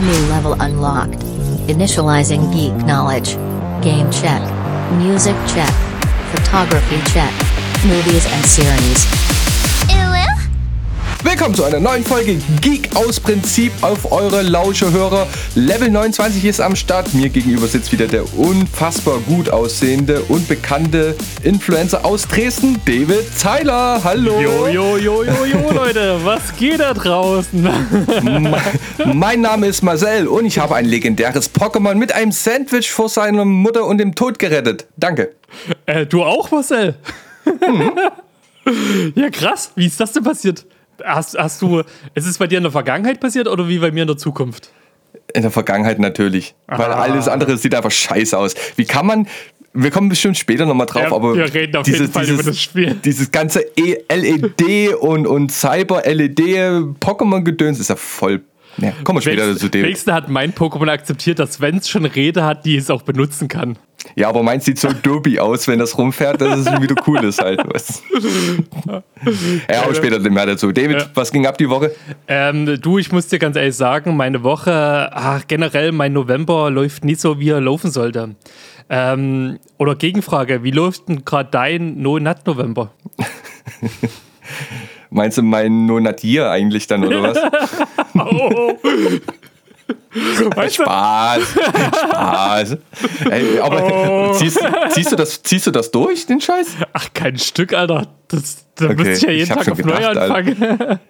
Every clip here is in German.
New level unlocked. Initializing geek knowledge. Game check. Music check. Photography check. Movies and series. Willkommen zu einer neuen Folge Geek aus Prinzip auf eure Lauschehörer. Level 29 ist am Start. Mir gegenüber sitzt wieder der unfassbar gut aussehende und bekannte Influencer aus Dresden, David Zeiler. Hallo. Jo, jo, jo, jo, jo, Leute, was geht da draußen? mein Name ist Marcel und ich habe ein legendäres Pokémon mit einem Sandwich vor seiner Mutter und dem Tod gerettet. Danke. Äh, du auch, Marcel? Mhm. ja, krass. Wie ist das denn passiert? Hast, hast du, ist es bei dir in der Vergangenheit passiert oder wie bei mir in der Zukunft? In der Vergangenheit natürlich. Ah. Weil alles andere sieht einfach scheiße aus. Wie kann man, wir kommen bestimmt später nochmal drauf, ja, aber wir reden auf dieses, jeden Fall dieses, über das Spiel. Dieses ganze e LED und, und Cyber-LED-Pokémon-Gedöns ist ja voll ja, kommen wir später zu dem. Wenigstens hat mein Pokémon akzeptiert, dass wenn es schon Rede hat, die es auch benutzen kann. Ja, aber meins sieht so doby aus, wenn das rumfährt, dass es wieder cool ist halt. Was. ja, aber später mehr dazu. David, ja. was ging ab die Woche? Ähm, du, ich muss dir ganz ehrlich sagen, meine Woche, ach, generell mein November läuft nicht so, wie er laufen sollte. Ähm, oder Gegenfrage, wie läuft denn gerade dein No-Nut-November? Meinst du mein Nonatier eigentlich dann, oder was? oh. Weißt Spaß, Spaß. Ey, aber oh. ziehst, ziehst, du das, ziehst du das durch, den Scheiß? Ach, kein Stück, Alter. Das, da okay. müsste ich ja jeden ich Tag auf gedacht, neu anfangen.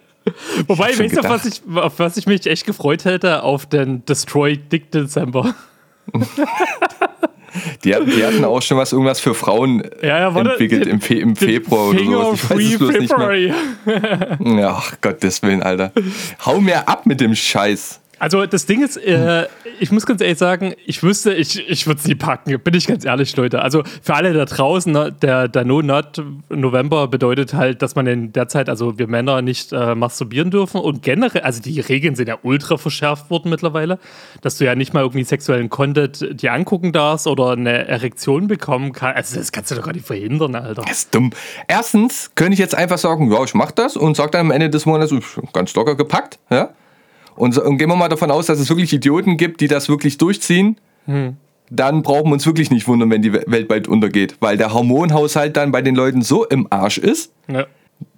Wobei, weißt du, was, ich, auf was ich mich echt gefreut hätte? Auf den Destroy Dick December. Die hatten, die hatten auch schon was irgendwas für Frauen ja, ja, entwickelt im, Fe im Februar oder so. Ich weiß es bloß nicht mehr. Ach Gottes Willen, Alter. Hau mir ab mit dem Scheiß. Also das Ding ist, äh, ich muss ganz ehrlich sagen, ich wüsste, ich, ich würde es nie packen, bin ich ganz ehrlich, Leute. Also für alle da draußen, ne, der, der No Not November bedeutet halt, dass man in der Zeit, also wir Männer nicht äh, masturbieren dürfen und generell, also die Regeln sind ja ultra verschärft worden mittlerweile, dass du ja nicht mal irgendwie sexuellen Content dir angucken darfst oder eine Erektion bekommen kannst. Also das kannst du doch gar nicht verhindern, Alter. Das ist dumm. Erstens könnte ich jetzt einfach sagen, ja, ich mach das und sag dann am Ende des Monats, ganz locker gepackt, ja. Und, und, gehen wir mal davon aus, dass es wirklich Idioten gibt, die das wirklich durchziehen. Hm. Dann brauchen wir uns wirklich nicht wundern, wenn die Welt bald untergeht, weil der Hormonhaushalt dann bei den Leuten so im Arsch ist, ja.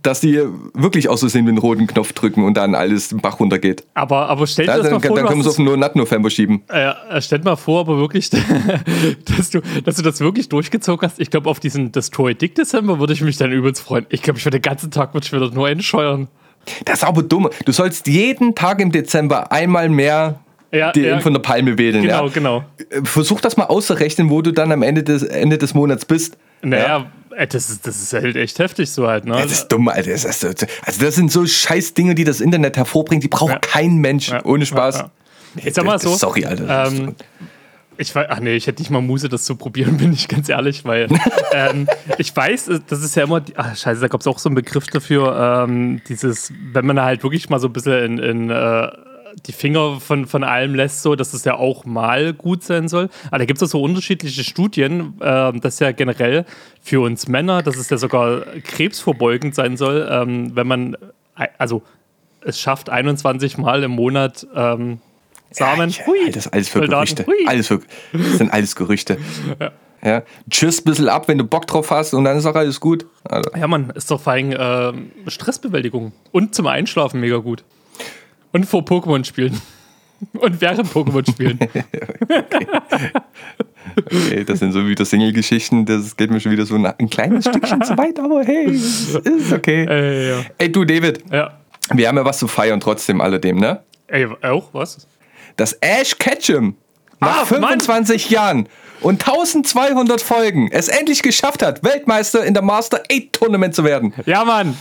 dass die wirklich aus so sehen wie einen roten Knopf drücken und dann alles im Bach runtergeht. Aber, aber stell dir das dann, mal vor. Dann können wir es auf den Nat-November schieben. Äh, stell dir mal vor, aber wirklich, dass du, dass du das wirklich durchgezogen hast. Ich glaube, auf diesen Destroy Dick December würde ich mich dann übelst freuen. Ich glaube, ich würde den ganzen Tag würde ich wieder nur einscheuern. Das ist aber dumm. Du sollst jeden Tag im Dezember einmal mehr ja, ja. von der Palme wedeln. Genau, ja? genau. Versuch das mal auszurechnen, wo du dann am Ende des, Ende des Monats bist. Naja, ja. das, ist, das ist halt echt heftig so halt. Ne? Das ist dumm, Alter. Das ist, also das sind so scheiß Dinge, die das Internet hervorbringt, die braucht kein Mensch. Ohne Spaß. Jetzt sag mal so. Sorry, Alter. Ähm, ich weiß, ach nee, ich hätte nicht mal Muse, das zu probieren, bin ich ganz ehrlich, weil ähm, ich weiß, äh, das ist ja immer, ach scheiße, da gab es auch so einen Begriff dafür, ähm, dieses, wenn man halt wirklich mal so ein bisschen in, in äh, die Finger von, von allem lässt, so, dass es ja auch mal gut sein soll. Aber da gibt es auch so unterschiedliche Studien, äh, dass ja generell für uns Männer, dass es ja sogar krebsvorbeugend sein soll, ähm, wenn man, also es schafft 21 Mal im Monat ähm, Samen. Ja, hui. Das ist alles für Soldaten. Gerüchte. Alles für, das sind alles Gerüchte. ja. Ja. Tschüss ein bisschen ab, wenn du Bock drauf hast und dann ist auch alles gut. Also. Ja, Mann, ist doch vor allem äh, Stressbewältigung. Und zum Einschlafen mega gut. Und vor Pokémon spielen. Und während Pokémon spielen. okay. okay. das sind so wieder Single-Geschichten. Das geht mir schon wieder so ein, ein kleines Stückchen zu weit, aber hey, ist okay. Äh, ja. Ey, du, David. Ja. Wir haben ja was zu feiern trotzdem alledem, ne? Ey, auch? Was? Dass Ash Ketchum nach ah, 25 Mann. Jahren und 1200 Folgen es endlich geschafft hat, Weltmeister in der Master 8 Tournament zu werden. Ja, Mann.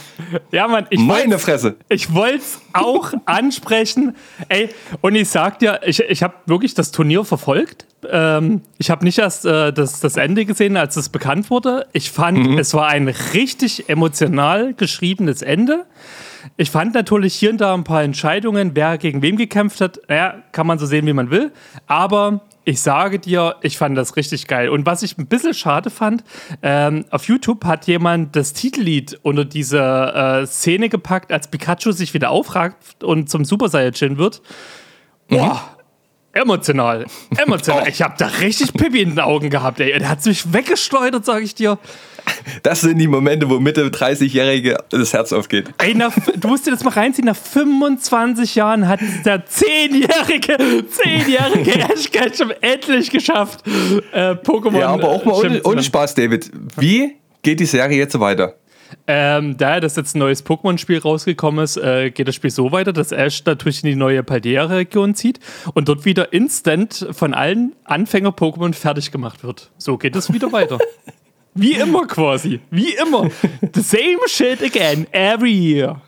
Ja, Mann. Ich Meine Fresse. Ich wollte es auch ansprechen. Ey, und ich sag dir, ich, ich habe wirklich das Turnier verfolgt. Ähm, ich habe nicht erst äh, das, das Ende gesehen, als es bekannt wurde. Ich fand, mhm. es war ein richtig emotional geschriebenes Ende. Ich fand natürlich hier und da ein paar Entscheidungen, wer gegen wem gekämpft hat. Naja, kann man so sehen, wie man will. Aber ich sage dir, ich fand das richtig geil. Und was ich ein bisschen schade fand, ähm, auf YouTube hat jemand das Titellied unter diese äh, Szene gepackt, als Pikachu sich wieder aufragt und zum Super Saiyajin wird. Boah, Emotional. Emotional. Oh. Ich habe da richtig Pippi in den Augen gehabt, ey. Der hat mich weggeschleudert, sag ich dir. Das sind die Momente, wo Mitte 30-Jährige das Herz aufgeht. Ey, nach, du musst dir das mal reinziehen. Nach 25 Jahren hat der 10-jährige, 10-jährige Ash Ketchum endlich geschafft, äh, Pokémon Ja, aber auch mal äh, ohne, ohne. Spaß, David. Wie geht die Serie jetzt weiter? Ähm, da das jetzt ein neues Pokémon-Spiel rausgekommen ist, äh, geht das Spiel so weiter, dass Ash natürlich in die neue Paldea-Region zieht und dort wieder instant von allen Anfänger-Pokémon fertig gemacht wird. So geht es wieder weiter. Wie immer quasi. Wie immer. The same shit again, every year.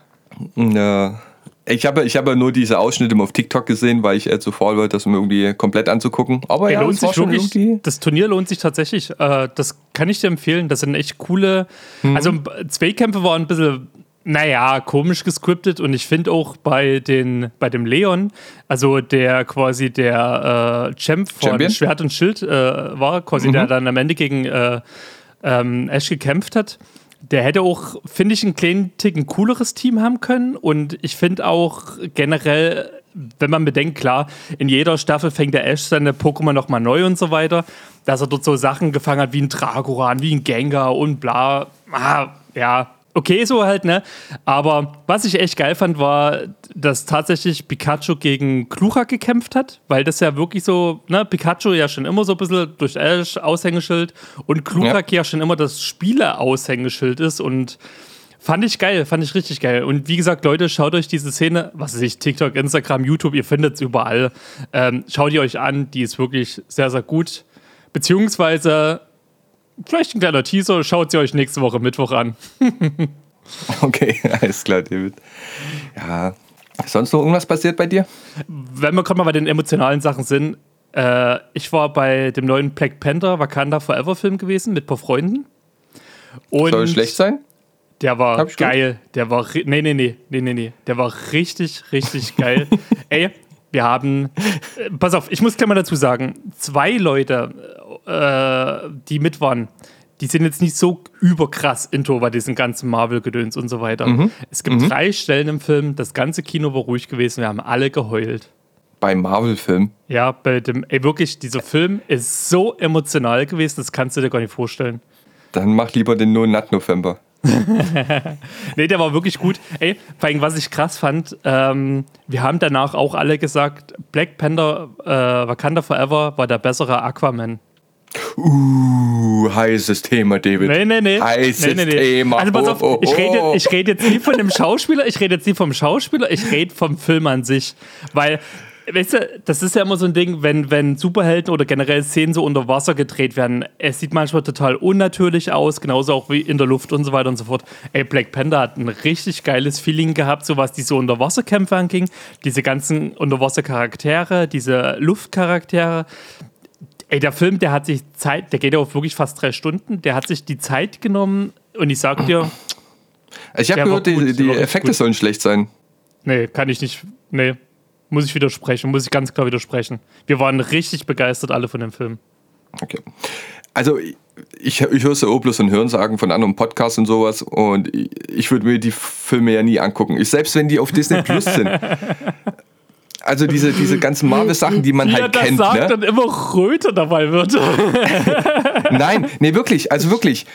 Ja. Ich habe, ich habe nur diese Ausschnitte auf TikTok gesehen, weil ich äh, zu faul war, das mir irgendwie komplett anzugucken. Aber Ey, ja, lohnt sich wirklich, irgendwie. das Turnier lohnt sich tatsächlich. Äh, das kann ich dir empfehlen. Das sind echt coole. Mhm. Also Zweikämpfe waren ein bisschen, naja, komisch gescriptet und ich finde auch bei, den, bei dem Leon, also der quasi der äh, Champ von Champion? Mhm. Schwert und Schild äh, war, quasi der dann am Ende gegen äh, ähm, Ash gekämpft hat. Der hätte auch, finde ich, einen kleinen Ticken cooleres Team haben können. Und ich finde auch generell, wenn man bedenkt, klar, in jeder Staffel fängt der Ash seine Pokémon nochmal neu und so weiter, dass er dort so Sachen gefangen hat wie ein Dragoran, wie ein Gengar und bla. Ah, ja, okay, so halt, ne? Aber was ich echt geil fand, war, dass tatsächlich Pikachu gegen Klucha gekämpft hat, weil das ja wirklich so, ne, Pikachu ja schon immer so ein bisschen durch Ash Aushängeschild und Kluchak ja. schon immer das Spiele-Aushängeschild ist und fand ich geil, fand ich richtig geil. Und wie gesagt, Leute, schaut euch diese Szene, was weiß ich, TikTok, Instagram, YouTube, ihr findet es überall. Ähm, schaut ihr euch an, die ist wirklich sehr, sehr gut. Beziehungsweise, vielleicht ein kleiner Teaser, schaut sie euch nächste Woche Mittwoch an. Okay, alles klar, David. Ja. Sonst noch irgendwas passiert bei dir? Wenn wir gerade mal bei den emotionalen Sachen sind, äh, ich war bei dem neuen Black Panther Wakanda Forever Film gewesen mit ein paar Freunden. Und Soll schlecht sein? Der war geil. Der war. Nee, nee, nee, nee, nee, nee. Der war richtig, richtig geil. Ey, wir haben. Äh, pass auf, ich muss gleich mal dazu sagen: zwei Leute, äh, die mit waren, die sind jetzt nicht so überkrass into bei diesen ganzen Marvel-Gedöns und so weiter. Mhm. Es gibt drei Stellen im Film, das ganze Kino war ruhig gewesen, wir haben alle geheult. Bei Marvel-Filmen. Ja, bei dem, ey, wirklich, dieser Film ist so emotional gewesen, das kannst du dir gar nicht vorstellen. Dann mach lieber den No Nut November. Nee, der war wirklich gut. Ey, vor allem, was ich krass fand, ähm, wir haben danach auch alle gesagt, Black Panther äh, Wakanda Forever war der bessere Aquaman. Uh, heißes Thema, David. Nee, nee, nee. Heißes nee, nee, nee. Thema. Also pass auf, Oh, oh, ich rede, oh. ich rede jetzt nie von dem Schauspieler, ich rede jetzt nie vom Schauspieler, ich rede vom Film an sich. Weil, weißt du, das ist ja immer so ein Ding, wenn, wenn Superhelden oder generell Szenen so unter Wasser gedreht werden, es sieht manchmal total unnatürlich aus, genauso auch wie in der Luft und so weiter und so fort. Ey, Black Panther hat ein richtig geiles Feeling gehabt, so was diese Unterwasserkämpfe anging, diese ganzen Unterwassercharaktere, diese Luftcharaktere. Ey, der Film, der hat sich Zeit, der geht ja auch wirklich fast drei Stunden, der hat sich die Zeit genommen und ich sag dir, Ich habe gehört, die, gut, die Effekte gut. sollen schlecht sein. nee, kann ich nicht, nee, muss ich widersprechen, muss ich ganz klar widersprechen. Wir waren richtig begeistert alle von dem Film. Okay. Also ich, ich höre so bloß und Hörensagen von anderen Podcasts und sowas und ich, ich würde mir die Filme ja nie angucken. Ich, selbst wenn die auf Disney Plus sind. Also diese, diese ganzen Marvel-Sachen, die man Wie er halt das kennt. sagt Ne? und immer Röte dabei wird. Nein, nee, wirklich. Also wirklich.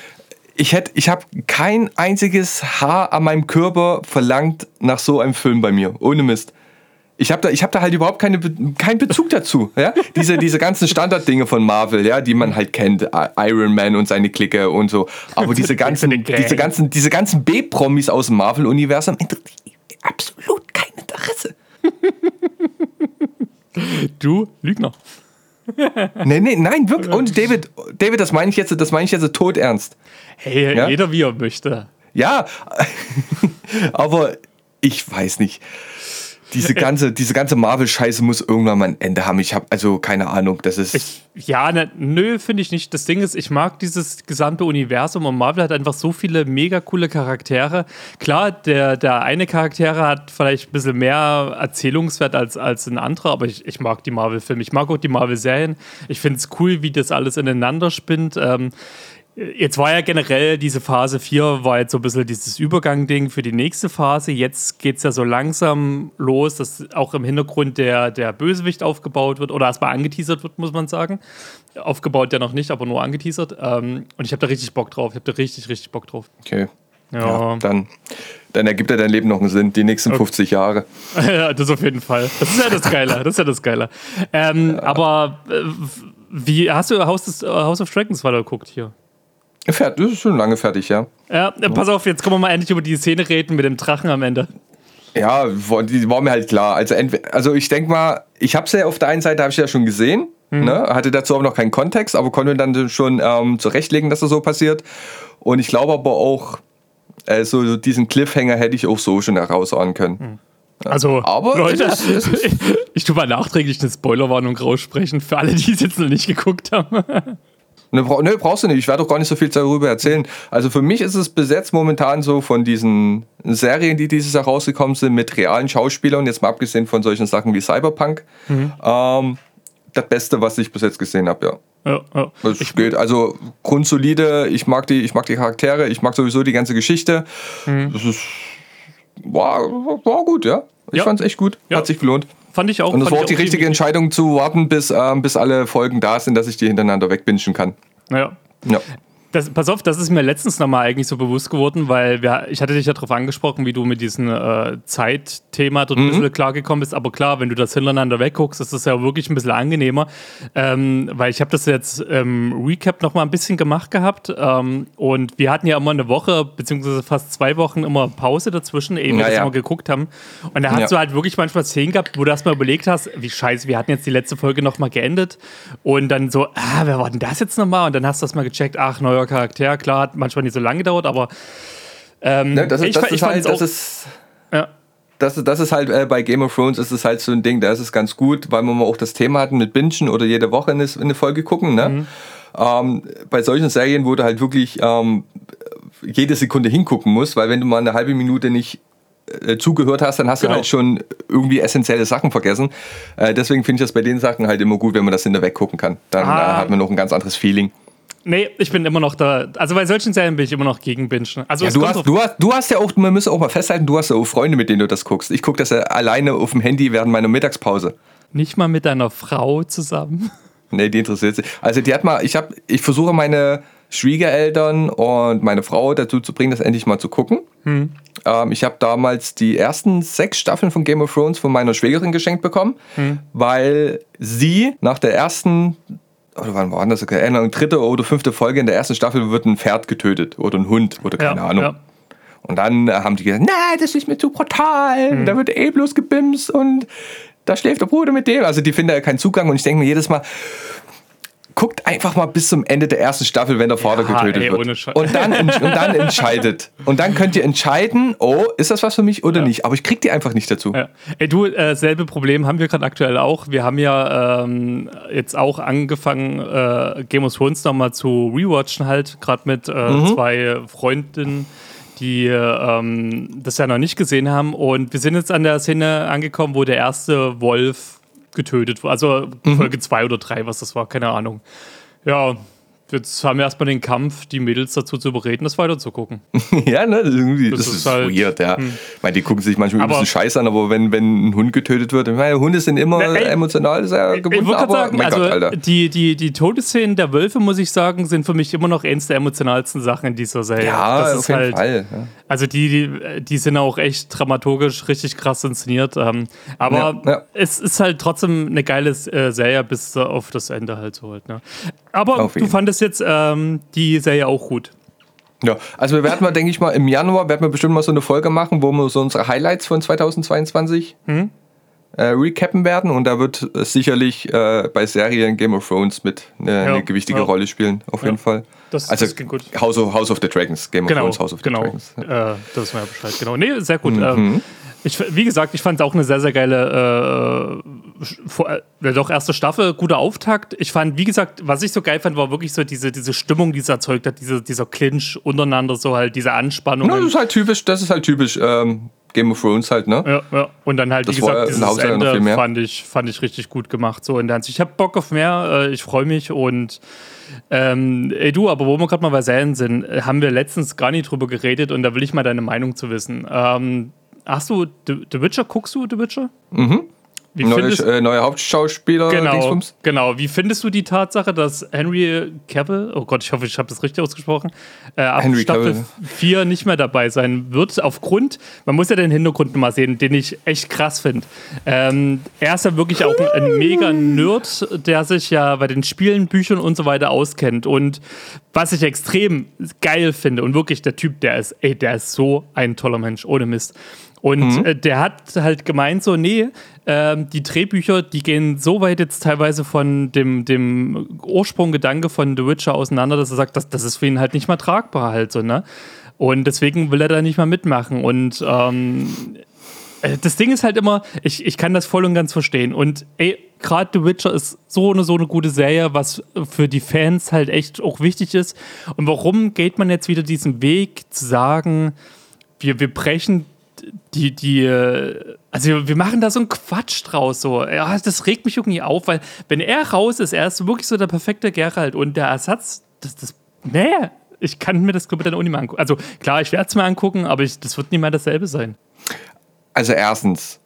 Ich, ich habe kein einziges Haar an meinem Körper verlangt nach so einem Film bei mir. Ohne Mist. Ich habe da, ich hab da halt überhaupt keine, keinen Bezug dazu. Ja? Diese, diese ganzen Standarddinge von Marvel, ja, die man halt kennt. Iron Man und seine Clique und so. Aber diese ganzen, diese ganzen, diese ganzen B-Promis aus dem Marvel-Universum absolut kein Interesse. Du Lügner. Nee, nee, nein, wirklich. Und David, David, das meine ich jetzt, das meine ich jetzt todernst. Hey, Ja? jeder wie er möchte. Ja, aber ich weiß nicht. Diese ganze, diese ganze Marvel-Scheiße muss irgendwann mal ein Ende haben. Ich habe also keine Ahnung. Das ist. Ich, ja, ne, nö, finde ich nicht. Das Ding ist, ich mag dieses gesamte Universum und Marvel hat einfach so viele mega coole Charaktere. Klar, der, der eine Charaktere hat vielleicht ein bisschen mehr Erzählungswert als, als ein anderer, aber ich, ich mag die Marvel-Filme. Ich mag auch die Marvel-Serien. Ich finde es cool, wie das alles ineinander spinnt. Ähm, Jetzt war ja generell diese Phase 4 war jetzt so ein bisschen dieses Übergang-Ding für die nächste Phase. Jetzt geht es ja so langsam los, dass auch im Hintergrund der, der Bösewicht aufgebaut wird oder erstmal angeteasert wird, muss man sagen. Aufgebaut ja noch nicht, aber nur angeteasert. Ähm, und ich habe da richtig Bock drauf. Ich habe da richtig, richtig Bock drauf. Okay. Ja. Ja, dann, dann ergibt ja dein Leben noch einen Sinn, die nächsten 50 Jahre. ja, das auf jeden Fall. Das ist ja das Geile. Das ist ja das Geile. Ähm, Aber äh, wie hast du House, House of Dragons weiter geguckt hier? Fertig, das ist schon lange fertig, ja. Ja, äh, pass auf, jetzt können wir mal endlich über die Szene reden mit dem Drachen am Ende. Ja, die war mir halt klar. Also, also ich denke mal, ich habe es ja auf der einen Seite habe ich ja schon gesehen, ne? hatte dazu aber noch keinen Kontext, aber konnte dann schon ähm, zurechtlegen, dass das so passiert. Und ich glaube aber auch, äh, so diesen Cliffhanger hätte ich auch so schon herausahnen können. Also, Aber Leute, es ist- es ich, ich tue mal nachträglich eine Spoilerwarnung raussprechen für alle, die es jetzt noch nicht geguckt haben. Ne, bra ne, brauchst du nicht. Ich werde doch gar nicht so viel darüber erzählen. Also für mich ist es besetzt momentan so von diesen Serien, die dieses Jahr rausgekommen sind, mit realen Schauspielern, jetzt mal abgesehen von solchen Sachen wie Cyberpunk. Ähm, das Beste, was ich bis jetzt gesehen habe, ja. Ja, ja. Das geht. Also grundsolide, ich mag, die, ich mag die Charaktere, ich mag sowieso die ganze Geschichte. Das ist. War, war gut, ja. Ich Ja. fand's echt gut. Ja. Hat sich gelohnt. Fand ich auch. Und es war auch die richtige Entscheidung zu warten, bis, ähm, bis alle Folgen da sind, dass ich die hintereinander wegbingen kann. Ja. Ja. Das, pass auf, das ist mir letztens nochmal eigentlich so bewusst geworden, weil wir, ich hatte dich ja darauf angesprochen, wie du mit diesem äh, Zeitthema dort ein bisschen klargekommen bist. Aber klar, wenn du das hintereinander wegguckst, ist das ja wirklich ein bisschen angenehmer. Ähm, weil ich habe das jetzt im Recap nochmal ein bisschen gemacht gehabt. Ähm, und wir hatten ja immer eine Woche, beziehungsweise fast zwei Wochen immer Pause dazwischen, eben, Ja, dass ja. wir geguckt haben. Und da hast Ja. du halt wirklich manchmal Szenen gehabt, wo du erstmal überlegt hast, wie scheiße, wir hatten jetzt die letzte Folge nochmal geendet. Und dann so, ah, wer war denn das jetzt nochmal? Und dann hast du das mal gecheckt, ach, neuer Charakter, klar, hat manchmal nicht so lange gedauert, aber ähm, Ne, das ist, ich, das fa- ich ist halt, fand's das auch, ist, ja, das, ist- das ist halt äh, bei Game of Thrones ist es halt so ein Ding, da ist es ganz gut, weil mal auch das Thema hatten mit Bingen oder jede Woche eine, eine Folge gucken. Ne? Mhm. Ähm, bei solchen Serien, wo du halt wirklich ähm, jede Sekunde hingucken musst, weil wenn du mal eine halbe Minute nicht äh, zugehört hast, dann hast Genau. du halt schon irgendwie essentielle Sachen vergessen. Äh, deswegen finde ich das bei den Sachen halt immer gut, wenn man das hinterher weggucken kann. Dann Ah. äh, hat man noch ein ganz anderes Feeling. Nee, ich bin immer noch da, also bei solchen Serien bin ich immer noch gegen Bingen. Also Ja, du, hast, du, hast, du hast ja auch, man muss auch mal festhalten, du hast ja auch Freunde, mit denen du das guckst. Ich gucke das ja alleine auf dem Handy während meiner Mittagspause. nicht mal mit deiner Frau zusammen. Nee, die interessiert sich. Also die hat mal, ich habe, ich versuche meine Schwiegereltern und meine Frau dazu zu bringen, das endlich mal zu gucken. Hm. Ähm, ich habe damals die ersten sechs Staffeln von Game of Thrones von meiner Schwägerin geschenkt bekommen, Hm. weil sie nach der ersten oder wann war das? Keine Ahnung, dritte oder fünfte Folge in der ersten Staffel wird ein Pferd getötet oder ein Hund oder keine Ahnung. Ja. Und dann äh, haben die gesagt, nein, das ist mir zu brutal. Da wird eh bloß gebimst und da schläft der Bruder mit dem. Also die finden da ja keinen Zugang und ich denke mir jedes Mal, guckt einfach mal bis zum Ende der ersten Staffel, wenn der Vater Ja, getötet ey, wird. Und dann, und dann entscheidet. Und dann könnt ihr entscheiden, oh, ist das was für mich oder nicht. Aber ich krieg die einfach nicht dazu. Ja. Ey, du, äh, selbe Problem haben wir gerade aktuell auch. Wir haben ja ähm, jetzt auch angefangen, äh, Game of Thrones nochmal zu rewatchen, halt, gerade mit äh, Mhm. zwei Freundinnen, die ähm, das ja noch nicht gesehen haben. Und wir sind jetzt an der Szene angekommen, wo der erste Wolf getötet wurde. Also Mhm. Folge zwei oder drei, was das war, keine Ahnung. Ja. Jetzt haben wir erstmal den Kampf, die Mädels dazu zu überreden, das weiterzugucken. ja, ne? Das ist, irgendwie, das Das ist, halt- weird, ja. Ich meine, die gucken sich manchmal ein Aber- bisschen scheiße an, aber wenn, wenn ein Hund getötet wird, ich meine, Hunde sind immer Na, ey, emotional sehr Ich gebunden, aber gerade sagen, mein also Gott, Alter. die, die, die Todesszenen der Wölfe, muss ich sagen, sind für mich immer noch eins der emotionalsten Sachen in dieser Serie. Ja, das auf ist jeden halt, Fall. Ja. Also die, die, die sind auch echt dramaturgisch richtig krass inszeniert. Ähm, aber Ja, ja. es ist halt trotzdem eine geile äh, Serie bis auf das Ende halt so halt. Ne? Aber Auf du jeden. Fandest jetzt ähm, die Serie auch gut. Ja, also wir werden mal, denke ich mal, im Januar werden wir bestimmt mal so eine Folge machen, wo wir so unsere Highlights von 2022 Hm? äh, recappen werden und da wird es sicherlich äh, bei Serien Game of Thrones mit eine, Ja, eine gewichtige ja. Rolle spielen, auf jeden Fall. Das, Also das gut. House of, House of the Dragons, Game of Genau, Thrones, House of the genau. Dragons. Äh, das ist mir ja Bescheid. Genau. Nee, sehr gut. Mhm. Ähm, ich, wie gesagt, ich fand es auch eine sehr, sehr geile, äh, vor, äh, doch erste Staffel, guter Auftakt. Ich fand, wie gesagt, was ich so geil fand, war wirklich so diese, diese Stimmung, die es erzeugt hat, diese, dieser Clinch untereinander, so halt diese Anspannung. Ja, das ist halt typisch, das ist halt typisch ähm, Game of Thrones halt, ne? Ja, ja. Und dann halt, Das wie gesagt, dieses ja Ende fand ich, fand ich richtig gut gemacht. So der Hinsicht. Ich habe Bock auf mehr, äh, ich freue mich und ähm, ey du, aber wo wir gerade mal bei Serien sind, äh, haben wir letztens gar nicht drüber geredet und da will ich mal deine Meinung zu wissen. Ähm, hast du The, The Witcher, guckst du The Witcher? Mhm. Wie Neue, findest, äh, neue Hauptschauspieler, genau, Dingsbums. genau. Wie findest du die Tatsache, dass Henry Cavill, oh Gott, ich hoffe, ich habe das richtig ausgesprochen, äh, ab Henry Staffel Cavill. 4 nicht mehr dabei sein wird, aufgrund, man muss ja den Hintergrund mal sehen, den ich echt krass finde. Ähm, er ist ja wirklich auch ein, ein mega Nerd, der sich ja bei den Spielen, Büchern und so weiter auskennt. Und was ich extrem geil finde und wirklich der Typ, der ist, ey, der ist so ein toller Mensch, ohne Mist. Und äh, der hat halt gemeint, so, nee, ähm, die Drehbücher, die gehen so weit jetzt teilweise von dem, dem Ursprunggedanke von The Witcher auseinander, dass er sagt, das, das ist für ihn halt nicht mehr tragbar halt so, ne? Und deswegen will er da nicht mehr mitmachen. Und ähm, äh, das Ding ist halt immer, ich, ich kann das voll und ganz verstehen. Und ey, gerade The Witcher ist so eine, so eine gute Serie, was für die Fans halt echt auch wichtig ist. Und warum geht man jetzt wieder diesen Weg zu sagen, wir, wir brechen die, die, äh, also wir machen da so einen Quatsch draus, so. Ja, das regt mich irgendwie auf, weil wenn er raus ist, er ist wirklich so der perfekte Geralt und der Ersatz, das, das, nee, ich kann mir das dann auch nicht mehr angucken. Also klar, ich werde es mir angucken, aber ich, das wird nicht mehr dasselbe sein. Also erstens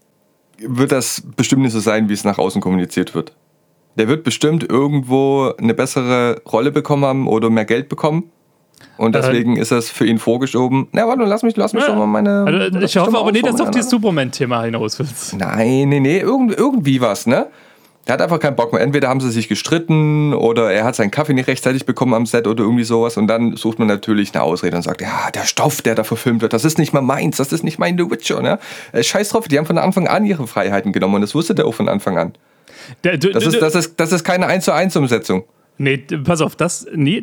wird das bestimmt nicht so sein, wie es nach außen kommuniziert wird. Der wird bestimmt irgendwo eine bessere Rolle bekommen haben oder mehr Geld bekommen. Und deswegen ist das für ihn vorgeschoben. Na, warte, lass mich, lass mich doch mal meine. Also, ich hoffe aber nicht, dass du auf dieses Superman-Thema hinaus willst. Nein, nee, nee, irgend, irgendwie was, ne? Der hat einfach keinen Bock mehr. Entweder haben sie sich gestritten oder er hat seinen Kaffee nicht rechtzeitig bekommen am Set oder irgendwie sowas. Und dann sucht man natürlich eine Ausrede und sagt, ja, der Stoff, der da verfilmt wird, das ist nicht mal meins, das ist nicht mein The Witcher, ne? Äh, Scheiß drauf, die haben von Anfang an ihre Freiheiten genommen und das wusste der auch von Anfang an. Das ist, das ist, das ist keine 1 zu 1 Umsetzung. Nee, pass auf, das, nee,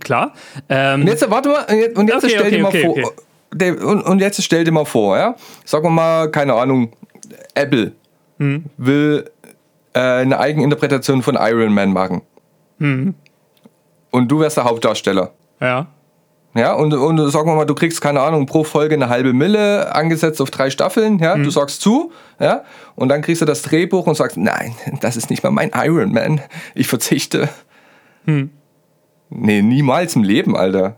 klar. Ähm, Und jetzt, warte mal, und jetzt, Okay, stell okay, dir mal okay, vor. Der- und, und jetzt stell dir mal vor, ja, sagen wir mal, keine Ahnung, Apple Hm. will äh, eine Eigeninterpretation von Iron Man machen. Hm. Und du wärst der Hauptdarsteller. ja. Ja, und, und sagen wir mal, du kriegst, keine Ahnung, pro Folge eine halbe Mille, angesetzt auf drei Staffeln, ja, Hm. du sagst zu, ja, und dann kriegst du das Drehbuch und sagst, nein, das ist nicht mal mein Iron Man, ich verzichte. Hm. Nee, niemals im Leben, Alter.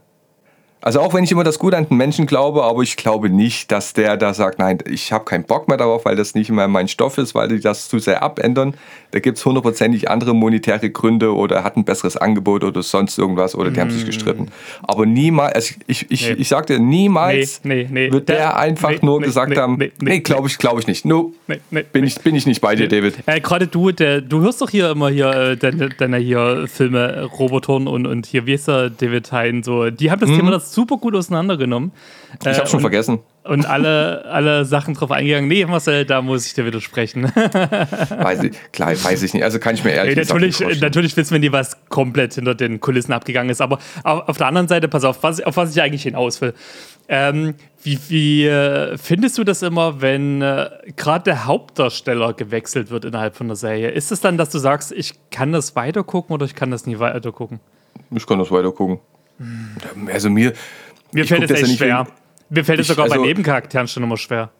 Also auch wenn ich immer das Gute an den Menschen glaube, aber ich glaube nicht, dass der da sagt, nein, ich habe keinen Bock mehr darauf, weil das nicht mehr mein Stoff ist, weil die das zu sehr abändern. Da gibt es hundertprozentig andere monetäre Gründe oder er hat ein besseres Angebot oder sonst irgendwas oder die haben sich gestritten. Aber niemals, also ich, ich, Nee. ich sag dir, niemals Nee, nee, wird der einfach nur gesagt haben, nee, nee, glaube ich, glaube ich nicht. No, Nee, nee, bin, nee. ich, bin ich nicht bei dir, David. Äh, Gerade du, der, du hörst doch hier immer hier äh, deine, deine hier Filme, Roboton und, und hier, wie ist der David Hein, so, die haben das Thema das super gut auseinandergenommen. Ich habe schon und, vergessen. Und alle, alle Sachen drauf eingegangen. Nee, Marcel, da muss ich dir widersprechen. Weiß ich, klar, weiß ich nicht. Also kann ich mir ehrlich Nee, natürlich, vorstellen. natürlich wissen wir nie, was komplett hinter den Kulissen abgegangen ist. Aber auf, der anderen Seite, pass auf, was, auf was ich eigentlich hinaus will. Ähm, wie wie äh, findest du das immer, wenn äh, gerade der Hauptdarsteller gewechselt wird innerhalb von der Serie? Ist es dann, dass du sagst, ich kann das weitergucken oder ich kann das nie weitergucken? Ich kann das weiter gucken. Also mir. Mir fällt es ja echt nicht schwer. wegen- Mir fällt es sogar bei also- Nebencharakteren schon immer schwer.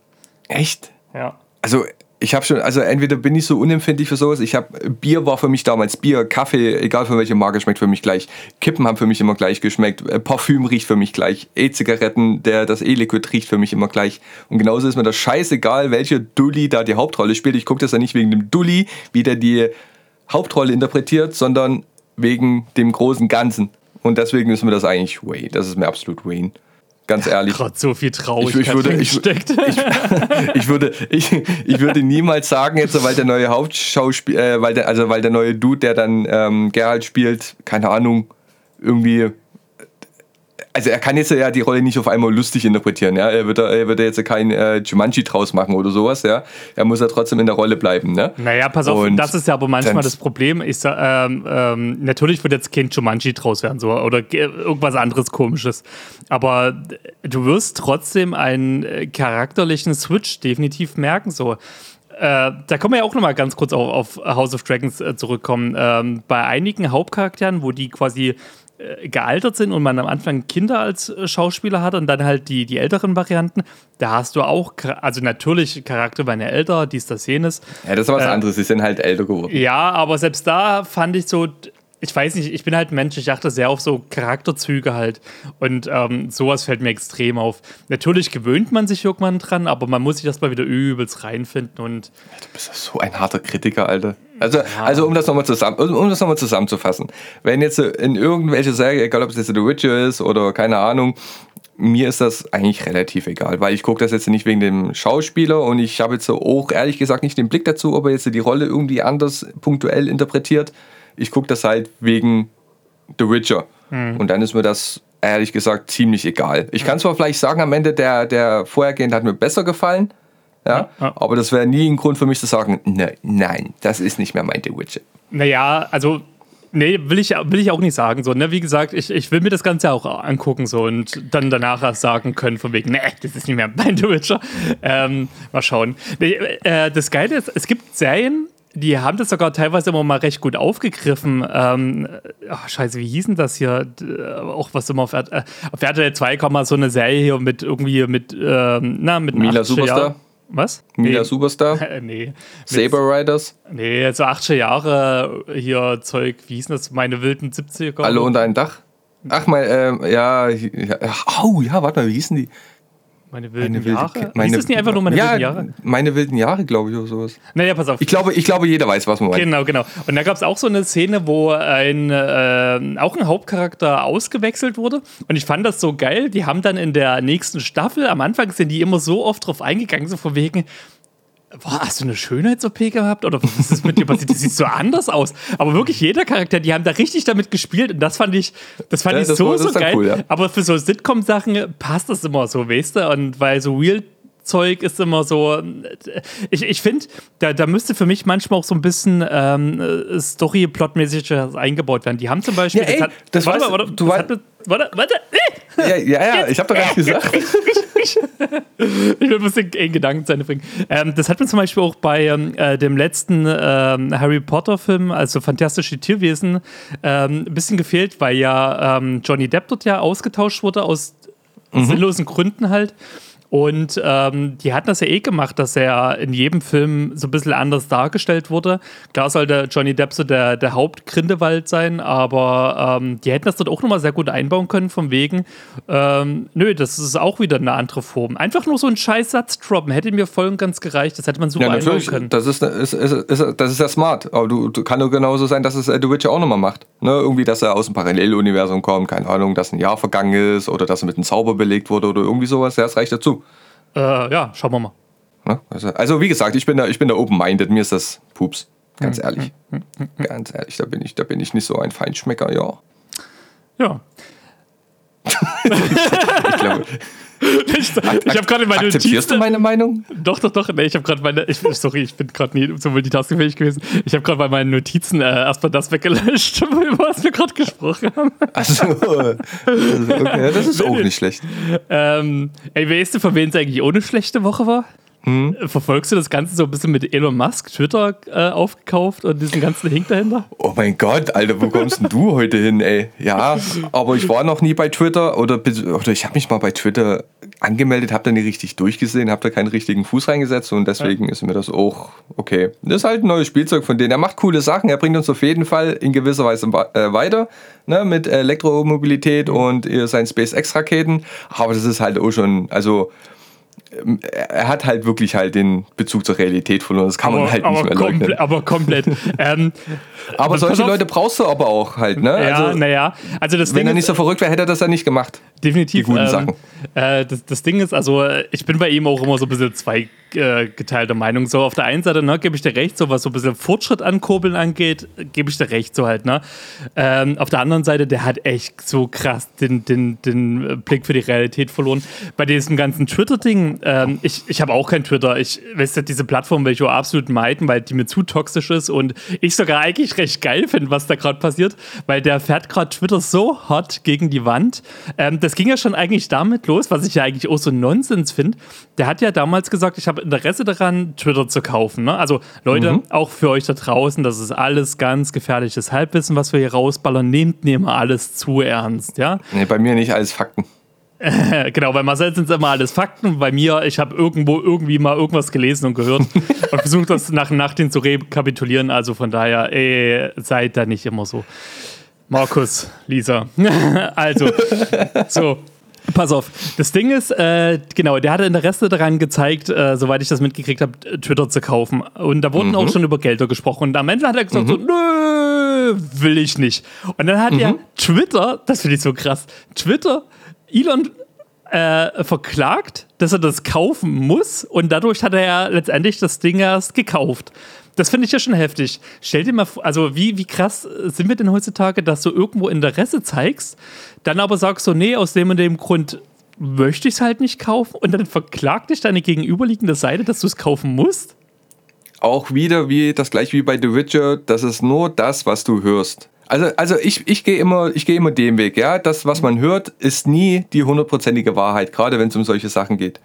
Echt? Ja. Also ich habe schon, also entweder bin ich so unempfindlich für sowas. Ich habe Bier war für mich damals Bier, Kaffee, egal von welcher Marke schmeckt für mich gleich. Kippen haben für mich immer gleich geschmeckt. Äh, Parfüm riecht für mich gleich. E-Zigaretten, der das E-Liquid riecht für mich immer gleich. Und genauso ist mir das scheißegal, welcher Dulli da die Hauptrolle spielt. Ich gucke das ja nicht wegen dem Dulli, wie der die Hauptrolle interpretiert, sondern wegen dem großen Ganzen. Und deswegen ist mir das eigentlich Wayne. Das ist mir absolut Wayne. Ganz ehrlich. Gerade so viel Traurigkeit Ich- ich würde- ich- steckt. ich würde, ich, ich würde niemals sagen, jetzt, weil der neue Hauptschauspieler, äh, weil der, also weil der neue Dude, der dann ähm, Geralt spielt, keine Ahnung, irgendwie. Also er kann jetzt ja die Rolle nicht auf einmal lustig interpretieren, ja. Er wird, da- er wird da jetzt kein äh, Jumanji draus machen oder sowas, ja. Er muss ja trotzdem in der Rolle bleiben, ne? Naja, pass auf, Und das ist ja aber manchmal das Problem. Ich sag, ähm, ähm, natürlich wird jetzt kein Jumanji draus werden, so, oder ge- irgendwas anderes komisches. Aber du wirst trotzdem einen äh, charakterlichen Switch definitiv merken, so. Äh, da können wir ja auch nochmal ganz kurz auf, auf House of Dragons äh, zurückkommen. Ähm, bei einigen Hauptcharakteren, wo die quasi gealtert sind und man am Anfang Kinder als äh, Schauspieler hat und dann halt die, die älteren Varianten, da hast du auch, also natürlich Charakter waren ja älter, dies, das, jenes. Ja, das ist was Äh, anderes. Sie sind halt älter geworden. Ja, aber selbst da fand ich so, ich weiß nicht, ich bin halt ein Mensch, ich achte sehr auf so Charakterzüge halt. Und ähm, sowas fällt mir extrem auf. Natürlich gewöhnt man sich irgendwann dran, aber man muss sich erstmal wieder übelst reinfinden und Du bist ja so ein harter Kritiker, Alter. Also, also um das nochmal zusammen, um um das noch mal zusammenzufassen. Wenn jetzt in irgendwelche Serie, egal ob es jetzt The Witcher ist oder keine Ahnung, mir ist das eigentlich relativ egal, weil ich gucke das jetzt nicht wegen dem Schauspieler und ich habe jetzt auch ehrlich gesagt nicht den Blick dazu, ob er jetzt die Rolle irgendwie anders punktuell interpretiert. Ich gucke das halt wegen The Witcher. Und dann ist mir das ehrlich gesagt ziemlich egal. Ich kann zwar vielleicht sagen, am Ende der, der vorhergehende hat mir besser gefallen, ja, Ja. aber das wäre nie ein Grund für mich zu sagen, ne, nein, das ist nicht mehr mein The Witcher. Naja, also, nee, will ich, will ich auch nicht sagen. So, ne? Wie gesagt, ich, ich will mir das Ganze auch angucken so, und dann danach erst sagen können, von wegen, nee, das ist nicht mehr mein The Witcher. Ähm, mal schauen. Nee, äh, das Geile ist, es gibt Serien, die haben das sogar teilweise immer mal recht gut aufgegriffen. Ähm, ach, scheiße, wie hieß denn das hier? Äh, Auch was immer auf, äh, auf RTL 2 kam mal so eine Serie hier mit irgendwie mit, ähm, na, mit Mila 80er Superstar? Jahr- Was? Mila nee. Superstar, nee. Saber Riders, Nee, so 80er Jahre hier Zeug, wie hieß denn das? Meine wilden 70er. alle unter ein Dach. Ach, mein, ähm, ja, ja, au, ja, warte mal, wie hießen die? Meine wilden Meine wilde- Jahre? meine- Hieß das nicht einfach nur meine ja, wilden Jahre? Meine wilden Jahre, glaube ich, oder sowas. Naja, pass auf. Ich glaube, ich glaube, jeder weiß, was man meint. Genau, genau. Und da gab es auch so eine Szene, wo ein, äh, auch ein Hauptcharakter ausgewechselt wurde. Und ich fand das so geil. Die haben dann in der nächsten Staffel, am Anfang sind die immer so oft drauf eingegangen, so von wegen, boah, hast du eine Schönheits-OP gehabt? Oder was ist mit dir passiert? Das sieht so anders aus. Aber wirklich jeder Charakter, die haben da richtig damit gespielt. Und das fand ich, das fand Ja, ich das so, war- so geil. cool, ja. Aber für so Sitcom-Sachen passt das immer so, weißt du? Und weil so Real Zeug ist immer so. Ich, ich finde, da, da müsste für mich manchmal auch so ein bisschen ähm, äh, Story-Plot-mäßig eingebaut werden. Die haben zum Beispiel. Ja, ey, das warte, weißt- mal, warte, du das wei- hat mit- warte, warte, äh, Ja, ja, ja ich habe doch gar nicht gesagt. ich will ein bisschen in Gedanken zu Ende bringen. Ähm, das hat mir zum Beispiel auch bei ähm, äh, dem letzten ähm, Harry Potter-Film, also Fantastische Tierwesen, ähm, ein bisschen gefehlt, weil ja ähm, Johnny Depp dort ja ausgetauscht wurde aus sinnlosen Gründen halt. Und ähm, die hatten das ja eh gemacht, dass er in jedem Film so ein bisschen anders dargestellt wurde. Klar sollte Johnny Depp so der, der Hauptgrindewald sein, aber ähm, die hätten das dort auch nochmal sehr gut einbauen können, von wegen, ähm, nö, das ist auch wieder eine andere Form. Einfach nur so einen Scheißsatz droppen, hätte mir voll und ganz gereicht. Das hätte man super Ja, einbauen können. Das ist, ist, ist, ist, das ist ja smart. Aber du, du kann nur genauso sein, dass es äh, The Witcher auch nochmal macht. Ne? Irgendwie, dass er aus dem Paralleluniversum kommt, keine Ahnung, dass ein Jahr vergangen ist oder dass er mit einem Zauber belegt wurde oder irgendwie sowas. Ja, das reicht dazu. Äh, ja, schauen wir mal. Also, also, wie gesagt, ich bin da, ich bin da open-minded. Mir ist das Pups. Ganz ehrlich. Ganz ehrlich, da bin ich, da bin ich nicht so ein Feinschmecker, ja. Ja. Ich glaube, Ich, ich habe gerade meine akzeptierst du Notizen. meine Meinung? Doch, doch, doch. Nee, ich habe gerade meine. Ich, sorry, ich bin gerade nie so multitaskingfähig gewesen. Ich habe gerade bei meinen Notizen äh, erstmal das weggelöscht, über was wir gerade gesprochen haben. Also okay, das ist auch nicht schlecht. Ähm, ey, weißt du, von wem es eigentlich ohne schlechte Woche war? Hm? Verfolgst du das Ganze so ein bisschen mit Elon Musk, Twitter äh, aufgekauft und diesen ganzen Hink dahinter? Oh mein Gott, Alter, wo kommst denn du heute hin, ey? Ja, aber ich war noch nie bei Twitter oder, oder ich habe mich mal bei Twitter angemeldet, habe da nie richtig durchgesehen, habe da keinen richtigen Fuß reingesetzt und deswegen ist mir das auch okay. Das ist halt ein neues Spielzeug von denen. Er macht coole Sachen, er bringt uns auf jeden Fall in gewisser Weise äh, weiter ne, mit Elektromobilität und äh, seinen SpaceX-Raketen. Aber das ist halt auch schon, also er hat halt wirklich halt den Bezug zur Realität verloren. Das kann man halt nicht aber, mehr leugnen. komple aber komplett. ähm, Aber solche. Leute brauchst du aber auch halt, ne? ja, also, naja. Also das wenn Ding er nicht so verrückt wäre, hätte er das ja nicht gemacht. Definitiv. Die guten ähm, Sachen. Äh, das, das Ding ist, also äh, ich bin bei ihm auch immer so ein bisschen zwei geteilter Meinung. So auf der einen Seite, ne, gebe ich dir recht, so was so ein bisschen Fortschritt ankurbeln angeht, gebe ich dir recht, so halt, ne. Ähm, auf der anderen Seite, der hat echt so krass den, den, den Blick für die Realität verloren. Bei diesem ganzen Twitter-Ding, ähm, ich, ich habe auch kein Twitter. Ich weiß ja, diese Plattform will ich auch absolut meiden, weil die mir zu toxisch ist und ich sogar eigentlich recht geil finde, was da gerade passiert, weil der fährt gerade Twitter so hot gegen die Wand. Ähm, das ging ja schon eigentlich damit los, was ich ja eigentlich auch so Nonsens finde. Der hat ja damals gesagt, ich habe Interesse daran, Twitter zu kaufen. Ne? Also Leute, Mhm. auch für euch da draußen, das ist alles ganz gefährliches Halbwissen, was wir hier rausballern. Nehmt nicht immer alles zu ernst, ja? Nee, bei mir nicht alles Fakten. Äh, Genau, bei Marcel sind es immer alles Fakten. Bei mir, ich habe irgendwo irgendwie mal irgendwas gelesen und gehört und versucht das nach und nach den zu rekapitulieren. Also von daher, ey, seid da nicht immer so. Markus, Lisa. also, so. Pass auf, das Ding ist, äh, genau, der hatte Interesse daran gezeigt, äh, soweit ich das mitgekriegt habe, Twitter zu kaufen. Und da wurden auch schon über Gelder gesprochen. Und am Ende hat er gesagt, so, nö, will ich nicht. Und dann hat er Twitter, das finde ich so krass, Twitter, Elon äh, verklagt, dass er das kaufen muss. Und dadurch hat er ja letztendlich das Ding erst gekauft. Das finde ich ja schon heftig. Stell dir mal vor, also wie, wie krass sind wir denn heutzutage, dass du irgendwo Interesse zeigst, dann aber sagst so, nee, aus dem und dem Grund möchte ich es halt nicht kaufen und dann verklagt dich deine gegenüberliegende Seite, dass du es kaufen musst? Auch wieder wie das gleiche wie bei The Witcher, das ist nur das, was du hörst. Also, also ich, ich gehe immer, ich gehe immer den Weg, ja. Das, was man hört, ist nie die hundertprozentige Wahrheit, gerade wenn es um solche Sachen geht.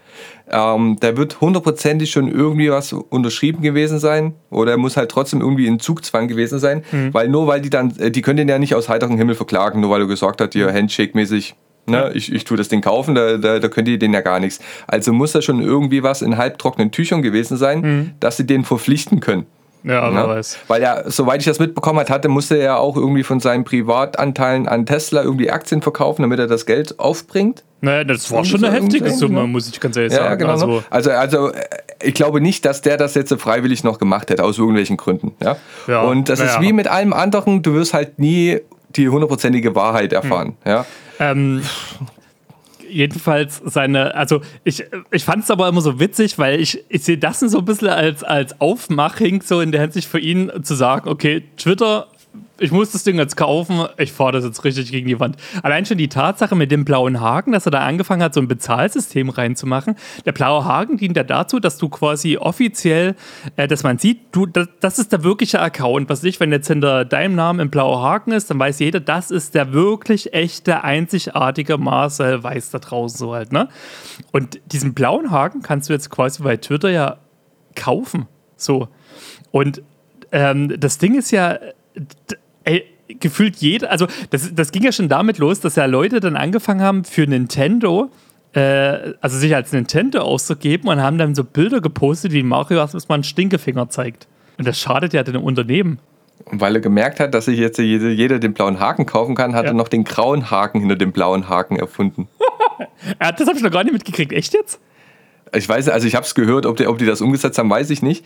Ähm, da wird hundertprozentig schon irgendwie was unterschrieben gewesen sein oder er muss halt trotzdem irgendwie in Zugzwang gewesen sein, weil nur weil die dann, äh, die können den ja nicht aus heiterem Himmel verklagen, nur weil er gesagt hat, hier Handshake-mäßig, Ne, ich, ich tue das Ding kaufen, da, da, da könnt ihr den ja gar nichts. Also muss da schon irgendwie was in halbtrockenen Tüchern gewesen sein, dass sie den verpflichten können. Ja, wer Ne? weiß. Weil er, soweit ich das mitbekommen hat, hatte, musste er auch irgendwie von seinen Privatanteilen an Tesla irgendwie Aktien verkaufen, damit er das Geld aufbringt. Naja, das war schon so eine heftige Summe, ne? muss ich ganz ehrlich Ja, sagen. genau. Also, Also, also äh, ich glaube nicht, dass der das jetzt freiwillig noch gemacht hätte, aus irgendwelchen Gründen. Ja? Ja, Und das ist naja. wie mit allem anderen, du wirst halt nie die hundertprozentige Wahrheit erfahren. Hm. Ja? Ähm, jedenfalls seine, also ich, ich fand es aber immer so witzig, weil ich, ich sehe das so ein bisschen als, als Aufmaching, so in der Hinsicht für ihn zu sagen, okay, Twitter, ich muss das Ding jetzt kaufen, ich fahre das jetzt richtig gegen die Wand. Allein schon die Tatsache mit dem blauen Haken, dass er da angefangen hat, so ein Bezahlsystem reinzumachen. Der blaue Haken dient ja dazu, dass du quasi offiziell, äh, dass man sieht, du, das, das ist der wirkliche Account. Was ich, wenn jetzt hinter deinem Namen ein blauer Haken ist, dann weiß jeder, das ist der wirklich echte, einzigartige Marcel Weiß da draußen so halt, ne? Und diesen blauen Haken kannst du jetzt quasi bei Twitter ja kaufen. So. Und ähm, das Ding ist ja, ey, gefühlt jeder, also das, das ging ja schon damit los, dass ja Leute dann angefangen haben für Nintendo, äh, also sich als Nintendo auszugeben und haben dann so Bilder gepostet, wie Mario erstmal einen Stinkefinger zeigt. Und das schadet ja dem Unternehmen. Und weil er gemerkt hat, dass sich jetzt jeder, den blauen Haken kaufen kann, hat Ja. er noch den grauen Haken hinter dem blauen Haken erfunden. Das habe ich noch gar nicht mitgekriegt. Echt jetzt? Ich weiß, also ich habe es gehört, ob die, ob die das umgesetzt haben, weiß ich nicht.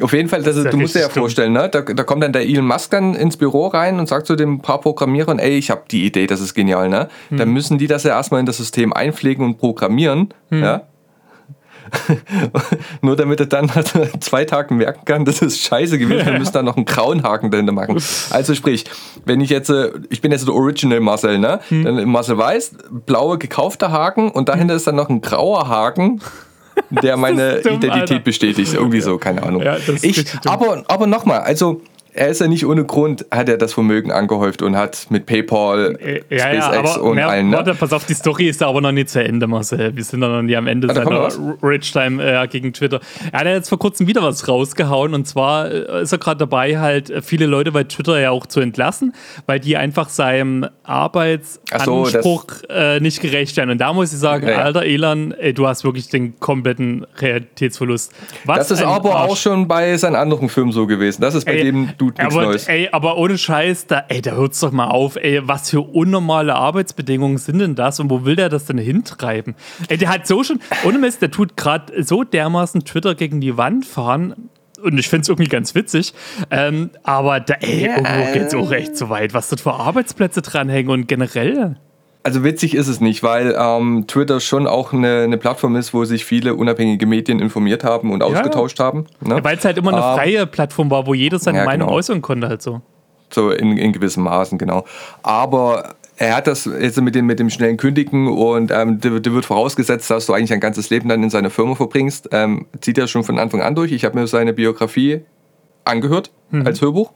Auf jeden Fall, das ist, ja du musst dir ja dumm. vorstellen, ne? da, da kommt dann der Elon Musk dann ins Büro rein und sagt zu den paar Programmierern, ey, ich habe die Idee, das ist genial. Ne? Hm. Dann müssen die das ja erstmal in das System einpflegen und programmieren. Hm. Ja? Nur damit er dann nach zwei Tagen merken kann, das ist scheiße gewesen, wir müssen da noch einen grauen Haken dahinter machen. Also sprich, wenn ich jetzt, äh, ich bin jetzt der Original Marcel, ne? Hm. Dann Marcel weiß, blaue gekaufter Haken und dahinter ist dann noch ein grauer Haken, der meine dumm, Identität Alter. bestätigt. Irgendwie so, keine Ahnung. Ja, ich, aber aber nochmal, also er ist ja nicht ohne Grund, hat er das Vermögen angehäuft und hat mit PayPal, Äh, Ja, ja, SpaceX aber und mehr, allen, ne? warte, pass auf, die Story ist da aber noch nicht zu Ende, Marcel. Wir sind da noch nie am Ende Ah, seiner Rich-Time äh, gegen Twitter. Er hat ja jetzt vor kurzem wieder was rausgehauen und zwar äh, ist er gerade dabei, halt äh, viele Leute bei Twitter ja auch zu entlassen, weil die einfach seinem Arbeitsanspruch äh, nicht gerecht werden. Und da muss ich sagen, Ja, ja. alter Elon, ey, du hast wirklich den kompletten Realitätsverlust. Was Das ist aber Arsch. auch schon bei seinen anderen Firmen so gewesen. Das ist bei Ey, dem Dude nichts aber, Neues. Ey, aber ohne Scheiß, da, ey, da hört's doch mal auf, ey, was für unnormale Arbeitsbedingungen sind denn das und wo will der das denn hintreiben? Ey, der hat so schon, ohne Mist, der tut gerade so dermaßen Twitter gegen die Wand fahren. Und ich finde es irgendwie ganz witzig. Ähm, aber da, ey, irgendwo geht's auch echt so weit, was dort für Arbeitsplätze dranhängen und generell. Also witzig ist es nicht, weil ähm, Twitter schon auch eine, eine Plattform ist, wo sich viele unabhängige Medien informiert haben und ausgetauscht haben. Ne? Weil es halt immer eine Ähm, freie Plattform war, wo jeder seine ja, Meinung genau. äußern konnte, halt so. So in, in gewissem Maßen, genau. Aber er hat das jetzt mit dem, mit dem schnellen Kündigen und ähm, dir, dir wird vorausgesetzt, dass du eigentlich ein ganzes Leben dann in seiner Firma verbringst. Ähm, zieht er schon von Anfang an durch. Ich habe mir seine Biografie angehört als Hörbuch.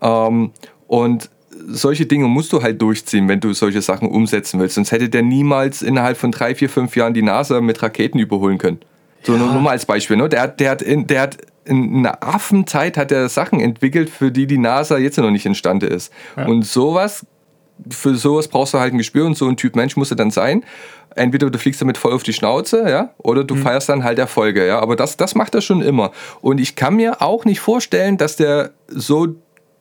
Ähm, und solche Dinge musst du halt durchziehen, wenn du solche Sachen umsetzen willst. Sonst hätte der niemals innerhalb von drei, vier, fünf Jahren die NASA mit Raketen überholen können. So nur, nur mal als Beispiel. Ne? Der, hat, der, hat in, der hat in einer Affenzeit hat er Sachen entwickelt, für die die NASA jetzt noch nicht imstande ist. Und sowas, für sowas brauchst du halt ein Gespür und so ein Typ Mensch musst du dann sein. Entweder du fliegst damit voll auf die Schnauze, ja, oder du feierst dann halt Erfolge, ja. Aber das, das macht er schon immer. Und ich kann mir auch nicht vorstellen, dass der so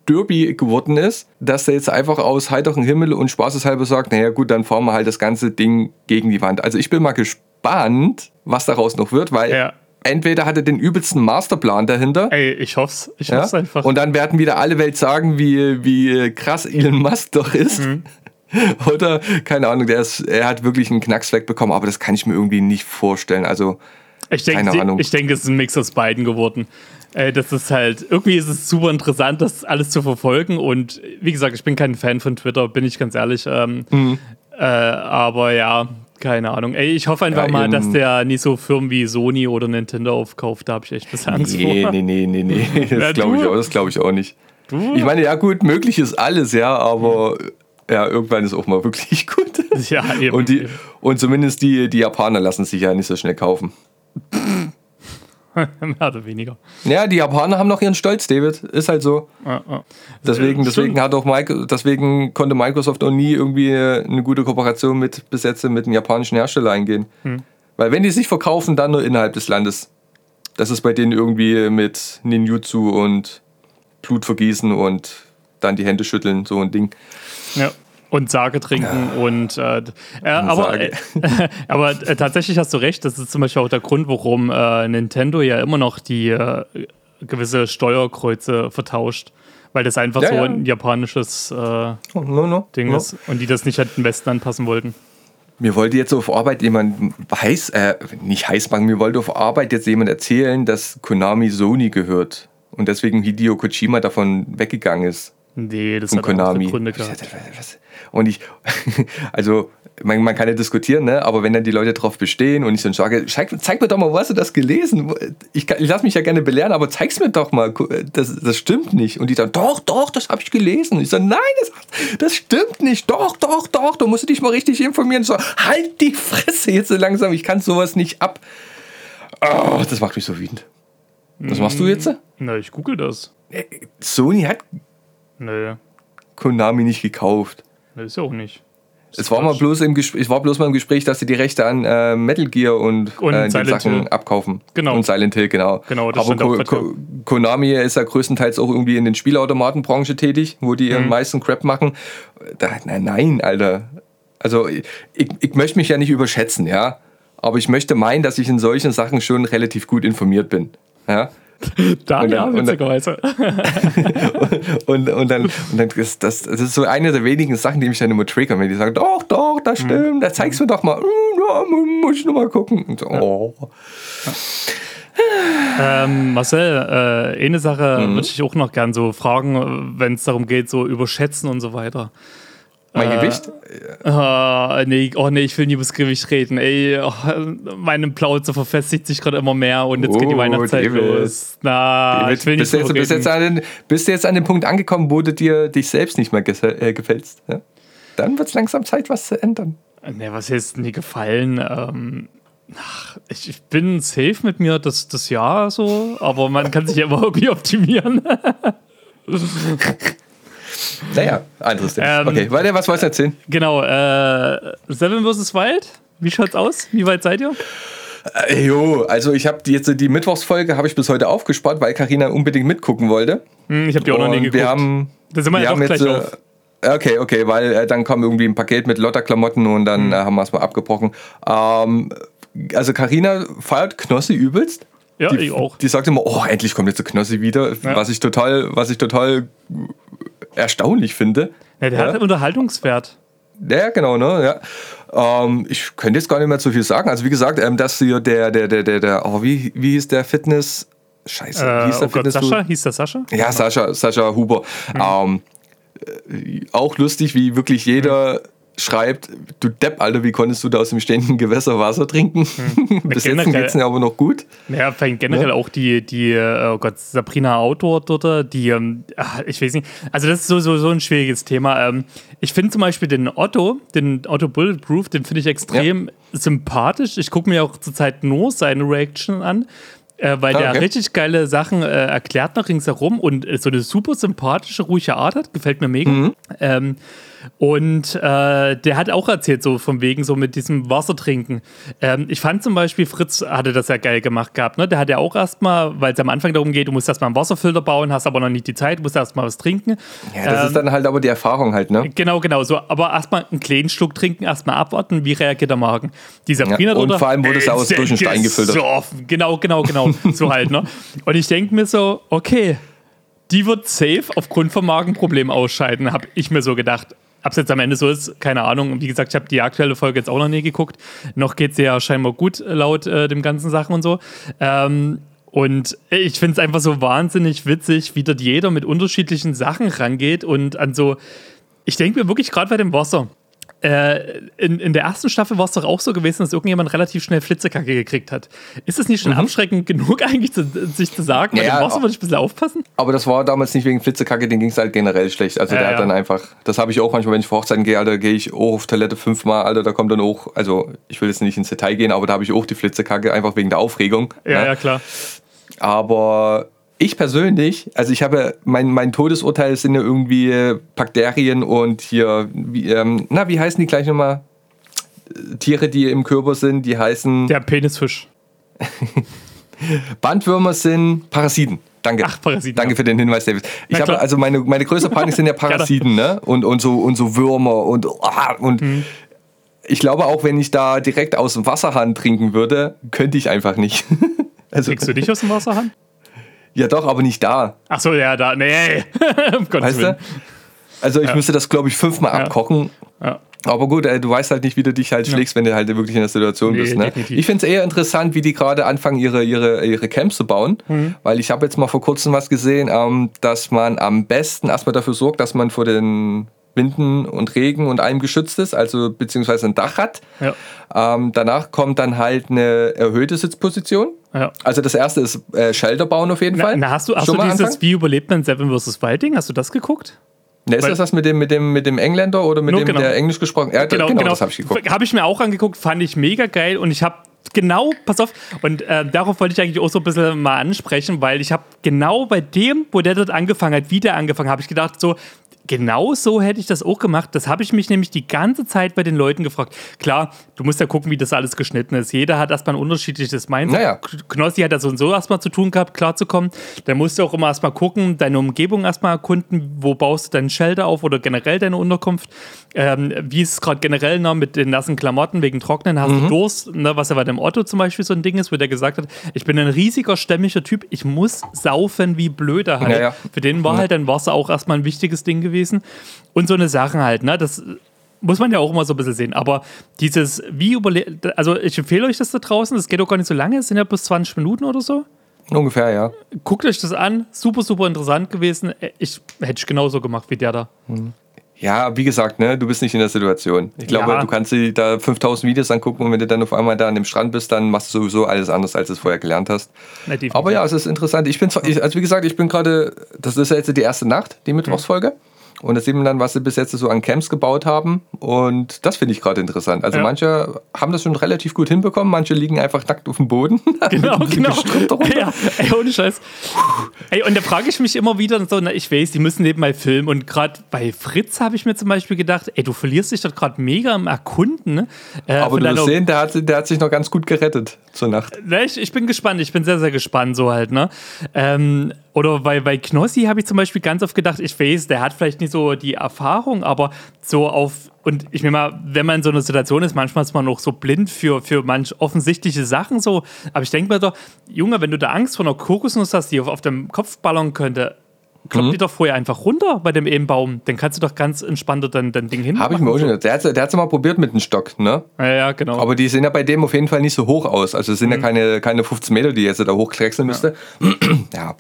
Derby geworden ist, dass der jetzt einfach aus heiterem Himmel und spaßeshalber sagt, naja gut, dann fahren wir halt das ganze Ding gegen die Wand. Also ich bin mal gespannt, was daraus noch wird, weil Ja. entweder hat er den übelsten Masterplan dahinter. Ey, ich hoff's. Ich Ja? hoff's einfach. Und dann werden wieder alle Welt sagen, wie, wie krass Elon Musk doch ist. Mhm. Oder, keine Ahnung, der ist, er hat wirklich einen Knacksfleck bekommen, aber das kann ich mir irgendwie nicht vorstellen. Also, Ich Keine denke, Ahnung. ich denke, es ist ein Mix aus beiden geworden. Äh, das ist halt, irgendwie ist es super interessant, das alles zu verfolgen. Und wie gesagt, ich bin kein Fan von Twitter, bin ich ganz ehrlich. Ähm, Mhm. äh, aber ja, keine Ahnung. Ey, ich hoffe einfach Ja, mal, dass der nicht so Firmen wie Sony oder Nintendo aufkauft. Da habe ich echt ein Angst nee, vor. nee, nee, nee, nee. Ja, Das glaube ich, auch- das glaub ich auch nicht. Du? Ich meine, ja, gut, möglich ist alles, ja, aber ja, irgendwann ist auch mal wirklich gut. Ja, eben. Und, die, und zumindest die, die Japaner lassen sich ja nicht so schnell kaufen. Mehr oder weniger. Ja, die Japaner haben noch ihren Stolz, David. Ist halt so. Ja, ja. Deswegen, Äh, deswegen hat auch Mike, deswegen konnte Microsoft auch nie irgendwie eine gute Kooperation mit bis jetzt mit einem japanischen Hersteller eingehen. Hm. Weil wenn die sich verkaufen, dann nur innerhalb des Landes. Das ist bei denen irgendwie mit Ninjutsu und Blut vergießen und dann die Hände schütteln, so ein Ding. Ja. Und Sage trinken und äh, d- äh, aber, Sage. äh, aber äh, tatsächlich hast du recht, das ist zum Beispiel auch der Grund, warum äh, Nintendo ja immer noch die äh, gewisse Steuerkreuze vertauscht. Weil das einfach Ja, so ja. ein japanisches äh, Oh, no, no, Ding no. ist und die das nicht halt im Westen anpassen wollten. Mir wollte jetzt auf Arbeit jemand heiß, äh, nicht heiß machen, mir wollte auf Arbeit jetzt jemand erzählen, dass Konami Sony gehört. Und deswegen Hideo Kojima davon weggegangen ist. Nee, das von hat Konami. Gründe Ich gehabt. Und ich, also, man, man kann ja diskutieren, ne? aber wenn dann die Leute drauf bestehen und ich dann sage, zeig, zeig mir doch mal, wo hast du das gelesen? Ich, ich lasse mich ja gerne belehren, aber zeig's mir doch mal, das, das stimmt nicht. Und die sagen, doch, doch, das habe ich gelesen. Und ich sage, nein, das, das stimmt nicht, doch, doch, doch, du musst dich mal richtig informieren. So, halt die Fresse jetzt so langsam, ich kann sowas nicht ab. Oh, das macht mich so wütend. Was machst du jetzt? Na, ich google das. Sony hat Nö, Konami nicht gekauft. nee, ist ja auch nicht. Es war, mal bloß im Gespräch, es war bloß mal im Gespräch, dass sie die Rechte an äh, Metal Gear und, Und äh, die Silent Sachen Hill. abkaufen. Genau. Und Silent Hill, genau. Genau, das Aber Ko. Ko Konami ist ja größtenteils auch irgendwie in den Spielautomatenbranche tätig, wo die Mhm. ihren meisten Crap machen. Da, nein, nein, Alter. Also ich, ich möchte mich ja nicht überschätzen, ja. Aber ich möchte meinen, dass ich in solchen Sachen schon relativ gut informiert bin. Ja. Da, ja, witzigerweise. Und, und dann, und dann ist das, das ist so eine der wenigen Sachen, die mich dann immer triggern, wenn die sagen, doch, doch, das Mhm. stimmt, da zeigst du doch mal, "Hm, ja, muss ich noch mal gucken. Und so, oh. Ähm, Marcel, äh, eine Sache Mhm. würde ich auch noch gern so fragen, wenn es darum geht, so überschätzen und so weiter. Mein Äh, Gewicht? Ah, nee, oh nee, ich will nie über das Gewicht reden. Ey, oh, meine Plauze verfestigt sich gerade immer mehr und jetzt geht die Oh, Weihnachtszeit David. los. Na, David, ich will nicht bist, du jetzt, bist, jetzt an den, bist du jetzt an den Punkt angekommen, wo du dir dich selbst nicht mehr äh, gefällst? Ja? Dann wird es langsam Zeit, was zu ändern. Nee, was ist nie gefallen? Ähm, ach, ich, ich bin safe mit mir das, das Jahr so, aber man kann sich ja immer irgendwie optimieren. Naja, anderes Thema. Ähm, okay, weiter, was wolltest du erzählen? genau, äh, Seven vs. Wild, wie schaut's aus? Wie weit seid ihr? Äh, jo, also ich habe die, jetzt die Mittwochsfolge habe ich bis heute aufgespart, weil Karina unbedingt mitgucken wollte. Hm, ich habe die auch noch nie geguckt. wir haben, da sind wir ja haben doch jetzt, gleich äh, auf. Okay, okay, weil äh, dann kam irgendwie ein Paket mit Lotterklamotten und Hm. dann äh, haben wir es mal abgebrochen. Ähm, also Karina feiert Knossi übelst. Ja, die, ich auch. Die sagt immer, oh, endlich kommt jetzt der Knossi wieder, Ja. was ich total, was ich total erstaunlich finde. Ja, der ja. hat Unterhaltungswert. Ja, genau, ne? Ja. Ähm, ich könnte jetzt gar nicht mehr zu viel sagen. Also wie gesagt, ähm, dass hier der, der, der, der, der, oh, wie, wie hieß der Fitness? Scheiße, wie Äh, hieß der oh Gott, Fitness? Sascha? Hieß das Sascha? Ja, Sascha, Sascha Huber. Mhm. Ähm, äh, auch lustig, wie wirklich jeder schreibt, du Depp, Alter, wie konntest du da aus dem stehenden Gewässer Wasser trinken? Hm. Bis jetzt geht es mir aber noch gut. Ja, generell ja. auch die, die, äh, oh Gott, Sabrina Outdoor dort, die, ähm, ich weiß nicht, also das ist so, so, so ein schwieriges Thema. Ähm, ich finde zum Beispiel den Otto, den Otto Bulletproof, den finde ich extrem ja. sympathisch. Ich gucke mir auch zurzeit nur seine Reaction an. Äh, weil ah, okay. der richtig geile Sachen äh, erklärt nach ringsherum und so eine super sympathische, ruhige Art hat. Gefällt mir mega. Mhm. Ähm, und äh, der hat auch erzählt, so von wegen so mit diesem Wasser trinken. Ähm, ich fand zum Beispiel, Fritz hatte das ja geil gemacht gehabt. Ne? Der hat ja auch erstmal, weil es am Anfang darum geht, du musst erstmal einen Wasserfilter bauen, hast aber noch nicht die Zeit, musst erstmal was trinken. Ja, das ähm, ist dann halt aber die Erfahrung halt, ne? Genau, genau. So, aber erstmal einen kleinen Schluck trinken, erstmal abwarten, wie reagiert der Magen. Dieser ja, Und vor allem wurde es aus durch den Stein gefiltert. So offen. Genau, genau, genau. So halt, ne? Und ich denke mir so, okay, die wird safe aufgrund von Magenproblemen ausscheiden, habe ich mir so gedacht. Ob es jetzt am Ende so ist, keine Ahnung. Wie gesagt, ich habe die aktuelle Folge jetzt auch noch nie geguckt. Noch geht es ja scheinbar gut laut äh, dem ganzen Sachen und so. Ähm, und ich finde es einfach so wahnsinnig witzig, wie dort jeder mit unterschiedlichen Sachen rangeht und an so. Ich denke mir wirklich gerade bei dem Wasser äh, in, in der ersten Staffel war es doch auch so gewesen, dass irgendjemand relativ schnell Flitzekacke gekriegt hat. Ist das nicht schon mhm. abschreckend genug eigentlich, zu, sich zu sagen? Ja, dem Wasser würde ich ein bisschen aufpassen. Aber das war damals nicht wegen Flitzekacke, den ging es halt generell schlecht. Also ja, der hat dann einfach, das habe ich auch manchmal, wenn ich vor Hochzeiten gehe, Alter, gehe ich auch auf Toilette fünfmal, Alter, da kommt dann auch, also ich will jetzt nicht ins Detail gehen, aber da habe ich auch die Flitzekacke, einfach wegen der Aufregung. Ja, ne? ja, klar. Aber ich persönlich, also ich habe, mein, mein Todesurteil sind ja irgendwie Bakterien und hier, wie, ähm, na, wie heißen die gleich nochmal? Tiere, die im Körper sind, die heißen. Der Penisfisch. Bandwürmer sind Parasiten. Danke. Ach, Parasiten. Danke für den Hinweis, David. Ich habe also meine, meine größte Panik sind ja Parasiten, ne? Und, und, so, und so Würmer und, und mhm. ich glaube auch, wenn ich da direkt aus dem Wasserhahn trinken würde, könnte ich einfach nicht. also, Kriegst du dich aus dem Wasserhahn? Ja, doch, aber nicht da. Ach so, ja, da. Nee. um weißt du? Also ich ja. müsste das, glaube ich, fünfmal ja. abkochen. Ja. Aber gut, ey, du weißt halt nicht, wie du dich halt schlägst, wenn du halt wirklich in der Situation nee, bist. Ne? Ich finde es eher interessant, wie die gerade anfangen, ihre, ihre, ihre Camps zu bauen. Mhm. Weil ich habe jetzt mal vor kurzem was gesehen, ähm, dass man am besten erstmal dafür sorgt, dass man vor den Winden und Regen und allem geschützt ist, also beziehungsweise ein Dach hat. Ähm, danach kommt dann halt eine erhöhte Sitzposition. Ja. Also das erste ist äh, Shelter bauen auf jeden na, Fall. Na, hast du, hast du dieses anfangen? Wie überlebt man Seven vs. Wilding? Hast du das geguckt? Ne, ist das das mit dem, mit, dem, mit dem Engländer oder mit no, dem, genau. der Englisch gesprochen hat? Ja, genau, genau, genau, das habe ich geguckt. Habe ich mir auch angeguckt, fand ich mega geil und ich habe genau, pass auf, und äh, darauf wollte ich eigentlich auch so ein bisschen mal ansprechen, weil ich habe genau bei dem, wo der dort angefangen hat, wie der angefangen hat, habe ich gedacht, so, genau so hätte ich das auch gemacht. Das habe ich mich nämlich die ganze Zeit bei den Leuten gefragt. Klar, du musst ja gucken, wie das alles geschnitten ist. Jeder hat erstmal ein unterschiedliches Mindset. Naja. Knossi hat ja so und so erstmal zu tun gehabt, klarzukommen. Dann musst du auch immer erstmal gucken, deine Umgebung erstmal erkunden, wo baust du deinen Shelter auf oder generell deine Unterkunft. Ähm, wie ist es gerade generell noch mit den nassen Klamotten wegen Trocknen? Hast mhm. du Durst? Ne, was ja bei dem Otto zum Beispiel so ein Ding ist, wo der gesagt hat, ich bin ein riesiger, stämmiger Typ, ich muss saufen wie blöder halt. Ja, Für den war halt dann Wasser auch erstmal ein wichtiges Ding gewesen gewesen. Und so eine Sachen halt, ne? Das muss man ja auch immer so ein bisschen sehen. Aber dieses, wie überlebt, also ich empfehle euch das da draußen, das geht auch gar nicht so lange, es sind ja bis 20 Minuten oder so. Ungefähr, ja. Guckt euch das an, super, super interessant gewesen. Ich hätte ich genauso gemacht wie der da. Mhm. Ja, wie gesagt, ne, du bist nicht in der Situation. Ich glaube, ja. du kannst dir da 5000 Videos angucken und wenn du dann auf einmal da an dem Strand bist, dann machst du sowieso alles anders, als du es vorher gelernt hast. Na, Aber ja, es ist interessant. Ich bin, also wie gesagt, ich bin gerade, das ist ja jetzt die erste Nacht, die Mittwochsfolge. Mhm. Und da sieht man dann, was sie bis jetzt so an Camps gebaut haben. Und das finde ich gerade interessant. Also ja. manche haben das schon relativ gut hinbekommen, manche liegen einfach nackt auf dem Boden. Genau, genau. Ja, ey, ohne Scheiß. Ey, und da frage ich mich immer wieder so, na, ich weiß, die müssen nebenbei filmen. Und gerade bei Fritz habe ich mir zum Beispiel gedacht, ey, du verlierst dich dort gerade mega im Erkunden. Ne? Äh, Aber du wirst sehen, der hat, der hat sich noch ganz gut gerettet zur Nacht. Ich, ich bin gespannt, ich bin sehr, sehr gespannt, so halt, ne? Ähm, oder bei, bei Knossi habe ich zum Beispiel ganz oft gedacht, ich weiß, der hat vielleicht nicht so die Erfahrung, aber so auf, und ich meine mal, wenn man in so einer Situation ist, manchmal ist man noch so blind für, für manch offensichtliche Sachen so. Aber ich denke mir doch, Junge, wenn du da Angst vor einer Kokosnuss hast, die auf, auf dem Kopf ballern könnte, klopp mhm. die doch vorher einfach runter bei dem Ebenbaum. Dann kannst du doch ganz entspannter dein, dein Ding hin. Habe ich mir auch schon Der hat es mal probiert mit dem Stock, ne? Ja, ja, genau. Aber die sehen ja bei dem auf jeden Fall nicht so hoch aus. Also es sind mhm. ja keine, keine 15 Meter, die jetzt da hochkleckseln müsste. Ja.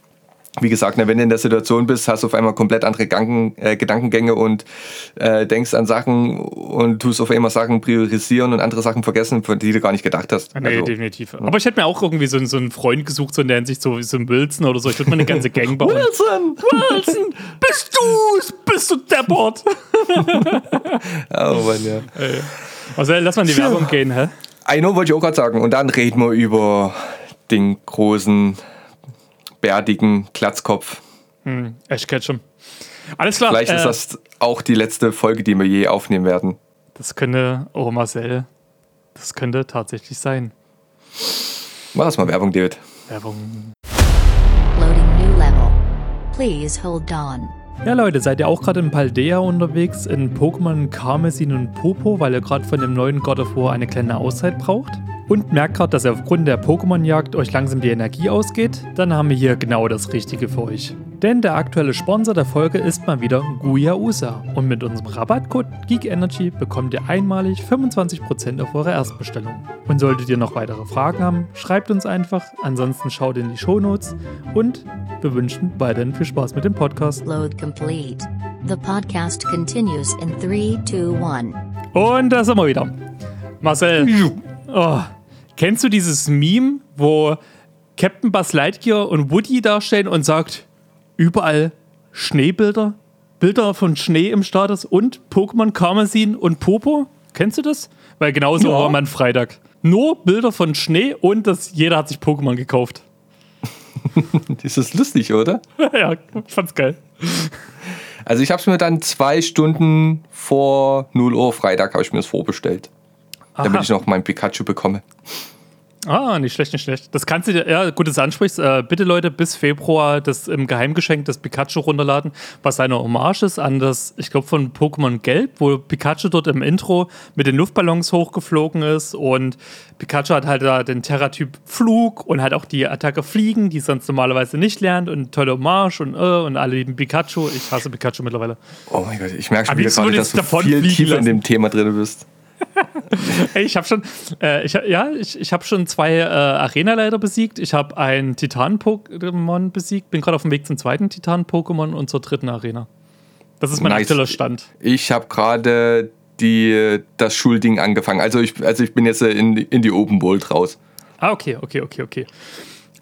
Ja. wie gesagt, ne, wenn du in der Situation bist, hast du auf einmal komplett andere Gedanken, äh, Gedankengänge und äh, denkst an Sachen und tust auf einmal Sachen priorisieren und andere Sachen vergessen, von die du gar nicht gedacht hast. Nee, Also, definitiv. Aber ich hätte mir auch irgendwie so, so einen Freund gesucht, so in der Hinsicht, so, so ein Wilson oder so. Ich würde mal eine ganze Gang bauen. Wilson! Wilson, bist du's? Bist du deppert? Oh Mann, ja. Also lass mal in die. Werbung gehen, hä? I know, wollte ich auch gerade sagen. Und dann reden wir über den großen, bärtigen Glatzkopf. Ich kenn schon. Alles klar. Vielleicht äh, ist das auch die letzte Folge, die wir je aufnehmen werden. Das könnte, oh Marcel, das könnte tatsächlich sein. Mach erst mal Werbung, David. Werbung. Loading new level. Please hold on. Ja, Leute, seid ihr auch gerade in Paldea unterwegs in Pokémon Karmesin und Popo, weil ihr gerade von dem neuen God of War eine kleine Auszeit braucht? Und merkt gerade, dass ihr aufgrund der Pokémon-Jagd euch langsam die Energie ausgeht? Dann haben wir hier genau das Richtige für euch. Denn der aktuelle Sponsor der Folge ist mal wieder Guya Usa. Und mit unserem Rabattcode GeekEnergy bekommt ihr einmalig 25% auf eure Erstbestellung. Und solltet ihr noch weitere Fragen haben, schreibt uns einfach. Ansonsten schaut in die Shownotes. Und wir wünschen weiterhin viel Spaß mit dem Podcast. Load complete. The podcast continues in 3, 2, 1. Und da sind wir wieder. Marcel, oh, kennst du dieses Meme, wo Captain Buzz Lightyear und Woody dastehen und sagt, überall Schneebilder, Bilder von Schnee im Status und Pokémon Karmesin und Popo? Kennst du das? Weil genauso Ja. war man Freitag. Nur Bilder von Schnee und das, jeder hat sich Pokémon gekauft. Das ist lustig, oder? ja, ich fand's geil. Also ich habe es mir dann zwei Stunden vor 0 Uhr Freitag habe ich mir das vorbestellt. Damit Aha. ich noch mein Pikachu bekomme. Ah, nicht schlecht, nicht schlecht. Das kannst du dir, ja, gut, dass du ansprichst. Äh, bitte Leute, bis Februar das im Geheimgeschenk das Pikachu runterladen, was eine Hommage ist an das, ich glaube, von Pokémon Gelb, wo Pikachu dort im Intro mit den Luftballons hochgeflogen ist und Pikachu hat halt da den Terratyp Flug und halt auch die Attacke Fliegen, die sonst normalerweise nicht lernt und tolle Hommage und äh, und alle lieben Pikachu. Ich hasse Pikachu mittlerweile. Oh mein Gott, ich merke schon wieder gerade, dass du davon viel tiefer in lassen. dem Thema drin bist. Ey, ich habe schon, äh, ich, ja, ich, ich habe schon zwei äh, Arena-Leiter besiegt. Ich habe ein Titan-Pokémon besiegt. Bin gerade auf dem Weg zum zweiten Titan-Pokémon und zur dritten Arena. Das ist mein Nice. aktueller Stand. Ich habe gerade die, das Schulding angefangen. Also ich, also ich bin jetzt äh, in, in die Open World raus. Ah, okay, okay, okay, okay.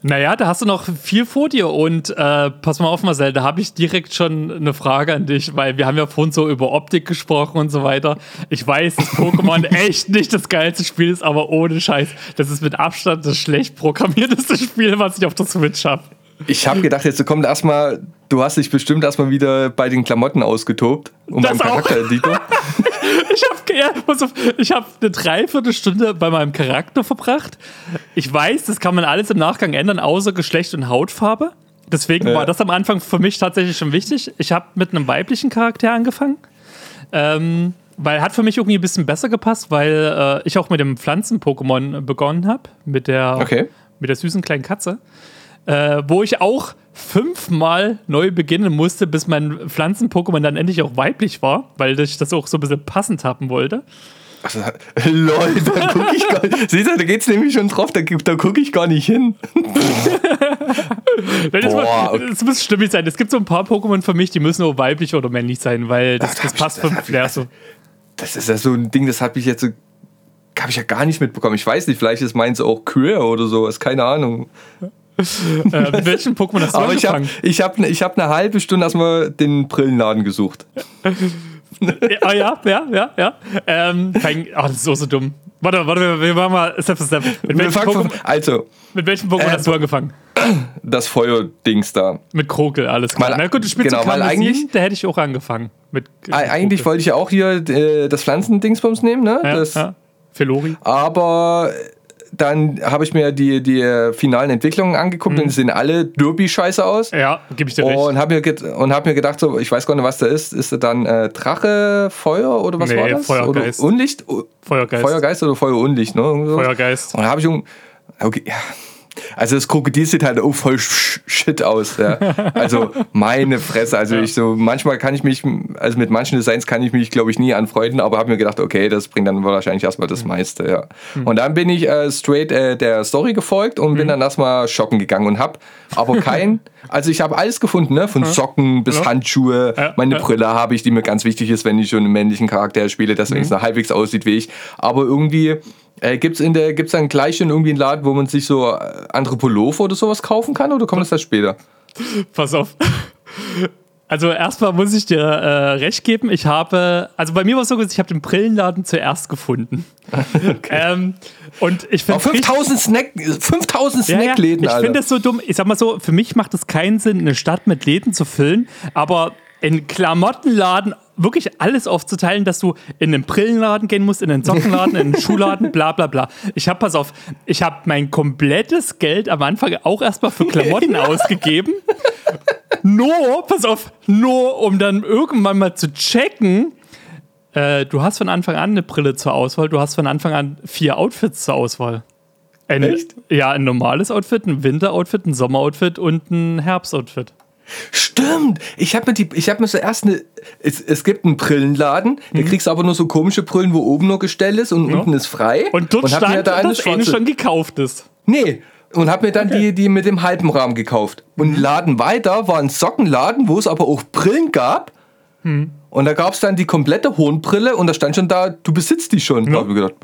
Naja, da hast du noch viel vor dir und äh, pass mal auf, Marcel, da habe ich direkt schon eine Frage an dich, weil wir haben ja vorhin so über Optik gesprochen und so weiter. Ich weiß, dass Pokémon echt nicht das geilste Spiel ist, aber ohne Scheiß, das ist mit Abstand das schlecht programmierteste Spiel, was ich auf der Switch habe. Ich habe gedacht, jetzt kommt erstmal, du hast dich bestimmt erstmal wieder bei den Klamotten ausgetobt. Und Das beim auch. Charaktereditor. Ich habe ja, ich hab eine Dreiviertelstunde bei meinem Charakter verbracht. Ich weiß, das kann man alles im Nachgang ändern, außer Geschlecht und Hautfarbe. Deswegen Ja. war das am Anfang für mich tatsächlich schon wichtig. Ich habe mit einem weiblichen Charakter angefangen. Ähm, weil hat für mich irgendwie ein bisschen besser gepasst, weil äh, ich auch mit dem Pflanzen-Pokémon begonnen habe. Mit der, Okay. mit der süßen kleinen Katze. Äh, wo ich auch fünfmal neu beginnen musste, bis mein Pflanzen-Pokémon dann endlich auch weiblich war, weil ich das auch so ein bisschen passend haben wollte. Also, lol, da gucke ich gar nicht. Siehst du, da geht's nämlich schon drauf, da, da gucke ich gar nicht hin. Das, Boah, muss, okay. das muss stimmig sein. Es gibt so ein paar Pokémon für mich, die müssen nur weiblich oder männlich sein, weil das, Ach, da das hab ich- passt das vom ich- Flair so. Das ist ja so ein Ding, das habe ich jetzt so. Habe ich ja gar nicht mitbekommen. Ich weiß nicht, vielleicht ist meins auch queer oder sowas, keine Ahnung. Äh, mit welchem Pokémon hast du Aber ich habe angefangen? ich hab, ne- ich hab eine halbe Stunde erstmal den Brillenladen gesucht. Ah, ja, ja, ja, ja. Ähm, kein, ach, das ist so, so dumm. Warte, warte, wir- machen mal Step für Step. Mit welchem Pokémon, also, mit welchem Pokémon Äh, hast du angefangen? das Feuerdings da. Mit Krokel, alles klar. Weil- Na gut, du spielst genau, weil eigentlich- da hätte ich auch angefangen. Mit, mit Ei- Eigentlich Krokel. wollte ich ja auch hier äh, das Pflanzendingsbums nehmen, ne? ja, das, ja. Felori. Aber dann habe ich mir die, die äh, finalen Entwicklungen angeguckt und die sehen alle derby-scheiße aus. Ja, gebe ich dir recht. Und habe mir, und hab mir gedacht, so, ich weiß gar nicht, was da ist. Ist da dann äh, Drache, Feuer oder was Nee, war das? Feuergeist. Oder Unlicht? Feuergeist. Feuergeist oder Feuerunlicht, ne? Irgendwie so. Feuergeist. Und da habe ich, okay, ja, Also das Krokodil sieht halt auch voll shit aus. Ja. Also meine Fresse. Also ich so, manchmal kann ich mich, also mit manchen Designs kann ich mich, glaube ich, nie anfreunden, aber habe mir gedacht, okay, das bringt dann wahrscheinlich erstmal das meiste, ja. Und dann bin ich äh, straight äh, der Story gefolgt und bin dann erstmal shoppen gegangen und habe aber kein, also ich habe alles gefunden, ne? Von Socken bis Ja. Handschuhe, Ja, meine. Brille habe ich, die mir ganz wichtig ist, wenn ich schon einen männlichen Charakter spiele, dass es halbwegs aussieht wie ich. Aber irgendwie äh, gibt es in der, gibt's dann gleich schon irgendwie einen Laden, wo man sich so äh, andere Pullover oder sowas kaufen kann oder kommt das erst später? Pass auf. Also erstmal muss ich dir äh, recht geben. Ich habe, also bei mir war es so, ich habe den Brillenladen zuerst gefunden. ähm, und ich finde Auf 5000 Snack, 5000 Ja, ja. Snackläden, Ich Alter. finde es so dumm. Ich sag mal so, für mich macht es keinen Sinn, eine Stadt mit Läden zu füllen, aber in Klamottenladen wirklich alles aufzuteilen, dass du in einen Brillenladen gehen musst, in einen Sockenladen, in einen Schuhladen, bla bla bla. Ich habe, pass auf, ich habe mein komplettes Geld am Anfang auch erstmal für Klamotten ausgegeben. Nur, pass auf, nur um dann irgendwann mal zu checken, äh, du hast von Anfang an eine Brille zur Auswahl, du hast von Anfang an vier Outfits zur Auswahl. Ein, Echt? Ja, ein normales Outfit, ein Winteroutfit, ein Sommeroutfit und ein Herbstoutfit. Stimmt. Ich habe mir die, ich habe mir zuerst eine, es, es gibt einen Brillenladen, da kriegst du aber nur so komische Brillen, wo oben nur Gestell ist und unten ist frei. Und dort hab mir stand, da eine dass eine schon gekauft ist. Nee. Und hab mir dann Okay. die, die mit dem halben Rahmen gekauft. Und Laden weiter war ein Sockenladen, wo es aber auch Brillen gab. Und da gab es dann die komplette Hornbrille und da stand schon da, du besitzt die schon. Da hab ich gedacht,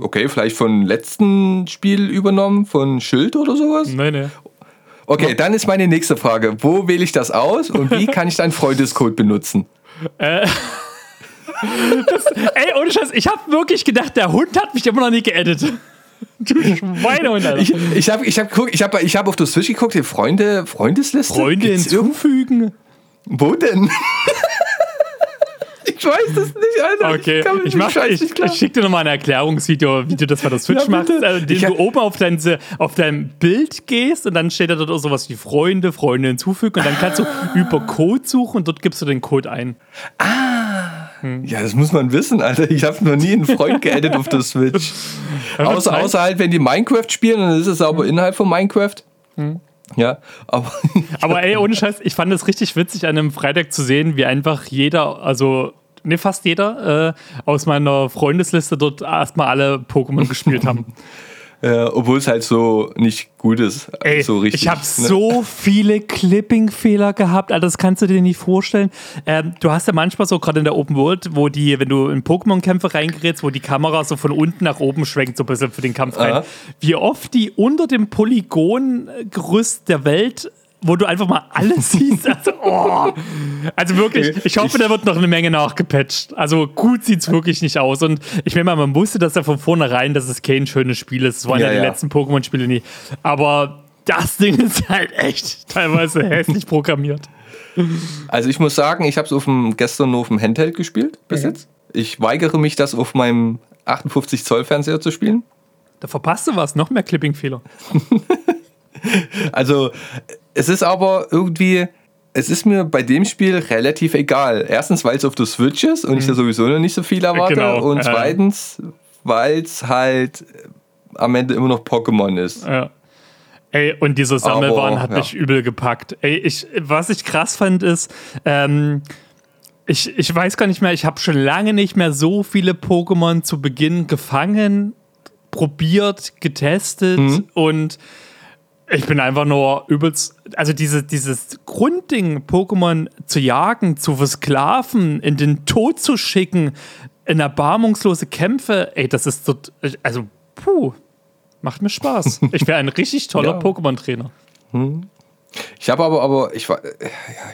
okay, vielleicht von letzten Spiel übernommen, von Schild oder sowas. Nee, nee. Okay, dann ist meine nächste Frage. Wo wähle ich das aus und wie kann ich deinen Freundescode benutzen? Ey, ohne Scheiß, ich habe wirklich gedacht, der Hund hat mich immer noch nicht geedit. Du Schweinehund, Alter. Ich, ich habe ich hab, ich hab, ich hab auf das Switch geguckt, die Freunde, Freundesliste. Freunde hinzufügen. Wo denn? Ich weiß das nicht, Alter. Okay, ich, dem mach, ich, ich schicke dir nochmal ein Erklärungsvideo, wie du das bei der Switch Ja, machst, äh, indem Ich du oben auf dein, auf dein Bild gehst und dann steht da dort auch sowas wie Freunde, Freunde hinzufügen und dann kannst du über Code suchen und dort gibst du den Code ein. Ja, das muss man wissen, Alter. Ich habe noch nie einen Freund geedit auf der Switch. außer, außer halt, wenn die Minecraft spielen, dann ist es aber innerhalb von Minecraft. Ja, aber Aber ey, ohne Scheiß, ich fand es richtig witzig, an einem Freitag zu sehen, wie einfach jeder, also ne, fast jeder äh, aus meiner Freundesliste dort erstmal alle Pokémon gespielt haben. äh, obwohl es halt so nicht gut ist. Ey, so richtig. ich habe ne? so viele Clipping-Fehler gehabt, Alter, das kannst du dir nicht vorstellen. Ähm, du hast ja manchmal so gerade in der Open World, wo die, wenn du in Pokémon-Kämpfe reingerätst, wo die Kamera so von unten nach oben schwenkt, so ein bisschen für den Kampf rein. Aha. Wie oft die unter dem Polygongerüst der Welt wo du einfach mal alles siehst. Also, oh. also wirklich, ich hoffe, da wird noch eine Menge nachgepatcht. Also gut sieht es wirklich nicht aus. Und ich meine mal, man wusste das ja von vornherein, dass es kein schönes Spiel ist. Es waren ja, Ja, die ja. letzten Pokémon-Spiele nie. Aber das Ding ist halt echt teilweise hässlich programmiert. Also ich muss sagen, ich habe es auf dem, gestern nur auf dem Handheld gespielt bis jetzt. Ich weigere mich, das auf meinem 58 Zoll Fernseher zu spielen. Da verpasst du was, noch mehr Clipping-Fehler. Also es ist aber irgendwie, es ist mir bei dem Spiel relativ egal. Erstens, weil es auf der Switch ist und ich da sowieso noch nicht so viel erwarte. Genau, und zweitens, weil es halt am Ende immer noch Pokémon ist. Ja. Ey, und dieser Sammelwahn Aber, hat ja. mich übel gepackt. Ey, ich, was ich krass fand, ist, ähm, ich, ich weiß gar nicht mehr, ich habe schon lange nicht mehr so viele Pokémon zu Beginn gefangen, probiert, getestet Mhm. und ich bin einfach nur übelst, also diese, dieses Grundding, Pokémon zu jagen, zu versklaven, in den Tod zu schicken, in erbarmungslose Kämpfe, ey, das ist dort, also, puh, macht mir Spaß. Ich wäre ein richtig toller Ja. Pokémon-Trainer. Ich habe aber, aber ich war, ja,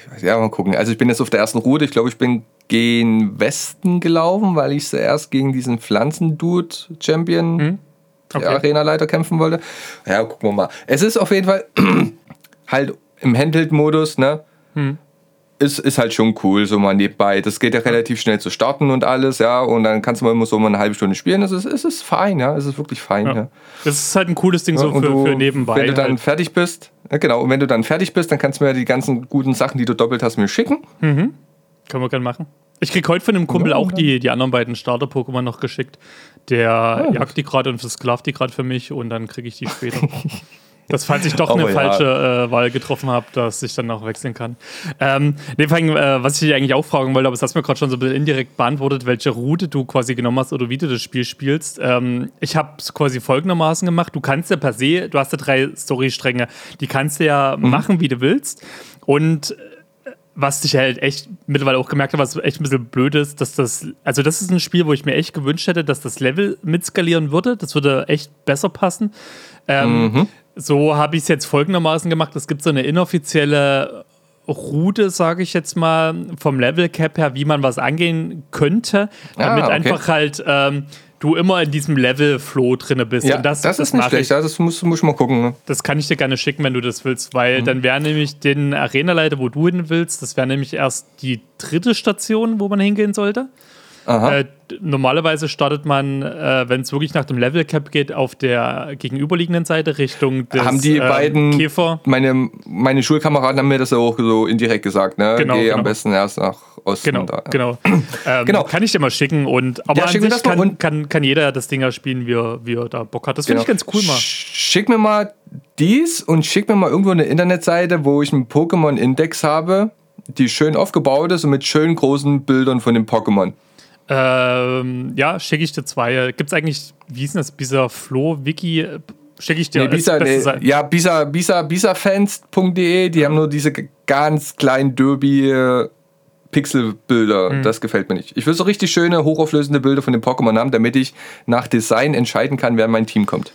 ich weiß, ja, mal gucken. Also ich bin jetzt auf der ersten Route. Ich glaube, ich bin gen Westen gelaufen, weil ich zuerst gegen diesen Pflanzendude-Champion der Okay. Arena-Leiter kämpfen wollte. Ja, gucken wir mal. Es ist auf jeden Fall halt im Handheld-Modus, ne? Ist, ist halt schon cool, so mal nebenbei. Das geht ja relativ schnell zu starten und alles, ja. Und dann kannst du mal immer so mal eine halbe Stunde spielen. Es ist, es ist fein, ja. Es ist wirklich fein, ja. Ja. Das ist halt ein cooles Ding so für, du, für nebenbei. Wenn du dann halt. fertig bist, ja, genau, und wenn du dann fertig bist, dann kannst du mir die ganzen guten Sachen, die du doppelt hast, mir schicken. Können wir gerne machen. Ich krieg heute von dem Kumpel Ja, auch die, die anderen beiden Starter-Pokémon noch geschickt. Der Ah. jagt die gerade und versklavt die gerade für mich und dann kriege ich die später. Das, falls ich doch eine ja. falsche äh, Wahl getroffen habe, dass ich dann noch wechseln kann. Ähm, nee, vor allem, äh, was ich dich eigentlich auch fragen wollte, aber das hast du mir gerade schon so ein bisschen indirekt beantwortet, welche Route du quasi genommen hast oder wie du das Spiel spielst. Ähm, ich habe es quasi folgendermaßen gemacht. Du kannst ja per se, du hast ja drei Storystränge, die kannst du ja Mhm. machen, wie du willst. Und was ich halt echt mittlerweile auch gemerkt habe, was echt ein bisschen blöd ist, dass das, also das ist ein Spiel, wo ich mir echt gewünscht hätte, dass das Level mitskalieren würde. Das würde echt besser passen. Ähm, So habe ich es jetzt folgendermaßen gemacht. Es gibt so eine inoffizielle Route, sage ich jetzt mal, vom Level Cap her, wie man was angehen könnte, Ah, damit okay. einfach halt ähm, du immer in diesem Level-Flow drinne bist. Ja, Und das, ist nicht schlecht. ich. Das musst, musst du mal gucken. Ne? Das kann ich dir gerne schicken, wenn du das willst, weil Mhm. dann wäre nämlich den Arenaleiter, wo du hin willst, das wäre nämlich erst die dritte Station, wo man hingehen sollte. Äh, normalerweise startet man, äh, wenn es wirklich nach dem Level Cap geht, auf der gegenüberliegenden Seite Richtung des haben die ähm, beiden, Käfer. meine, meine Schulkameraden haben mir das auch so indirekt gesagt. Ne? Genau, Geh genau. am besten erst nach Osten. Genau, da. genau. Ähm, Genau. Kann ich dir mal schicken. Und, aber Ja, an schick sich kann, und- kann, kann jeder das Ding ja spielen, wie er, wie er da Bock hat. Das finde Genau. ich ganz cool mal. Sch- Schick mir mal dies und schick mir mal irgendwo eine Internetseite, wo ich einen Pokémon-Index habe, die schön aufgebaut ist und mit schön großen Bildern von den Pokémon. Ähm, ja, schicke ich dir zwei. Gibt es eigentlich, wie ist denn das, dieser Flo-Wiki? Schicke ich dir Nee, Bisa, nee, ja, bisa, bisa, bisafans.de, die haben nur diese ganz kleinen Derby äh, Pixelbilder. Mhm. Das gefällt mir nicht. Ich will so richtig schöne, hochauflösende Bilder von den Pokémon haben, damit ich nach Design entscheiden kann, wer in mein Team kommt.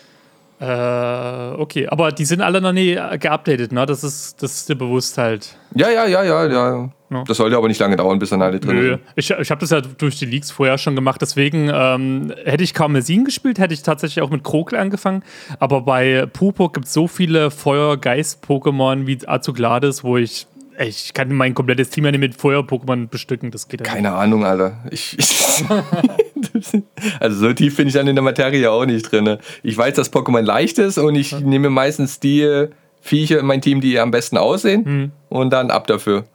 Äh, okay, aber die sind alle noch nie äh, geupdatet, ne? Das ist, das ist dir bewusst halt. Ja, ja, ja, ja, ja. Ja. Das sollte aber nicht lange dauern, bis dann alle drin Nö, sind. ich, ich habe das ja durch die Leaks vorher schon gemacht, deswegen ähm, hätte ich Karmesin gespielt, hätte ich tatsächlich auch mit Krokel angefangen, aber bei Pupo gibt es so viele Feuer-Geist-Pokémon wie Azuglades, wo ich, ey, ich kann mein komplettes Team ja nicht mit Feuer-Pokémon bestücken, das geht ja nicht. Keine Ahnung, Alter. Ich, ich also so tief bin ich dann in der Materie auch nicht drin. Ich weiß, dass Pokémon leicht ist und ich nehme meistens die Viecher in mein Team, die am besten aussehen Hm. und dann ab dafür.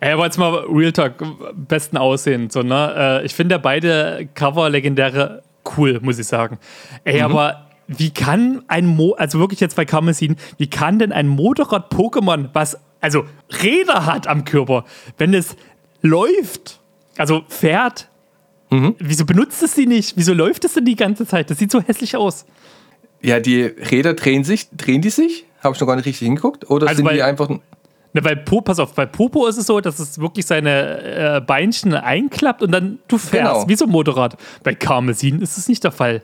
Ey, aber jetzt mal Real Talk, besten Aussehen. So, ne? Äh, ich finde ja beide Cover legendäre cool, muss ich sagen. Ey, Mhm. aber wie kann ein Mo, also wirklich jetzt bei Karmesin, wie kann denn ein Motorrad-Pokémon, was also Räder hat am Körper, wenn es läuft, also fährt, Mhm. wieso benutzt es sie nicht? Wieso läuft es denn die ganze Zeit? Das sieht so hässlich aus. Ja, die Räder drehen sich, drehen die sich? Habe ich noch gar nicht richtig hingeguckt? Oder Also sind bei- die einfach. Ne, bei Po, pass auf, bei Popo ist es so, dass es wirklich seine äh, Beinchen einklappt und dann du fährst, Genau. wie so ein Motorrad. Bei Karmesin ist es nicht der Fall.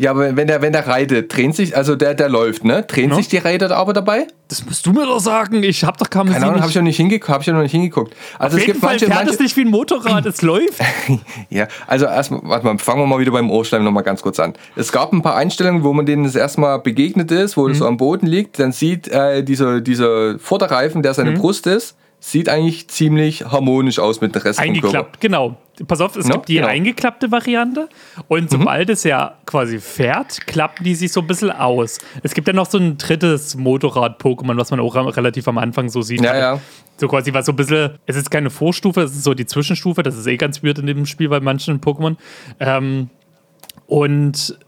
Ja, aber wenn der, wenn der reitet, drehen sich, also der, der läuft, ne? Drehen Ja. sich die Räder aber dabei? Das musst du mir doch sagen. Ich hab doch Karmesin Keine Ahnung, habe ich, noch nicht hingeguckt, hab ich noch nicht hingeguckt. Also Auf jeden Fall fährt es nicht wie ein Motorrad, es läuft. Ja, also erstmal, warte mal, fangen wir mal wieder beim Ohrschleim nochmal ganz kurz an. Es gab ein paar Einstellungen, wo man denen das erstmal begegnet ist, wo Mhm. das so am Boden liegt, dann sieht äh, dieser, dieser Vorderreifen, der Mhm. seine Brust ist, sieht eigentlich ziemlich harmonisch aus mit dem Rest vom. Eingeklappt, genau. Pass auf, es No, gibt die genau. eingeklappte Variante und sobald es ja quasi fährt, klappen die sich so ein bisschen aus. Es gibt ja noch so ein drittes Motorrad-Pokémon, was man auch relativ am Anfang so sieht. Ja, ja. So quasi was so ein bisschen, es ist keine Vorstufe, es ist so die Zwischenstufe, das ist eh ganz weird in dem Spiel bei manchen Pokémon. Ähm, und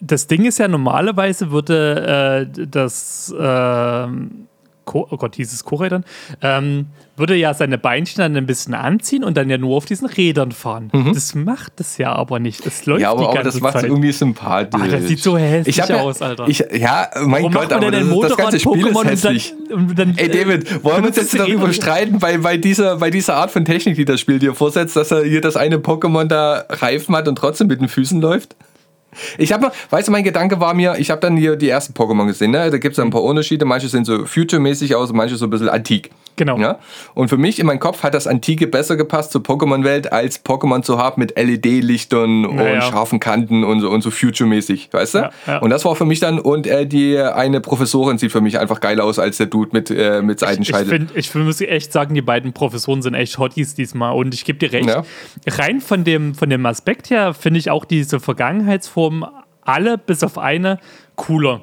das Ding ist ja, normalerweise würde äh, das, ähm, Ko oh Gott, hieß es Korädern, ähm, würde ja seine Beinchen dann ein bisschen anziehen und dann ja nur auf diesen Rädern fahren. Das macht es ja aber nicht. Es läuft Mhm. Ja, die aber auch ganze das macht Zeit. irgendwie sympathisch. Ah, das sieht so hässlich ja, aus, Alter. Ich, ja, mein Warum Gott, aber denn das, ist- das ganze Spiel Motorrad-Pokémon ist hässlich. und dann, und dann Ey, David, wollen wir uns jetzt darüber streiten, bei, bei, dieser, bei dieser Art von Technik, die das Spiel dir vorsetzt, dass er hier das eine Pokémon da Reifen hat und trotzdem mit den Füßen läuft? Ich habe weißt du, mein Gedanke war mir, ich habe dann hier die ersten Pokémon gesehen, ne? da gibt es ein paar Unterschiede, manche sehen so future-mäßig aus, manche so ein bisschen antik. Genau. Ja? Und für mich in meinem Kopf hat das Antike besser gepasst zur Pokémon-Welt, als Pokémon zu haben mit LED-Lichtern und Naja. scharfen Kanten und so, und so future-mäßig, weißt du? Ja, ja. Und das war für mich dann, und äh, die eine Professorin sieht für mich einfach geiler aus als der Dude mit, äh, mit Ich Seitenscheitel. finde, ich find, muss echt sagen, die beiden Professoren sind echt Hotties diesmal. Und ich gebe dir recht. Ja. Rein von dem, von dem Aspekt her finde ich auch diese Vergangenheitsformen alle bis auf eine cooler.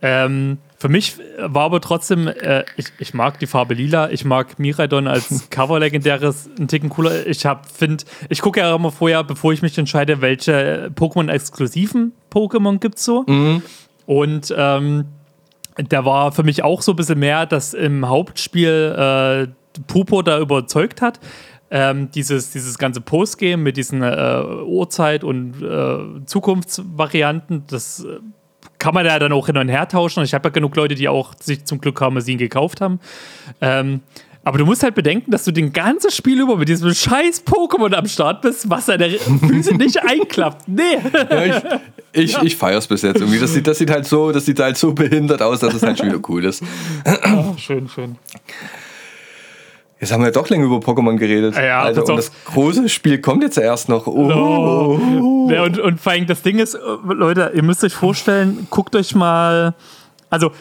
Ähm, Für mich war aber trotzdem, äh, ich, ich mag die Farbe lila, ich mag Miraidon als Cover-Legendäres einen Ticken cooler. Ich finde, ich gucke ja immer vorher, bevor ich mich entscheide, welche Pokémon-exklusiven Pokémon gibt es so. Und ähm, da war für mich auch so ein bisschen mehr, dass im Hauptspiel äh, Pupo da überzeugt hat. Ähm, dieses, dieses ganze Postgame mit diesen äh, Uhrzeit- und äh, Zukunftsvarianten, das äh, kann man ja dann auch hin und her tauschen. Und ich habe ja genug Leute, die auch sich zum Glück Karmesin gekauft haben. Ähm, aber du musst halt bedenken, dass du den ganzen Spiel über mit diesem scheiß Pokémon am Start bist, was deine Füße nicht einklappt. Nee. Ja, ich ich, ich feiere es bis jetzt irgendwie. Das sieht, das sieht halt so, das sieht halt so behindert aus, dass es halt schon wieder cool ist. Oh, schön, schön. Jetzt haben wir ja doch länger über Pokémon geredet. Ja, also, und das große Spiel kommt jetzt erst noch. Oh. Oh. Ja, und, und vor allem das Ding ist, äh, Leute, ihr müsst euch vorstellen, guckt euch mal, also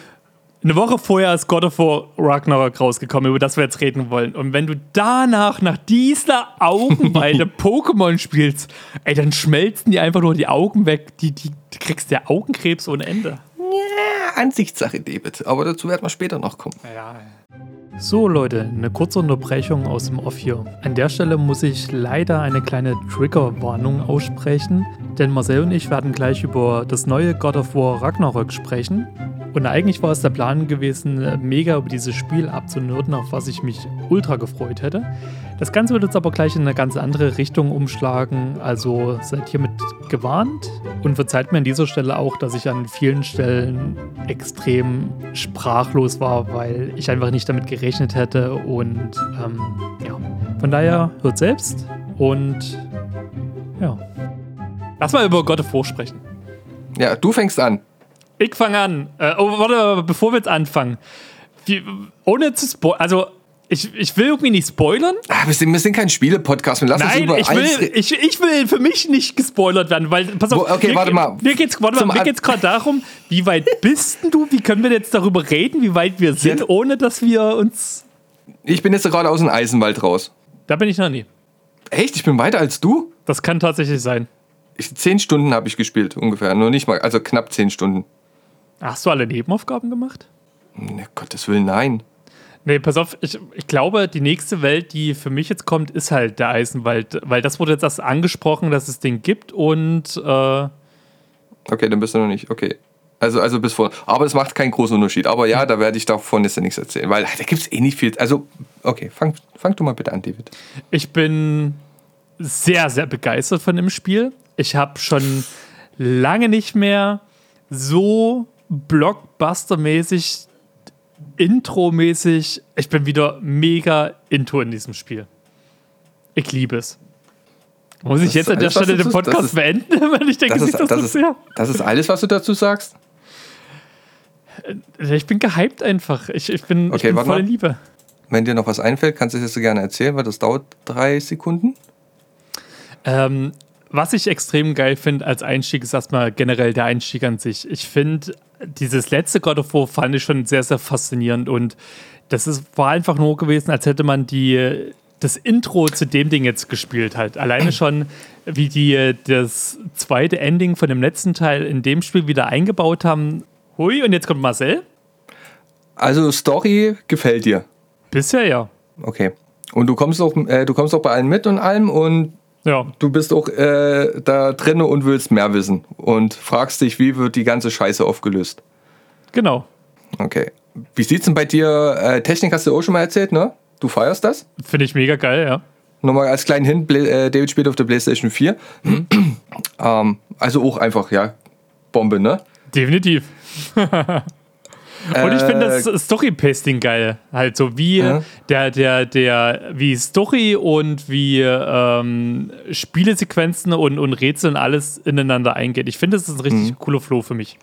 eine Woche vorher ist God of War Ragnarok rausgekommen, über das wir jetzt reden wollen. Und wenn du danach nach dieser Augenweite Pokémon spielst, ey, dann schmelzen die einfach nur die Augen weg. Die, die, du kriegst ja Augenkrebs ohne Ende. Ja, Ansichtssache, David. Aber dazu werden wir später noch kommen. So Leute, eine kurze Unterbrechung aus dem Off hier. An der Stelle muss ich leider eine kleine Triggerwarnung aussprechen, denn Marcel und ich werden gleich über das neue God of War Ragnarok sprechen. Und eigentlich war es der Plan gewesen, mega über dieses Spiel abzunörden, auf was ich mich ultra gefreut hätte. Das Ganze wird jetzt aber gleich in eine ganz andere Richtung umschlagen, also seid hiermit gewarnt und verzeiht mir an dieser Stelle auch, dass ich an vielen Stellen extrem sprachlos war, weil ich einfach nicht damit gerechnet hätte und ähm, ja, von daher hört selbst und ja. Lass mal über God of War sprechen. Ja, du fängst an. Ich fange an. Äh, oh, warte, bevor wir jetzt anfangen. Wie, ohne zu spoilern, also ich, ich will irgendwie nicht spoilern. Ah, wir, sind, wir sind kein Spiele-Podcast. Wir lassen Nein, über ich will, ich, ich will für mich nicht gespoilert werden, weil, pass auf, Wo- okay, mir, warte mal. Mir geht's, warte Zum mal, mir An- geht's gerade darum, wie weit bist denn du? Wie können wir jetzt darüber reden, wie weit wir sind, Ja. ohne dass wir uns. Ich bin jetzt gerade aus dem Eisenwald raus. Da bin ich noch nie. Echt? Ich bin weiter als du? Das kann tatsächlich sein. Ich, zehn Stunden habe ich gespielt, ungefähr. Nur nicht mal, also knapp zehn Stunden. Hast du alle Nebenaufgaben gemacht? Ne, Gottes Willen, nein. Nee, pass auf, ich, ich glaube, die nächste Welt, die für mich jetzt kommt, ist halt der Eisenwald, weil das wurde jetzt erst angesprochen, dass es den gibt und äh, Okay, dann bist du noch nicht. Okay. Also, also bis vor. Aber es macht keinen großen Unterschied. Aber ja, da werde ich davon jetzt nichts erzählen, weil da gibt es eh nicht viel. Also, okay, fang, fang du mal bitte an, David. Ich bin sehr, sehr begeistert von dem Spiel. Ich habe schon lange nicht mehr so Blockbuster-mäßig, Intro-mäßig. Ich bin wieder mega into in diesem Spiel. Ich liebe es. Muss ich Das jetzt an der Stelle den Podcast ist- beenden, weil ich denke, Das ist, das, das, ist, sehr. das ist alles, was du dazu sagst? Ich bin gehypt einfach. Ich, ich bin, ich Okay, bin warte voller mal. Liebe. Wenn dir noch was einfällt, kannst du es jetzt so gerne erzählen, weil das dauert drei Sekunden. Ähm, was ich extrem geil finde als Einstieg, ist erstmal generell der Einstieg an sich. Ich finde, dieses letzte God of War fand ich schon sehr, sehr faszinierend und das ist, war einfach nur gewesen, als hätte man die, das Intro zu dem Ding jetzt gespielt halt. Alleine schon, wie die das zweite Ending von dem letzten Teil in dem Spiel wieder eingebaut haben. Hui, und jetzt kommt Marcel. Also, Story gefällt dir. Bisher ja. Okay. Und du kommst auch, äh, du kommst auch bei allen mit und allem und Ja, du bist auch äh, da drin und willst mehr wissen und fragst dich, wie wird die ganze Scheiße aufgelöst. genau. Okay. Wie sieht's denn bei dir? Äh, Technik hast du auch schon mal erzählt, ne? Du feierst das? Finde ich mega geil, ja. Nochmal als kleinen Hint, Bla äh, David spielt auf der PlayStation 4. ähm, also auch einfach, ja, Bombe, ne? Definitiv. Und ich finde Äh, das Story-Pasting geil. Halt so wie Ja. der, der, der, wie Story und wie ähm, Spielesequenzen und, und Rätsel und alles ineinander eingeht. Ich finde, das ist ein richtig Mhm. cooler Flow für mich.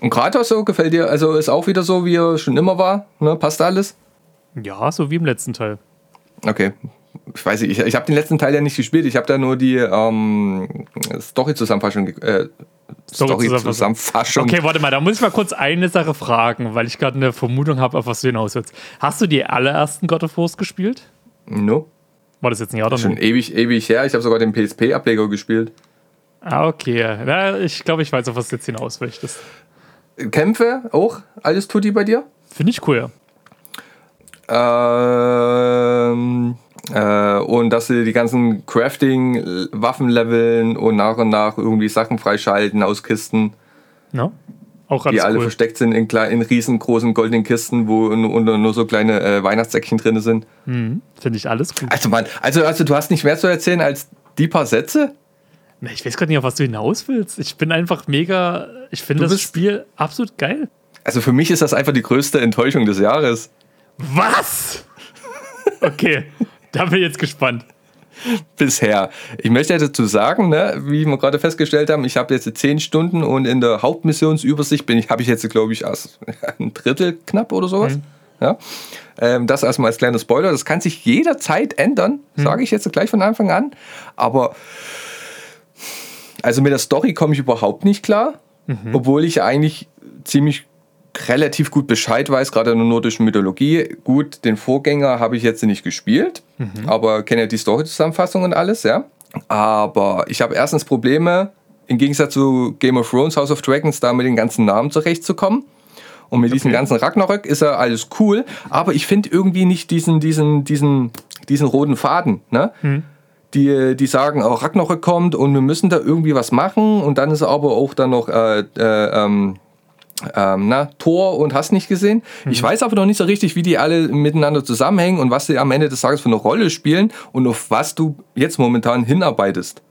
Und Kratos so gefällt dir, also ist auch wieder so, wie er schon immer war, ne? Passt alles? Ja, so wie im letzten Teil. Okay. Ich weiß nicht, ich, ich habe den letzten Teil ja nicht gespielt, ich habe da nur die ähm, Story-Zusammenfassung. Äh, Story-Zusammenfassung. Okay, warte mal, da muss ich mal kurz eine Sache fragen, weil ich gerade eine Vermutung habe, auf was du hinaus willst. Hast du die allerersten God of Wars gespielt? No. War das jetzt ein Ja oder Schon Nein? ewig, ewig her. Ich habe sogar den PSP-Ableger gespielt. Ah, okay. Na, ich glaube, ich weiß, auf was du jetzt hinaus möchtest. Kämpfe auch, alles Tutti bei dir? Finde ich cool, ja. Ähm, äh, und dass sie die ganzen Crafting-Waffen leveln und nach und nach irgendwie Sachen freischalten aus Kisten. Ja. Auch die alle cool. versteckt sind in, in riesengroßen goldenen Kisten, wo nur, nur so kleine äh, Weihnachtssäckchen drin sind. Mhm. Finde ich alles gut. Also, Mann, also, also du hast nicht mehr zu erzählen als die paar Sätze? Ich weiß gerade nicht, auf was du hinaus willst. Ich bin einfach mega. Ich finde das Spiel absolut geil. Also für mich ist das einfach die größte Enttäuschung des Jahres. Was? Okay, da bin ich jetzt gespannt. Bisher. Ich möchte dazu sagen, ne, wie wir gerade festgestellt haben, ich habe jetzt zehn Stunden und in der Hauptmissionsübersicht bin ich, habe ich jetzt, glaube ich, ein Drittel knapp oder sowas. Mhm. Ja? Ähm, das erstmal als kleiner Spoiler. Das kann sich jederzeit ändern, mhm. sage ich jetzt gleich von Anfang an. Aber also mit der Story komme ich überhaupt nicht klar, mhm. obwohl ich eigentlich ziemlich relativ gut Bescheid weiß, gerade in der nordischen Mythologie. Gut, den Vorgänger habe ich jetzt nicht gespielt, mhm. aber kenne ja die Story-Zusammenfassung und alles, ja. Aber ich habe erstens Probleme, im Gegensatz zu Game of Thrones, House of Dragons, da mit den ganzen Namen zurechtzukommen. Und mit okay. diesem ganzen Ragnarök ist ja alles cool, aber ich finde irgendwie nicht diesen, diesen, diesen, diesen roten Faden. Ne? Mhm die, die sagen, auch oh, Ragnarök kommt und wir müssen da irgendwie was machen. Und dann ist aber auch dann noch äh, äh, ähm, ähm, na, Tor und hast nicht gesehen. Mhm. Ich weiß aber noch nicht so richtig, wie die alle miteinander zusammenhängen und was sie am Ende des Tages für eine Rolle spielen und auf was du jetzt momentan hinarbeitest.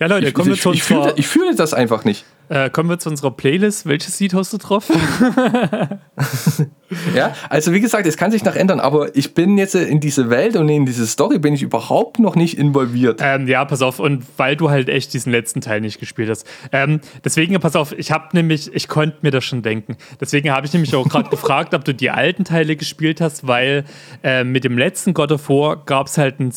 Ja, Leute, ich, kommen ich, wir ich, fühle, ich fühle das einfach nicht. Äh, kommen wir zu unserer Playlist. Welches Lied hast du drauf? ja, also wie gesagt, es kann sich noch ändern, aber ich bin jetzt in diese Welt und in diese Story bin ich überhaupt noch nicht involviert. Ähm, ja, pass auf, und weil du halt echt diesen letzten Teil nicht gespielt hast. Ähm, deswegen, pass auf, ich habe nämlich, ich konnte mir das schon denken. Deswegen habe ich nämlich auch gerade gefragt, ob du die alten Teile gespielt hast, weil äh, mit dem letzten God of War gab es halt ein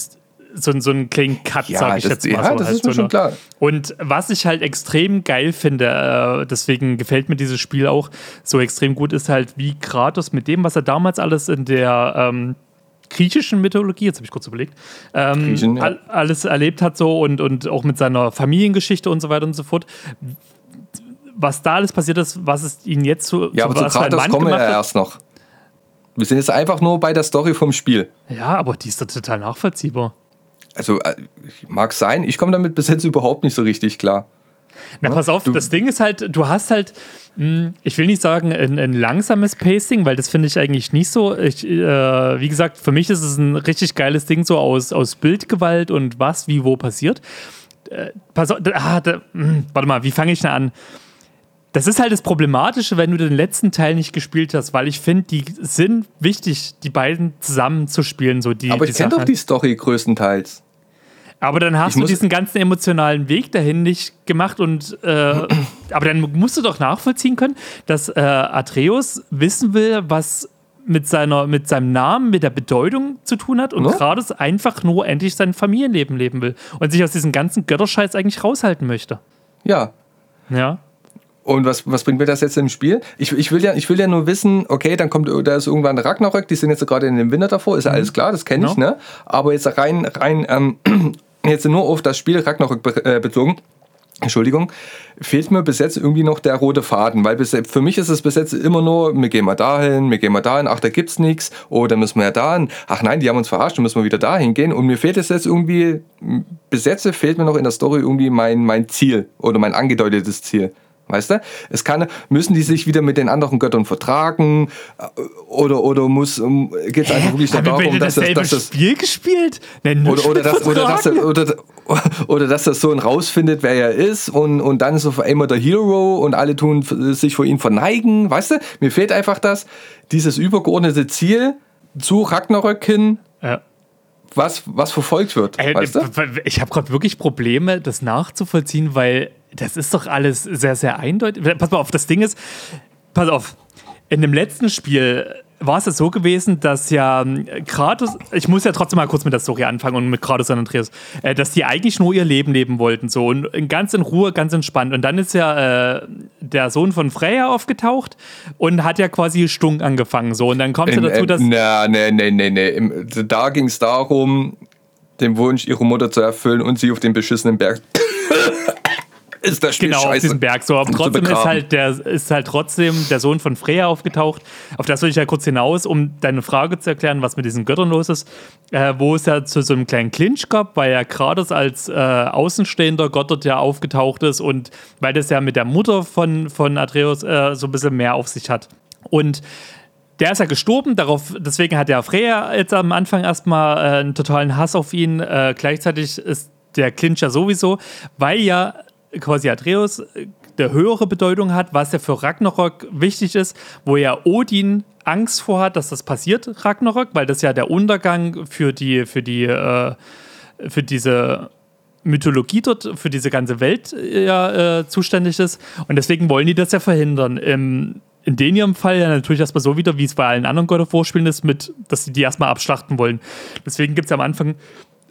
so, so einen kleinen Cut, ja, sag ich das, jetzt mal. Ja, so, das halt ist mir so schon klar. Und was ich halt extrem geil finde, äh, deswegen gefällt mir dieses Spiel auch so extrem gut, ist halt, wie Kratos mit dem, was er damals alles in der ähm, griechischen Mythologie, jetzt habe ich kurz überlegt, ähm, Griechen, ja. alles erlebt hat so und, und auch mit seiner Familiengeschichte und so weiter und so fort was da alles passiert ist, was es ihn jetzt zu. Ja, aber zu Kratos kommen wir ja erst noch. Wir sind jetzt einfach nur bei der Story vom Spiel. Ja, aber die ist doch total nachvollziehbar also äh, mag sein, ich komme damit bis jetzt überhaupt nicht so richtig klar. Na, pass auf, du, das Ding ist halt, du hast halt, hm, ich will nicht sagen ein, ein langsames Pacing, weil das finde ich eigentlich nicht so. Ich, äh, wie gesagt, für mich ist es ein richtig geiles Ding so aus, aus Bildgewalt und was, wie, wo passiert. Äh, pass auf, ah, da, mh, hm, warte mal, wie fange ich denn an? Das ist halt das Problematische, wenn du den letzten Teil nicht gespielt hast, weil ich finde, die sind wichtig, die beiden zusammen zu spielen. So die, aber ich kenne doch die Story größtenteils. Aber dann hast ich du diesen ganzen emotionalen Weg dahin nicht gemacht und äh, aber dann musst du doch nachvollziehen können, dass äh, Atreus wissen will, was mit, seiner, mit seinem Namen, mit der Bedeutung zu tun hat und no? gerade einfach nur endlich sein Familienleben leben will und sich aus diesem ganzen Götterscheiß eigentlich raushalten möchte. Ja. Ja. Und was, was bringt mir das jetzt im Spiel? Ich, ich, will ja, ich will ja nur wissen, okay, dann kommt da ist irgendwann Ragnarök, die sind jetzt gerade in dem Winter davor, ist ja mhm. alles klar, das kenne ich, ne? Aber jetzt rein, rein ähm, jetzt nur auf das Spiel Ragnarök äh, bezogen, Entschuldigung, fehlt mir bis jetzt irgendwie noch der rote Faden, weil bis, für mich ist es bis jetzt immer nur, wir gehen mal dahin, wir gehen mal dahin, ach, da gibt's nichts, oh, da müssen wir ja dahin, ach nein, die haben uns verarscht, dann müssen wir wieder dahin gehen und mir fehlt es jetzt irgendwie, bis jetzt fehlt mir noch in der Story irgendwie mein, mein Ziel oder mein angedeutetes Ziel. Weißt du? Es kann, müssen die sich wieder mit den anderen Göttern vertragen oder, oder muss, geht es einfach wirklich darum, dass, das, dass das Spiel gespielt? Nein, oder, oder, das, oder, dass, oder, oder dass das Sohn rausfindet, wer er ist und, und dann ist auf einmal der Hero und alle tun sich vor ihm verneigen. Weißt du? Mir fehlt einfach das, dieses übergeordnete Ziel zu Ragnarök hin. Ja was, was verfolgt wird. Äh, weißt du? Ich habe gerade wirklich Probleme, das nachzuvollziehen, weil das ist doch alles sehr, sehr eindeutig. Pass mal auf, das Ding ist, pass auf, in dem letzten Spiel war es ja so gewesen, dass ja ähm, Kratos, ich muss ja trotzdem mal kurz mit der Story anfangen und mit Kratos und Andreas, äh, dass die eigentlich nur ihr Leben leben wollten, so und ganz in Ruhe, ganz entspannt. Und dann ist ja äh, der Sohn von Freya aufgetaucht und hat ja quasi Stunk angefangen, so. Und dann kommt es ja dazu, dass. Na, nee, nee, nee, nee. Da ging es darum, den Wunsch ihrer Mutter zu erfüllen und sie auf den beschissenen Berg ist das Spiel genau, auf scheiße. diesem Berg. So, aber trotzdem ist halt, der, ist halt trotzdem der Sohn von Freya aufgetaucht. Auf das will ich ja kurz hinaus, um deine Frage zu erklären, was mit diesen Göttern los ist. Äh, wo es ja zu so einem kleinen Clinch gab, weil ja Kratos als äh, außenstehender Gott dort ja aufgetaucht ist und weil das ja mit der Mutter von, von Atreus äh, so ein bisschen mehr auf sich hat. Und der ist ja gestorben, darauf, deswegen hat ja Freya jetzt am Anfang erstmal äh, einen totalen Hass auf ihn. Äh, gleichzeitig ist der Clinch ja sowieso, weil ja quasi Atreus äh, der höhere Bedeutung hat, was ja für Ragnarok wichtig ist, wo ja Odin Angst vorhat, dass das passiert, Ragnarok, weil das ja der Untergang für die, für die, äh, für diese Mythologie dort, für diese ganze Welt äh, ja äh, zuständig ist. Und deswegen wollen die das ja verhindern. Im, in den ihrem Fall ja natürlich erstmal so wieder, wie es bei allen anderen God of War Spielen ist, mit, dass sie die erstmal abschlachten wollen. Deswegen gibt es am Anfang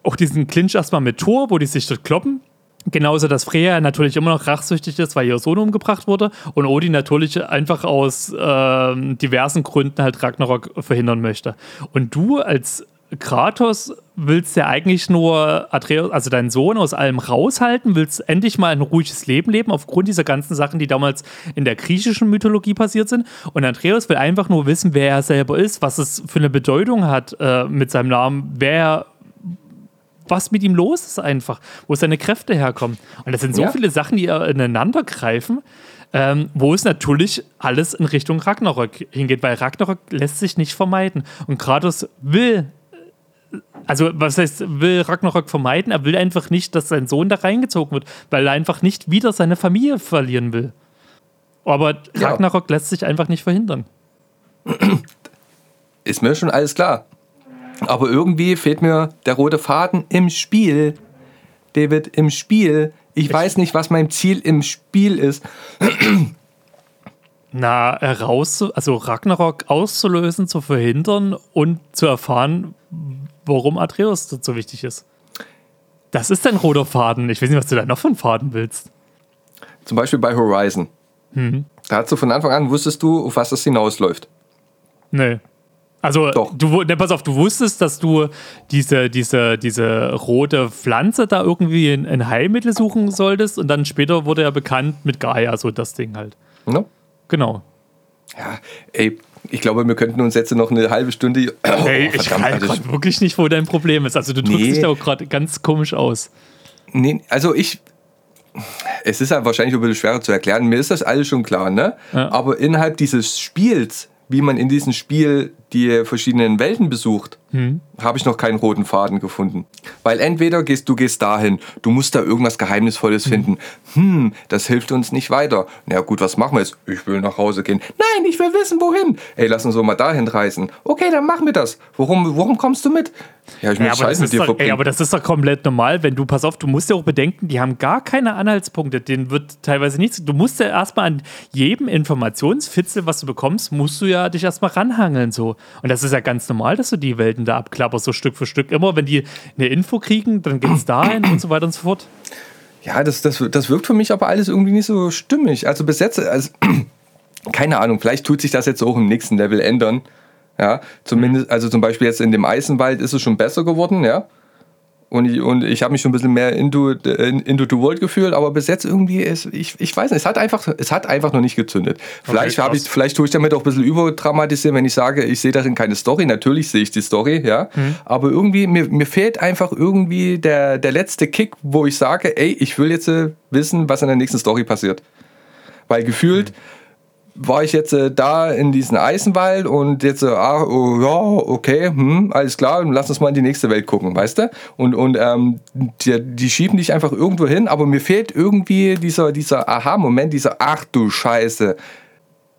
auch diesen Clinch erstmal mit Thor, wo die sich dort kloppen. Genauso, dass Freya natürlich immer noch rachsüchtig ist, weil ihr Sohn umgebracht wurde. Und Odin natürlich einfach aus ähm, diversen Gründen halt Ragnarok verhindern möchte. Und du als Kratos willst ja eigentlich nur Atreus, also deinen Sohn aus allem raushalten, willst endlich mal ein ruhiges Leben leben, aufgrund dieser ganzen Sachen, die damals in der griechischen Mythologie passiert sind. Und Atreus will einfach nur wissen, wer er selber ist, was es für eine Bedeutung hat äh, mit seinem Namen, wer was mit ihm los ist einfach, wo seine Kräfte herkommen. Und das sind so Ja. viele Sachen, die ineinander greifen, ähm, wo es natürlich alles in Richtung Ragnarok hingeht, weil Ragnarok lässt sich nicht vermeiden. Und Kratos will, also was heißt, will Ragnarok vermeiden? Er will einfach nicht, dass sein Sohn da reingezogen wird, weil er einfach nicht wieder seine Familie verlieren will. Aber Ja. Ragnarok lässt sich einfach nicht verhindern. Ist mir schon alles klar. Aber irgendwie fehlt mir der rote Faden im Spiel. David, im Spiel. Ich weiß nicht, was mein Ziel im Spiel ist. Na, heraus, also Ragnarok auszulösen, zu verhindern und zu erfahren, warum Atreus so wichtig ist. Das ist dein roter Faden. Ich weiß nicht, was du da noch für einen Faden willst. Zum Beispiel bei Horizon. Da hast du von Anfang an, wusstest du, auf was das hinausläuft. Nee. Also, Doch. du, ne, pass auf, du wusstest, dass du diese, diese, diese rote Pflanze da irgendwie ein, ein Heilmittel suchen solltest und dann später wurde ja bekannt mit Gaia, so das Ding halt. Ne? Genau. Ja, ey, ich glaube, wir könnten uns jetzt noch eine halbe Stunde. Oh, ich verdammt, weiß also ich- gerade wirklich nicht, wo dein Problem ist. Also, du drückst Nee. dich da auch gerade ganz komisch aus. Nee, also ich. Es ist ja wahrscheinlich ein bisschen schwerer zu erklären. Mir ist das alles schon klar, ne? Ja. Aber innerhalb dieses Spiels, wie man in diesem Spiel die verschiedenen Welten besucht, Hm. habe ich noch keinen roten Faden gefunden. Weil entweder gehst du gehst dahin, du musst da irgendwas Geheimnisvolles finden. Hm, das hilft uns nicht weiter. Na gut, was machen wir jetzt? Ich will nach Hause gehen. Nein, ich will wissen, wohin. Ey, lass uns doch mal dahin reisen. Okay, dann machen wir das. Worum, worum kommst du mit? Ja, ich Ja, Zeit das mit dir doch, ey, verbringen. aber das ist doch komplett normal, wenn du, pass auf, du musst ja auch bedenken, die haben gar keine Anhaltspunkte, denen wird teilweise nichts, du musst ja erstmal an jedem Informationsfitzel, was du bekommst, musst du ja dich erstmal ranhangeln so. Und das ist ja ganz normal, dass du die Welten da abklapperst, so Stück für Stück. Immer wenn die eine Info kriegen, dann geht's dahin und so weiter und so fort. Ja, das, das, das wirkt für mich aber alles irgendwie nicht so stimmig. Also bis jetzt, also, keine Ahnung, vielleicht tut sich das jetzt auch im nächsten Level ändern. Ja, zumindest, also zum Beispiel jetzt in dem Eisenwald ist es schon besser geworden, ja. Und ich, und ich habe mich schon ein bisschen mehr into, in- into the world gefühlt, aber bis jetzt irgendwie, ist, ich, ich weiß nicht, es hat einfach, es hat einfach noch nicht gezündet. Vielleicht, habe ich, vielleicht tue ich damit auch ein bisschen überdramatisieren, wenn ich sage, ich sehe darin keine Story. Natürlich sehe ich die Story, ja. Aber irgendwie, mir, mir fehlt einfach irgendwie der, der letzte Kick, wo ich sage, ey, ich will jetzt äh, wissen, was in der nächsten Story passiert. Weil gefühlt war ich jetzt äh, da in diesen Eisenwald und jetzt, äh, ah, oh, ja, okay, hm, alles klar, lass uns mal in die nächste Welt gucken, weißt du? Und, und ähm, die, die schieben dich einfach irgendwo hin, aber mir fehlt irgendwie dieser, dieser Aha-Moment, dieser, ach du Scheiße,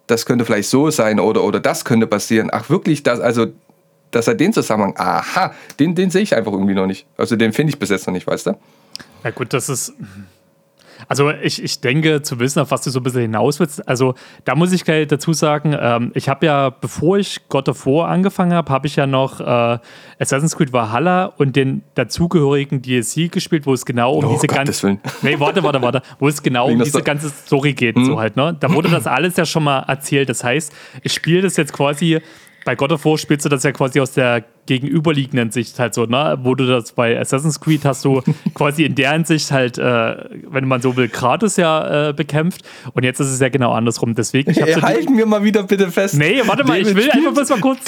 das könnte vielleicht so sein oder, oder das könnte passieren. Ach wirklich, das, also, dass er den Zusammenhang, aha, den, den sehe ich einfach irgendwie noch nicht. Also den finde ich bis jetzt noch nicht, weißt du? Ja gut, das ist. Also ich, ich denke zu wissen, auf was du so ein bisschen hinaus willst. Also da muss ich gleich dazu sagen, ähm, ich habe ja, bevor ich God of War angefangen habe, habe ich ja noch äh, Assassin's Creed Valhalla und den dazugehörigen DLC gespielt, wo es genau um Oh, diese ganze... Nee, warte, warte, warte. Wo es genau um diese ganze Story geht. So halt, ne? Da wurde das alles ja schon mal erzählt. Das heißt, ich spiele das jetzt quasi bei God of War spielst du das ja quasi aus der gegenüberliegenden Sicht halt so, ne? Wo du das bei Assassin's Creed hast du quasi in der Hinsicht halt, äh, wenn man so will, Kratos ja äh, bekämpft. Und jetzt ist es ja genau andersrum. Deswegen, ich Ey, so halten wir mal wieder bitte fest. Nee, warte mal, ich will einfach bloß mal kurz.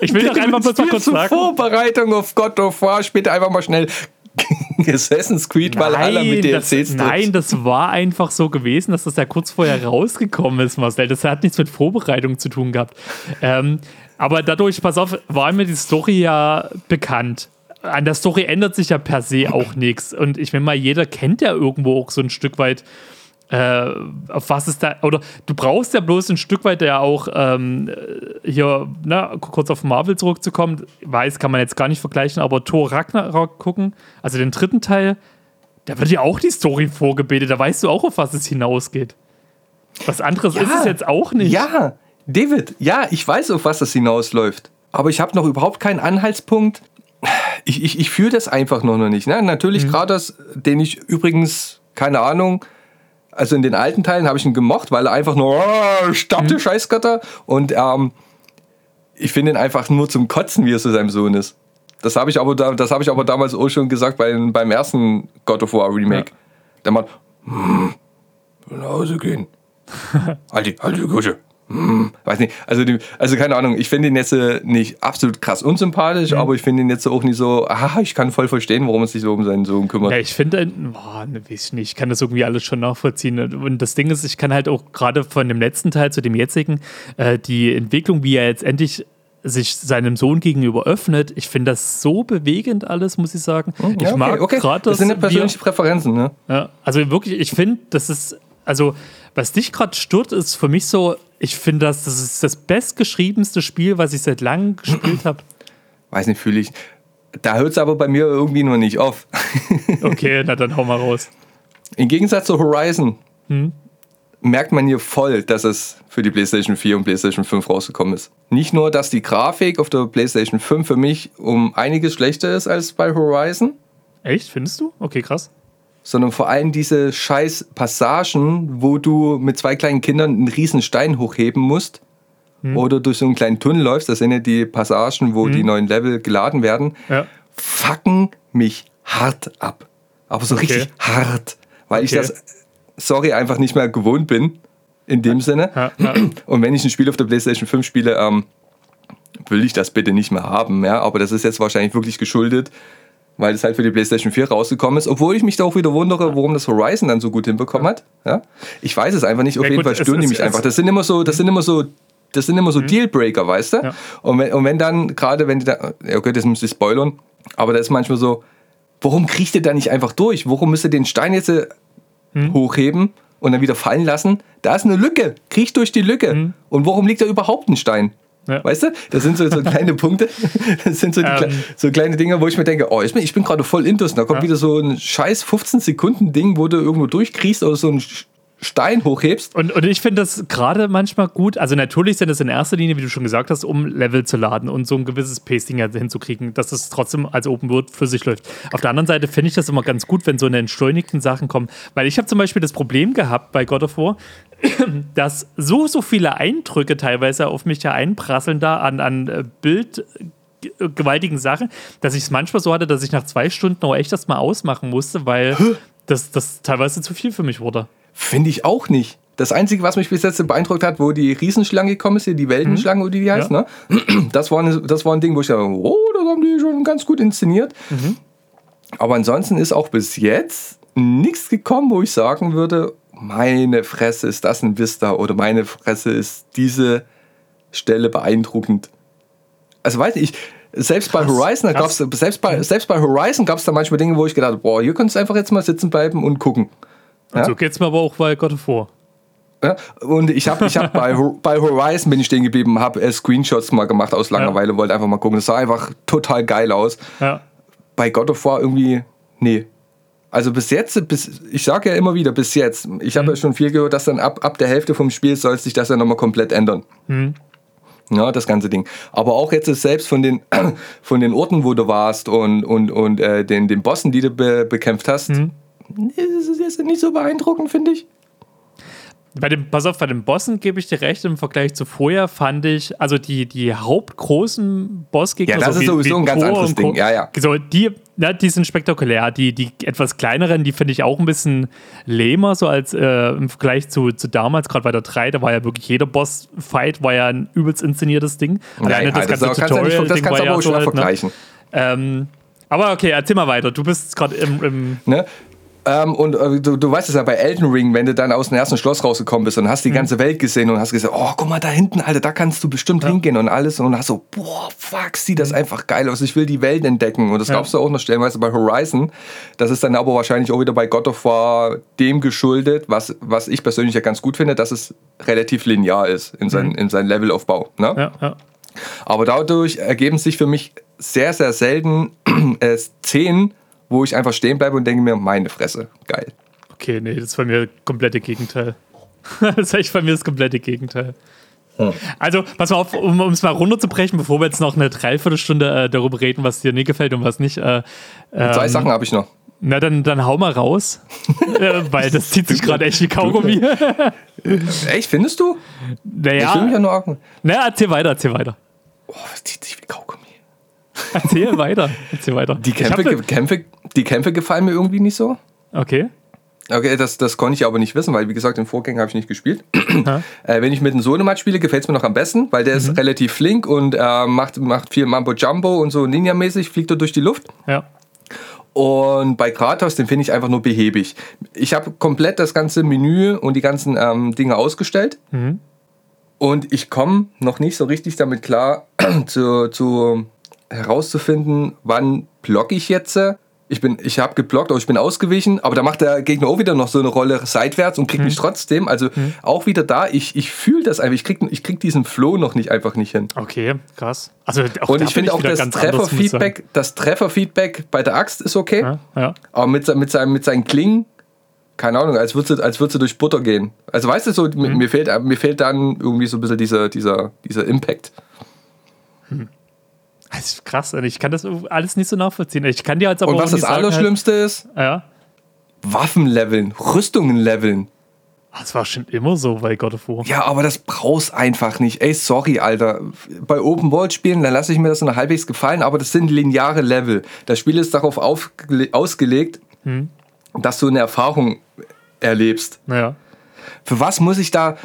ich will doch einfach bloß mal kurz zur sagen. Vorbereitung auf God of War später einfach mal schnell Assassin's Creed Valhalla mit das, DLCs nein, das war einfach so gewesen, dass das ja kurz vorher rausgekommen ist, Marcel. Das hat nichts mit Vorbereitung zu tun gehabt. Ähm, aber dadurch, pass auf, war mir die Story ja bekannt. An der Story ändert sich ja per se auch nichts. Und ich meine mal, jeder kennt ja irgendwo auch so ein Stück weit, äh, auf was ist da, oder du brauchst ja bloß ein Stück weit ja auch ähm, hier, na, kurz auf Marvel zurückzukommen, weiß, kann man jetzt gar nicht vergleichen, aber Thor Ragnarok gucken, also den dritten Teil, da wird ja auch die Story vorgebetet, da weißt du auch, auf was es hinausgeht. Was anderes Ja. ist es jetzt auch nicht. Ja, David, ja, ich weiß, auf was das hinausläuft. Aber ich habe noch überhaupt keinen Anhaltspunkt. Ich, ich, ich fühle das einfach noch nicht. Ne? Natürlich Mhm. gerade das, den ich übrigens, keine Ahnung, also in den alten Teilen habe ich ihn gemocht, weil er einfach nur oh, stammte Mhm. Scheißgötter. Und ähm, ich finde ihn einfach nur zum Kotzen, wie er zu seinem Sohn ist. Das habe ich, aber da, das hab ich aber damals auch schon gesagt beim, beim ersten God of War Remake. Der Mann, hm, nach Hause gehen. halt die, halt die Kusche. Hm, weiß nicht. Also, die, also keine Ahnung, ich finde ihn jetzt nicht absolut krass unsympathisch, aber ich finde ihn jetzt auch nicht so, ah, ich kann voll verstehen, warum er sich so um seinen Sohn kümmert. Ja, ich finde, boah, ne, weiß ich nicht, ich kann das irgendwie alles schon nachvollziehen. Und das Ding ist, ich kann halt auch gerade von dem letzten Teil zu dem jetzigen, äh, die Entwicklung, wie er jetzt endlich sich seinem Sohn gegenüber öffnet, ich finde das so bewegend alles, muss ich sagen. ich Hm, Ja, okay, mag okay. gerade Das sind ja er- persönliche Präferenzen, ne? Ja, also wirklich, ich finde, das ist, also was dich gerade stört, ist für mich so, ich finde, das, das ist das bestgeschriebenste Spiel, was ich seit langem gespielt habe. Weiß nicht, fühle ich. Da hört es aber bei mir irgendwie noch nicht auf. Okay, na dann hau mal raus. Im Gegensatz zu Horizon Hm? merkt man hier voll, dass es für die PlayStation 4 und PlayStation 5 rausgekommen ist. Nicht nur, dass die Grafik auf der PlayStation 5 für mich um einiges schlechter ist als bei Horizon, Echt, findest du? Okay, krass. Sondern vor allem diese scheiß Passagen, wo du mit zwei kleinen Kindern einen riesen Stein hochheben musst oder durch so einen kleinen Tunnel läufst. Das sind ja die Passagen, wo die neuen Level geladen werden. Ja. Fucken mich hart ab. Aber so richtig hart. Weil ich Okay. das, sorry, einfach nicht mehr gewohnt bin. In dem Sinne. Ja, ja. Und wenn ich ein Spiel auf der PlayStation 5 spiele, ähm, will ich das bitte nicht mehr haben. Ja? Aber das ist jetzt wahrscheinlich wirklich geschuldet, weil es halt für die PlayStation 4 rausgekommen ist. Obwohl ich mich da auch wieder wundere, warum das Horizon dann so gut hinbekommen hat. Ja? Ich weiß es einfach nicht. Auf Ja, jeden gut, Fall es- stören die mich einfach. Das sind immer so, das sind immer so, das sind immer so Dealbreaker, weißt du? Ja. Und, wenn, und wenn dann, gerade wenn die da, ja, okay, das muss ich spoilern, aber das ist manchmal so, warum kriegt ihr da nicht einfach durch? Warum müsst ihr den Stein jetzt äh, hochheben und dann wieder fallen lassen? Da ist eine Lücke. Kriech durch die Lücke. Und warum liegt da überhaupt ein Stein? Ja. Weißt du? Das sind so, so kleine Punkte. Das sind so, Ähm. Kle- so kleine Dinge, wo ich mir denke, oh, ich bin, ich bin gerade voll intus. Da kommt Ja. wieder so ein scheiß 15-Sekunden-Ding, wo du irgendwo durchkriechst oder so einen Sch- Stein hochhebst. Und, und ich finde das gerade manchmal gut. Also, natürlich sind es in erster Linie, wie du schon gesagt hast, um Level zu laden und so ein gewisses Pacing halt hinzukriegen, dass es trotzdem als Open World für sich läuft. Auf der anderen Seite finde ich das immer ganz gut, wenn so eine entschleunigten Sachen kommen. Weil ich habe zum Beispiel das Problem gehabt bei God of War, dass so, so viele Eindrücke teilweise auf mich ja einprasseln da an, an äh, Bild. äh, gewaltigen Sachen, dass ich es manchmal so hatte, dass ich nach zwei Stunden auch echt erstmal ausmachen musste, weil das, das teilweise zu viel für mich wurde. Finde ich auch nicht. Das Einzige, was mich bis jetzt beeindruckt hat, wo die Riesenschlange gekommen ist, hier die Weltenschlange, oder wie die heißt, Ja. ne? das, war eine, das war ein Ding, wo ich dachte, oh, das haben die schon ganz gut inszeniert. Aber ansonsten ist auch bis jetzt nichts gekommen, wo ich sagen würde, meine Fresse ist das ein Vista oder meine Fresse ist diese Stelle beeindruckend. Also weiß ich, selbst bei Horizon, gab's, selbst bei, selbst bei Horizon gab es da manchmal Dinge, wo ich gedacht habe, boah, hier könntest du einfach jetzt mal sitzen bleiben und gucken. Ja? so geht es mir aber auch bei God of War. Ja, und ich habe ich hab bei, bei Horizon bin ich stehen geblieben, habe äh, Screenshots mal gemacht aus Langeweile, wollte einfach mal gucken. Das sah einfach total geil aus. Ja. Bei God of War irgendwie, nee. Also bis jetzt, bis, ich sage ja immer wieder, bis jetzt. Ich habe ja schon viel gehört, dass dann ab, ab der Hälfte vom Spiel soll sich das ja nochmal komplett ändern. Ja, das ganze Ding. Aber auch jetzt ist selbst von den, von den Orten, wo du warst und, und, und äh, den, den Bossen, die du be bekämpft hast, nee, das ist jetzt nicht so beeindruckend, finde ich. Bei dem, pass auf, bei den Bossen gebe ich dir recht, im Vergleich zu vorher fand ich, also die, die hauptgroßen Bossgegner. Ja, das so ist wie- sowieso wie ein ganz anderes. Ding, ja, ja. So, die, ja, die sind spektakulär. Die, die etwas kleineren, die finde ich auch ein bisschen lähmer, so als äh, im Vergleich zu, zu damals, gerade bei der 3, da war ja wirklich jeder Boss-Fight war ja ein übelst inszeniertes Ding. Alleine Nein, das das, ganze das Tutorial-Ding kannst war du aber ja auch halt, ne? vergleichen. ähm, aber okay, erzähl mal weiter. Du bist gerade im, im Ne? Ähm, und äh, du, du weißt es ja bei Elden Ring, wenn du dann aus dem ersten Schloss rausgekommen bist und hast Mhm. die ganze Welt gesehen und hast gesagt, oh, guck mal da hinten, Alter, da kannst du bestimmt hingehen und alles. Und hast so, boah, fuck, sieht das einfach geil aus. Ich will die Welt entdecken. Und das Mhm. Ja. glaubst du auch noch stellenweise bei Horizon. Das ist dann aber wahrscheinlich auch wieder bei God of War dem geschuldet, was, was ich persönlich ja ganz gut finde, dass es relativ linear ist in, sein, in sein Levelaufbau. Ne? Mhm. ja, ja. Aber dadurch ergeben sich für mich sehr, sehr selten äh, Szenen, wo ich einfach stehen bleibe und denke mir, meine Fresse, geil. Okay, nee, das ist bei mir das komplette Gegenteil. das ist echt bei mir das komplette Gegenteil. Also, pass mal auf, um es mal runterzubrechen, bevor wir jetzt noch eine Dreiviertelstunde äh, darüber reden, was dir nicht gefällt und was nicht. Äh, Zwei ähm, Sachen habe ich noch. Na, dann, dann hau mal raus, äh, weil das zieht sich gerade echt wie Kaugummi. Echt, findest du? Ich will mich ja naja, nur argen. na, erzähl weiter, erzähl weiter. Oh, das zieht sich wie Kaugummi. Erzähl weiter, erzähl weiter. Die Kämpfe, Kämpfe, die Kämpfe gefallen mir irgendwie nicht so. Okay. Okay, das, das konnte ich aber nicht wissen, weil wie gesagt, den Vorgänger habe ich nicht gespielt. äh, wenn ich mit einem Sohnemann spiele, gefällt es mir noch am besten, weil der ist relativ flink und äh, macht, macht viel Mambo Jumbo und so Ninja-mäßig, fliegt er durch die Luft. Ja. Und bei Kratos, den finde ich einfach nur behäbig. Ich habe komplett das ganze Menü und die ganzen ähm, Dinge ausgestellt. Und ich komme noch nicht so richtig damit klar, zu, zu herauszufinden, wann blocke ich jetzt. Ich, bin, ich habe geblockt, aber ich bin ausgewichen, aber da macht der Gegner auch wieder noch so eine Rolle seitwärts und kriegt mich trotzdem. Also auch wieder da, ich, ich fühle das einfach, ich krieg, ich krieg diesen Flow noch nicht einfach nicht hin. Okay, krass. Also, auch Und ich finde auch das. Trefferfeedback, das Trefferfeedback bei der Axt ist okay. Ja, ja. Aber mit, mit, seinem, mit seinen Klingen, keine Ahnung, als würde sie, als sie durch Butter gehen. Also weißt du, so, mir- Mhm. mir, fehlt, mir fehlt dann irgendwie so ein bisschen dieser, dieser, dieser Impact. Das ist krass, ich kann das alles nicht so nachvollziehen. Ich kann dir jetzt aber Und was das sagen, Allerschlimmste ist, Halt, ja. Waffen leveln, Rüstungen leveln. Das war schon immer so bei God of War. Ja, aber das brauchst einfach nicht. Ey, sorry, Alter. Bei Open World Spielen, dann lasse ich mir das noch halbwegs gefallen, aber das sind lineare Level. Das Spiel ist darauf ausgelegt, Hm. dass du eine Erfahrung erlebst. Naja. Für was muss ich da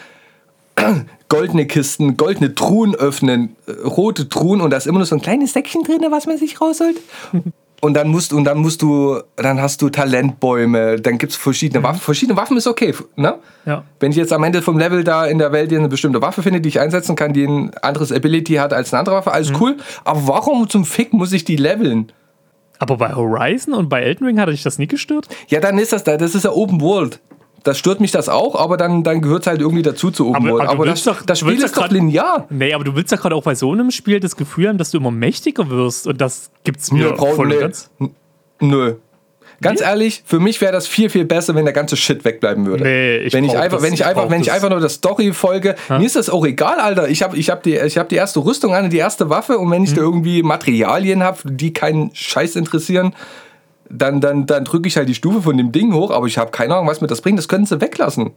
goldene Kisten, goldene Truhen öffnen, äh, rote Truhen und da ist immer nur so ein kleines Säckchen drin, was man sich rausholt? Und dann musst, und dann musst du, dann hast du Talentbäume, dann gibt es verschiedene Waffen. Verschiedene Waffen ist okay, ne? Ja. Wenn ich jetzt am Ende vom Level da in der Welt eine bestimmte Waffe finde, die ich einsetzen kann, die ein anderes Ability hat als eine andere Waffe, alles cool. Aber warum zum Fick muss ich die leveln? Aber bei Horizon und bei Elden Ring hatte ich das nie gestört. Ja, dann ist das da, das ist ja Open World. Das stört mich das auch, aber dann, dann gehört es halt irgendwie dazu zu Open Aber- aber Aber das, doch- das Spiel ist doch grad- linear. Nee, aber du willst ja gerade auch bei so einem Spiel das Gefühl haben, dass du immer mächtiger wirst. Und das gibt's mir Nö, voll nee. ganz. Nö. Ganz Nee? ehrlich, für mich wäre das viel, viel besser, wenn der ganze Shit wegbleiben würde. Nee, ich wenn ich einfach, das, wenn ich einfach, wenn ich einfach nur der Story folge, mir ist das auch egal, Alter. Ich habe ich hab die, ich hab die erste Rüstung an, die erste Waffe und wenn ich da Mhm. irgendwie Materialien habe, die keinen Scheiß interessieren, dann, dann, dann drücke ich halt die Stufe von dem Ding hoch, aber ich habe keine Ahnung, was mir das bringt. Das können sie weglassen.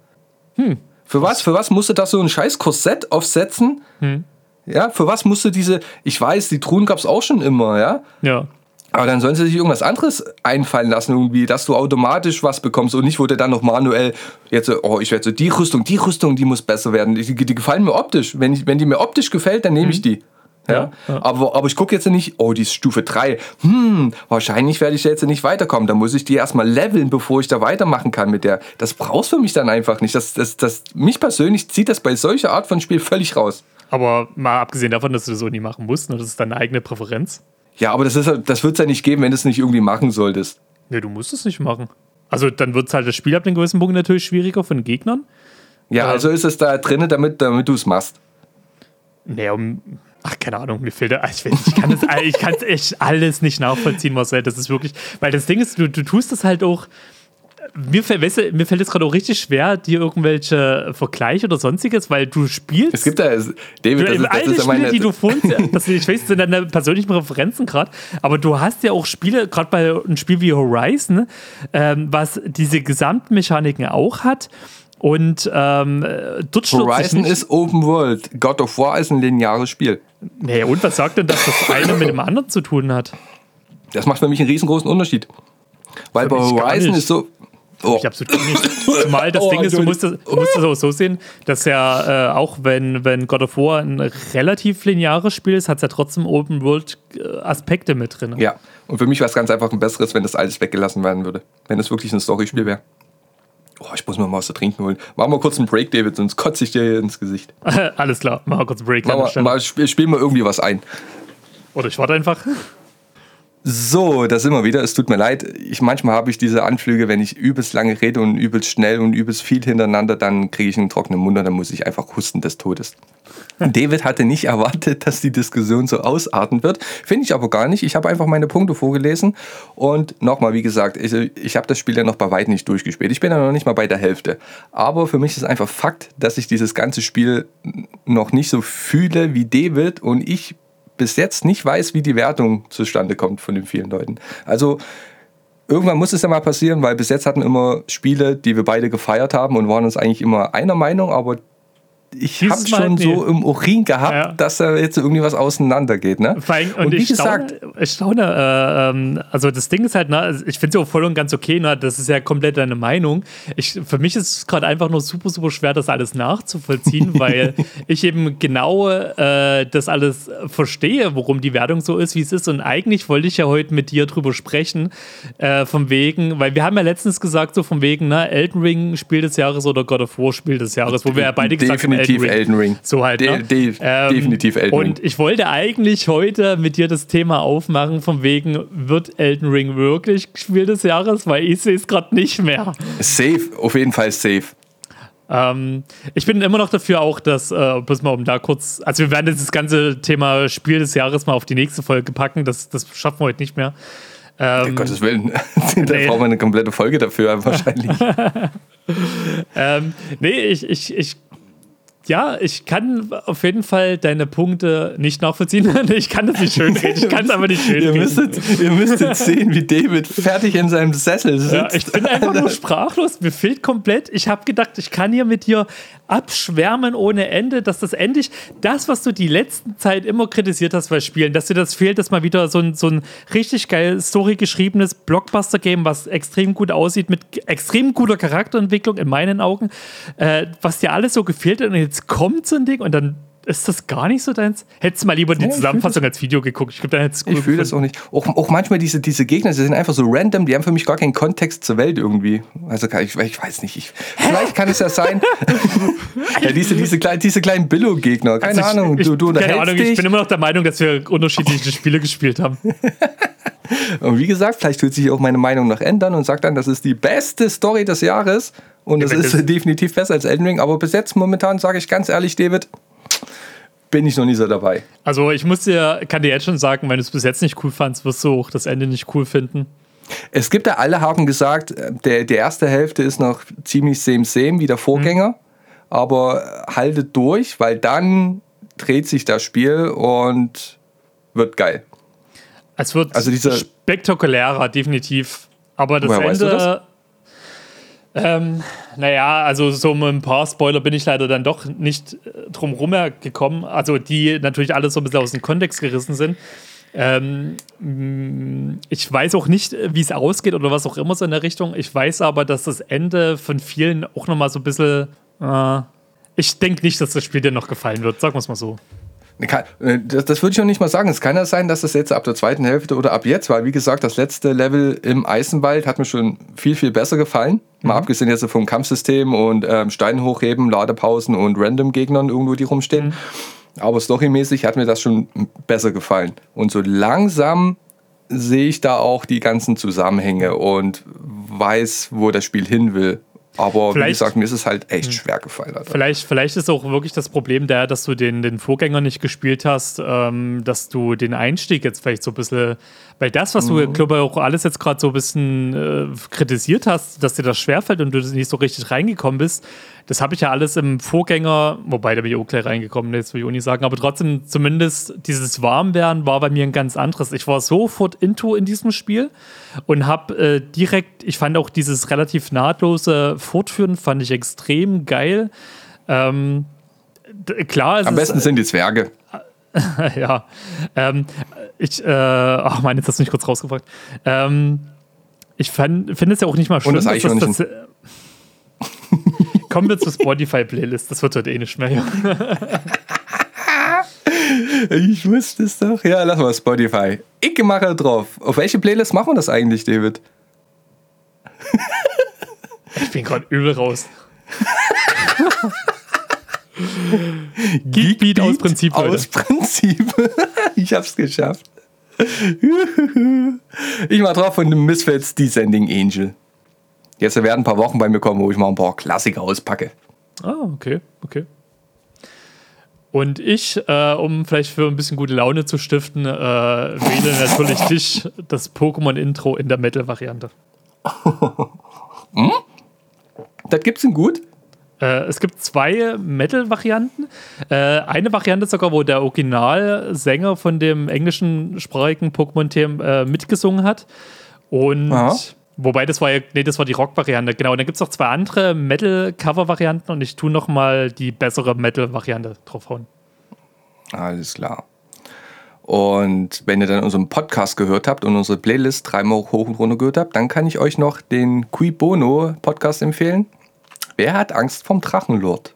Hm. Für was? Für was musst du das so ein scheiß Korsett aufsetzen? Hm. Ja, für was musst du diese, ich weiß, die Truhen gab es auch schon immer, ja. Ja. Aber dann sollen sie sich irgendwas anderes einfallen lassen, irgendwie, dass du automatisch was bekommst und nicht, wo du dann noch manuell jetzt, so, oh, ich werde so, die Rüstung, die Rüstung, die muss besser werden. Die, die gefallen mir optisch. Wenn, ich, wenn die mir optisch gefällt, dann nehme ich die. Ja? Ja. Aber, aber ich gucke jetzt nicht, oh, die ist Stufe 3. Hm, wahrscheinlich werde ich jetzt nicht weiterkommen. Da muss ich die erstmal leveln, bevor ich da weitermachen kann mit der. Das brauchst für mich dann einfach nicht. Das, das, das, mich persönlich zieht das bei solcher Art von Spiel völlig raus. Aber mal abgesehen davon, dass du das so nie machen musst, ne, das ist deine eigene Präferenz. Ja, aber das, ist, das wird es ja nicht geben, wenn du es nicht irgendwie machen solltest. Nee, du musst es nicht machen. Also dann wird halt das Spiel ab einem gewissen Punkt natürlich schwieriger von den Gegnern. Ja, Ja. also ist es da drin, damit, damit du es machst. Nee, um. Ach, keine Ahnung, mir fehlt da. Ich, weiß, ich kann das ich kann's echt alles nicht nachvollziehen, Marcel. Das ist wirklich. Weil das Ding ist, du, du tust das halt auch. Mir, fällt- weißt du, mir fällt es gerade auch richtig schwer, dir irgendwelche Vergleiche oder sonstiges, weil du spielst. Es gibt da, David, das ist, das alle ist Spiele, die du vorhin, das, ich weiß, sind deine persönlichen Präferenzen gerade, aber du hast ja auch Spiele, gerade bei einem Spiel wie Horizon, ähm, was diese Gesamtmechaniken auch hat Und ähm, äh, Horizon ist Open World. God of War ist ein lineares Spiel. Nee, und was sagt denn, dass das eine mit dem anderen zu tun hat? Das macht für mich einen riesengroßen Unterschied. Weil bei Horizon ist so. Oh, Ich absolut nicht. Zumal das Oh, Ding ist, du musst, das, du musst das auch so sehen, dass ja äh, auch wenn, wenn God of War ein relativ lineares Spiel ist, hat es ja trotzdem Open-World-Aspekte mit drin. Ja, und für mich wäre es ganz einfach ein besseres, wenn das alles weggelassen werden würde. Wenn es wirklich ein Storyspiel wäre. Oh, ich muss mir mal was zu trinken holen. Mach mal kurz einen Break, David, sonst kotze ich dir hier ins Gesicht. Alles klar, machen wir kurz einen Break. Mach mal, mal spiel, spiel mal irgendwie was ein. Oder ich warte einfach. So, da sind wir wieder. Es tut mir leid. Ich, manchmal habe ich diese Anflüge, wenn ich übelst lange rede und übelst schnell und übelst viel hintereinander, dann kriege ich einen trockenen Mund und dann muss ich einfach husten des Todes. David hatte nicht erwartet, dass die Diskussion so ausarten wird. Finde ich aber gar nicht. Ich habe einfach meine Punkte vorgelesen. Und nochmal, wie gesagt, ich, ich habe das Spiel ja noch bei weitem nicht durchgespielt. Ich bin ja noch nicht mal bei der Hälfte. Aber für mich ist einfach Fakt, dass ich dieses ganze Spiel noch nicht so fühle wie David und ich bis jetzt nicht weiß, wie die Wertung zustande kommt von den vielen Leuten. Also irgendwann muss es ja mal passieren, weil bis jetzt hatten immer Spiele, die wir beide gefeiert haben und waren uns eigentlich immer einer Meinung, aber ich habe schon nee. so im Urin gehabt, Ja. dass da jetzt irgendwie was auseinandergeht. Ne? Allem, und, Und wie ich gesagt, staune, ich staune äh, ähm, also das Ding ist halt, ne, also ich finde es auch voll und ganz okay, ne, das ist ja komplett deine Meinung. Ich, für mich ist es gerade einfach nur super, super schwer, das alles nachzuvollziehen, weil ich eben genau äh, das alles verstehe, worum die Wertung so ist, wie es ist. Und eigentlich wollte ich ja heute mit dir drüber sprechen, äh, vom wegen, weil wir haben ja letztens gesagt, so vom wegen, ne, Elden Ring Spiel des Jahres oder God of War Spiel des Jahres, wo wir ja beide gesagt haben, definitiv Elden Ring. so halt, De ne? de definitiv Elden Ring. Und ich wollte eigentlich heute mit dir das Thema aufmachen, von wegen, wird Elden Ring wirklich Spiel des Jahres? Weil ich sehe es gerade nicht mehr. Safe, auf jeden Fall safe. Ähm, ich bin immer noch dafür auch, dass, äh, bis mal um da kurz, also wir werden jetzt das ganze Thema Spiel des Jahres mal auf die nächste Folge packen, das, das schaffen wir heute nicht mehr. Um Ähm, Gottes Willen. da Nee. brauchen wir eine komplette Folge dafür wahrscheinlich. Ähm, nee, ich, ich, ich, ja, ich kann auf jeden Fall deine Punkte nicht nachvollziehen. ich kann das nicht schön reden. Ich kann es aber nicht schön ihr, müsstet, ihr müsstet sehen, wie David fertig in seinem Sessel sitzt. Ja, ich bin einfach nur sprachlos. Mir fehlt komplett. Ich habe gedacht, ich kann hier mit dir abschwärmen ohne Ende, dass das endlich das, was du die letzten Zeit immer kritisiert hast bei Spielen, dass dir das fehlt, dass mal wieder so ein, so ein richtig geil Story geschriebenes Blockbuster-Game, was extrem gut aussieht, mit extrem guter Charakterentwicklung in meinen Augen, äh, was dir alles so gefehlt hat und jetzt kommt so ein Ding und dann ist das gar nicht so deins? Hättest du mal lieber die Ja, Zusammenfassung als Video geguckt. Ich glaube, dann hättest du Ich fühle das auch nicht. Auch, auch manchmal diese, diese Gegner, sie sind einfach so random, die haben für mich gar keinen Kontext zur Welt irgendwie. Also ich, ich weiß nicht. Ich, vielleicht kann es ja sein. ja, diese, diese, kleinen, diese kleinen Billo-Gegner. Keine Also ich- Ahnung. Du, du keine Ahnung, dich. ich bin immer noch der Meinung, dass wir unterschiedliche Spiele gespielt haben. Und wie gesagt, vielleicht wird sich auch meine Meinung noch ändern und sagt dann, das ist die beste Story des Jahres. Und es ist das- definitiv besser als Elden Ring. Aber bis jetzt momentan sage ich ganz ehrlich, David, bin ich noch nie so dabei. Also ich muss dir, kann dir jetzt schon sagen, wenn du es bis jetzt nicht cool fandst, wirst du auch das Ende nicht cool finden. Es gibt ja, alle haben gesagt, der, die erste Hälfte ist noch ziemlich same same wie der Vorgänger, aber haltet durch, weil dann dreht sich das Spiel und wird geil. Es wird Also spektakulärer, definitiv. Aber das Woher weißt du Ende. das? Ähm, naja, also so mit ein paar Spoiler bin ich leider dann doch nicht äh, drum rum gekommen. Also die natürlich alles so ein bisschen aus dem Kontext gerissen sind. Ähm, mh, ich weiß auch nicht, äh, wie es ausgeht oder was auch immer so in der Richtung. Ich weiß aber, dass das Ende von vielen auch nochmal so ein bisschen. Äh, ich denke nicht, dass das Spiel dir noch gefallen wird, sagen wir es mal so. Kann- äh, Das, das würde ich noch nicht mal sagen. Es kann ja sein, dass das jetzt ab der zweiten Hälfte oder ab jetzt, weil wie gesagt, das letzte Level im Eisenwald hat mir schon viel, viel besser gefallen. Mal abgesehen jetzt vom Kampfsystem und ähm, Steine hochheben, Ladepausen und Random-Gegnern irgendwo, die rumstehen. Aber storymäßig hat mir das schon besser gefallen. Und so langsam sehe ich da auch die ganzen Zusammenhänge und weiß, wo das Spiel hin will. Aber wie Vielleicht- gesagt, mir ist es halt echt schwer gefallen. Alter. Vielleicht, vielleicht ist auch wirklich das Problem der, dass du den, den Vorgänger nicht gespielt hast, ähm, dass du den Einstieg jetzt vielleicht so ein bisschen, weil das, was du, glaube ich, auch alles jetzt gerade so ein bisschen äh, kritisiert hast, dass dir das schwerfällt und du nicht so richtig reingekommen bist, das habe ich ja alles im Vorgänger, wobei da bin ich auch gleich reingekommen, jetzt will ich auch nicht sagen, aber trotzdem zumindest dieses Warmwerden war bei mir ein ganz anderes. Ich war sofort into in diesem Spiel und habe äh, direkt, ich fand auch dieses relativ nahtlose fortführen, fand ich extrem geil. Ähm, klar, es Am ist, besten sind die Zwerge. ja. Ähm, ich, äh, ach Mann, jetzt hast du mich kurz rausgefragt. Ähm, ich finde es ja auch nicht mal schlimm, das dass Eichhörnchen. das, Kommen wir zur Spotify-Playlist, das wird heute eh nicht mehr. Ja. Ich wusste es doch. Ja, lass mal Spotify. Ich mache drauf. Auf welche Playlist machen wir das eigentlich, David? Ich bin gerade übel raus. Geekbeat aus Prinzip, Leute. Aus Prinzip. ich hab's geschafft. ich mach drauf von den Misfits Descending Angel. Jetzt werden ein paar Wochen bei mir kommen, wo ich mal ein paar Klassiker auspacke. Ah, okay, okay. Und ich, äh, um vielleicht für ein bisschen gute Laune zu stiften, äh, wähle natürlich dich, das Pokémon-Intro in der Metal-Variante. Das gibt's in gut. Äh, es gibt zwei Metal-Varianten. Äh, eine Variante sogar, wo der Originalsänger von dem englischen sprachigen Pokémon-Thema äh, mitgesungen hat. Und Aha. wobei das war ja, nee, das war die Rock-Variante, genau. Und dann gibt es noch zwei andere Metal-Cover-Varianten und ich tue nochmal die bessere Metal-Variante draufhauen. Alles klar. Und wenn ihr dann unseren Podcast gehört habt und unsere Playlist dreimal hoch und runter gehört habt, dann kann ich euch noch den Qui Bono Podcast empfehlen. Wer hat Angst vom Drachenlord?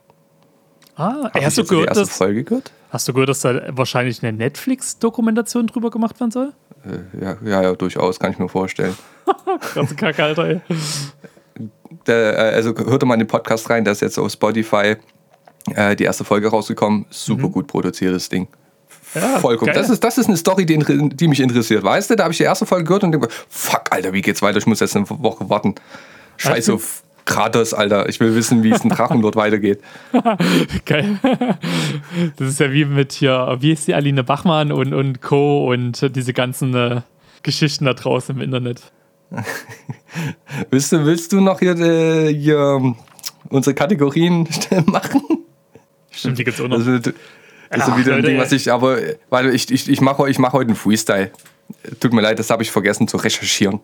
Ah, hast du, gehört, erste dass, Folge gehört? hast du gehört, dass da wahrscheinlich eine Netflix-Dokumentation drüber gemacht werden soll? Äh, ja, ja, ja, durchaus, kann ich mir vorstellen. Ganze Kacke, Alter, ey. Der, äh, also hört mal in den Podcast rein, da ist jetzt auf Spotify äh, die erste Folge rausgekommen. Super gut produziertes Ding. Mhm. Ja, Vollkommen. geil. Das ist, das ist eine Story, die, die mich interessiert. Weißt du, da habe ich die erste Folge gehört und denke, fuck, Alter, wie geht's weiter? Ich muss jetzt eine Woche warten. Scheiße auf Kratos, Alter. Ich will wissen, wie es in Drachenlord weitergeht. Geil. Das ist ja wie mit hier, wie ist die Aline Bachmann und, und Co. und diese ganzen äh, Geschichten da draußen im Internet. Willst du, willst du noch hier, äh, hier ähm, unsere Kategorien machen? Stimmt, die gibt's auch noch. Also, das ist Ach, wieder ein Leute, Ding, was ich, aber, weil ich, ich, ich mache ich mach heute einen Freestyle. Tut mir leid, das habe ich vergessen zu recherchieren.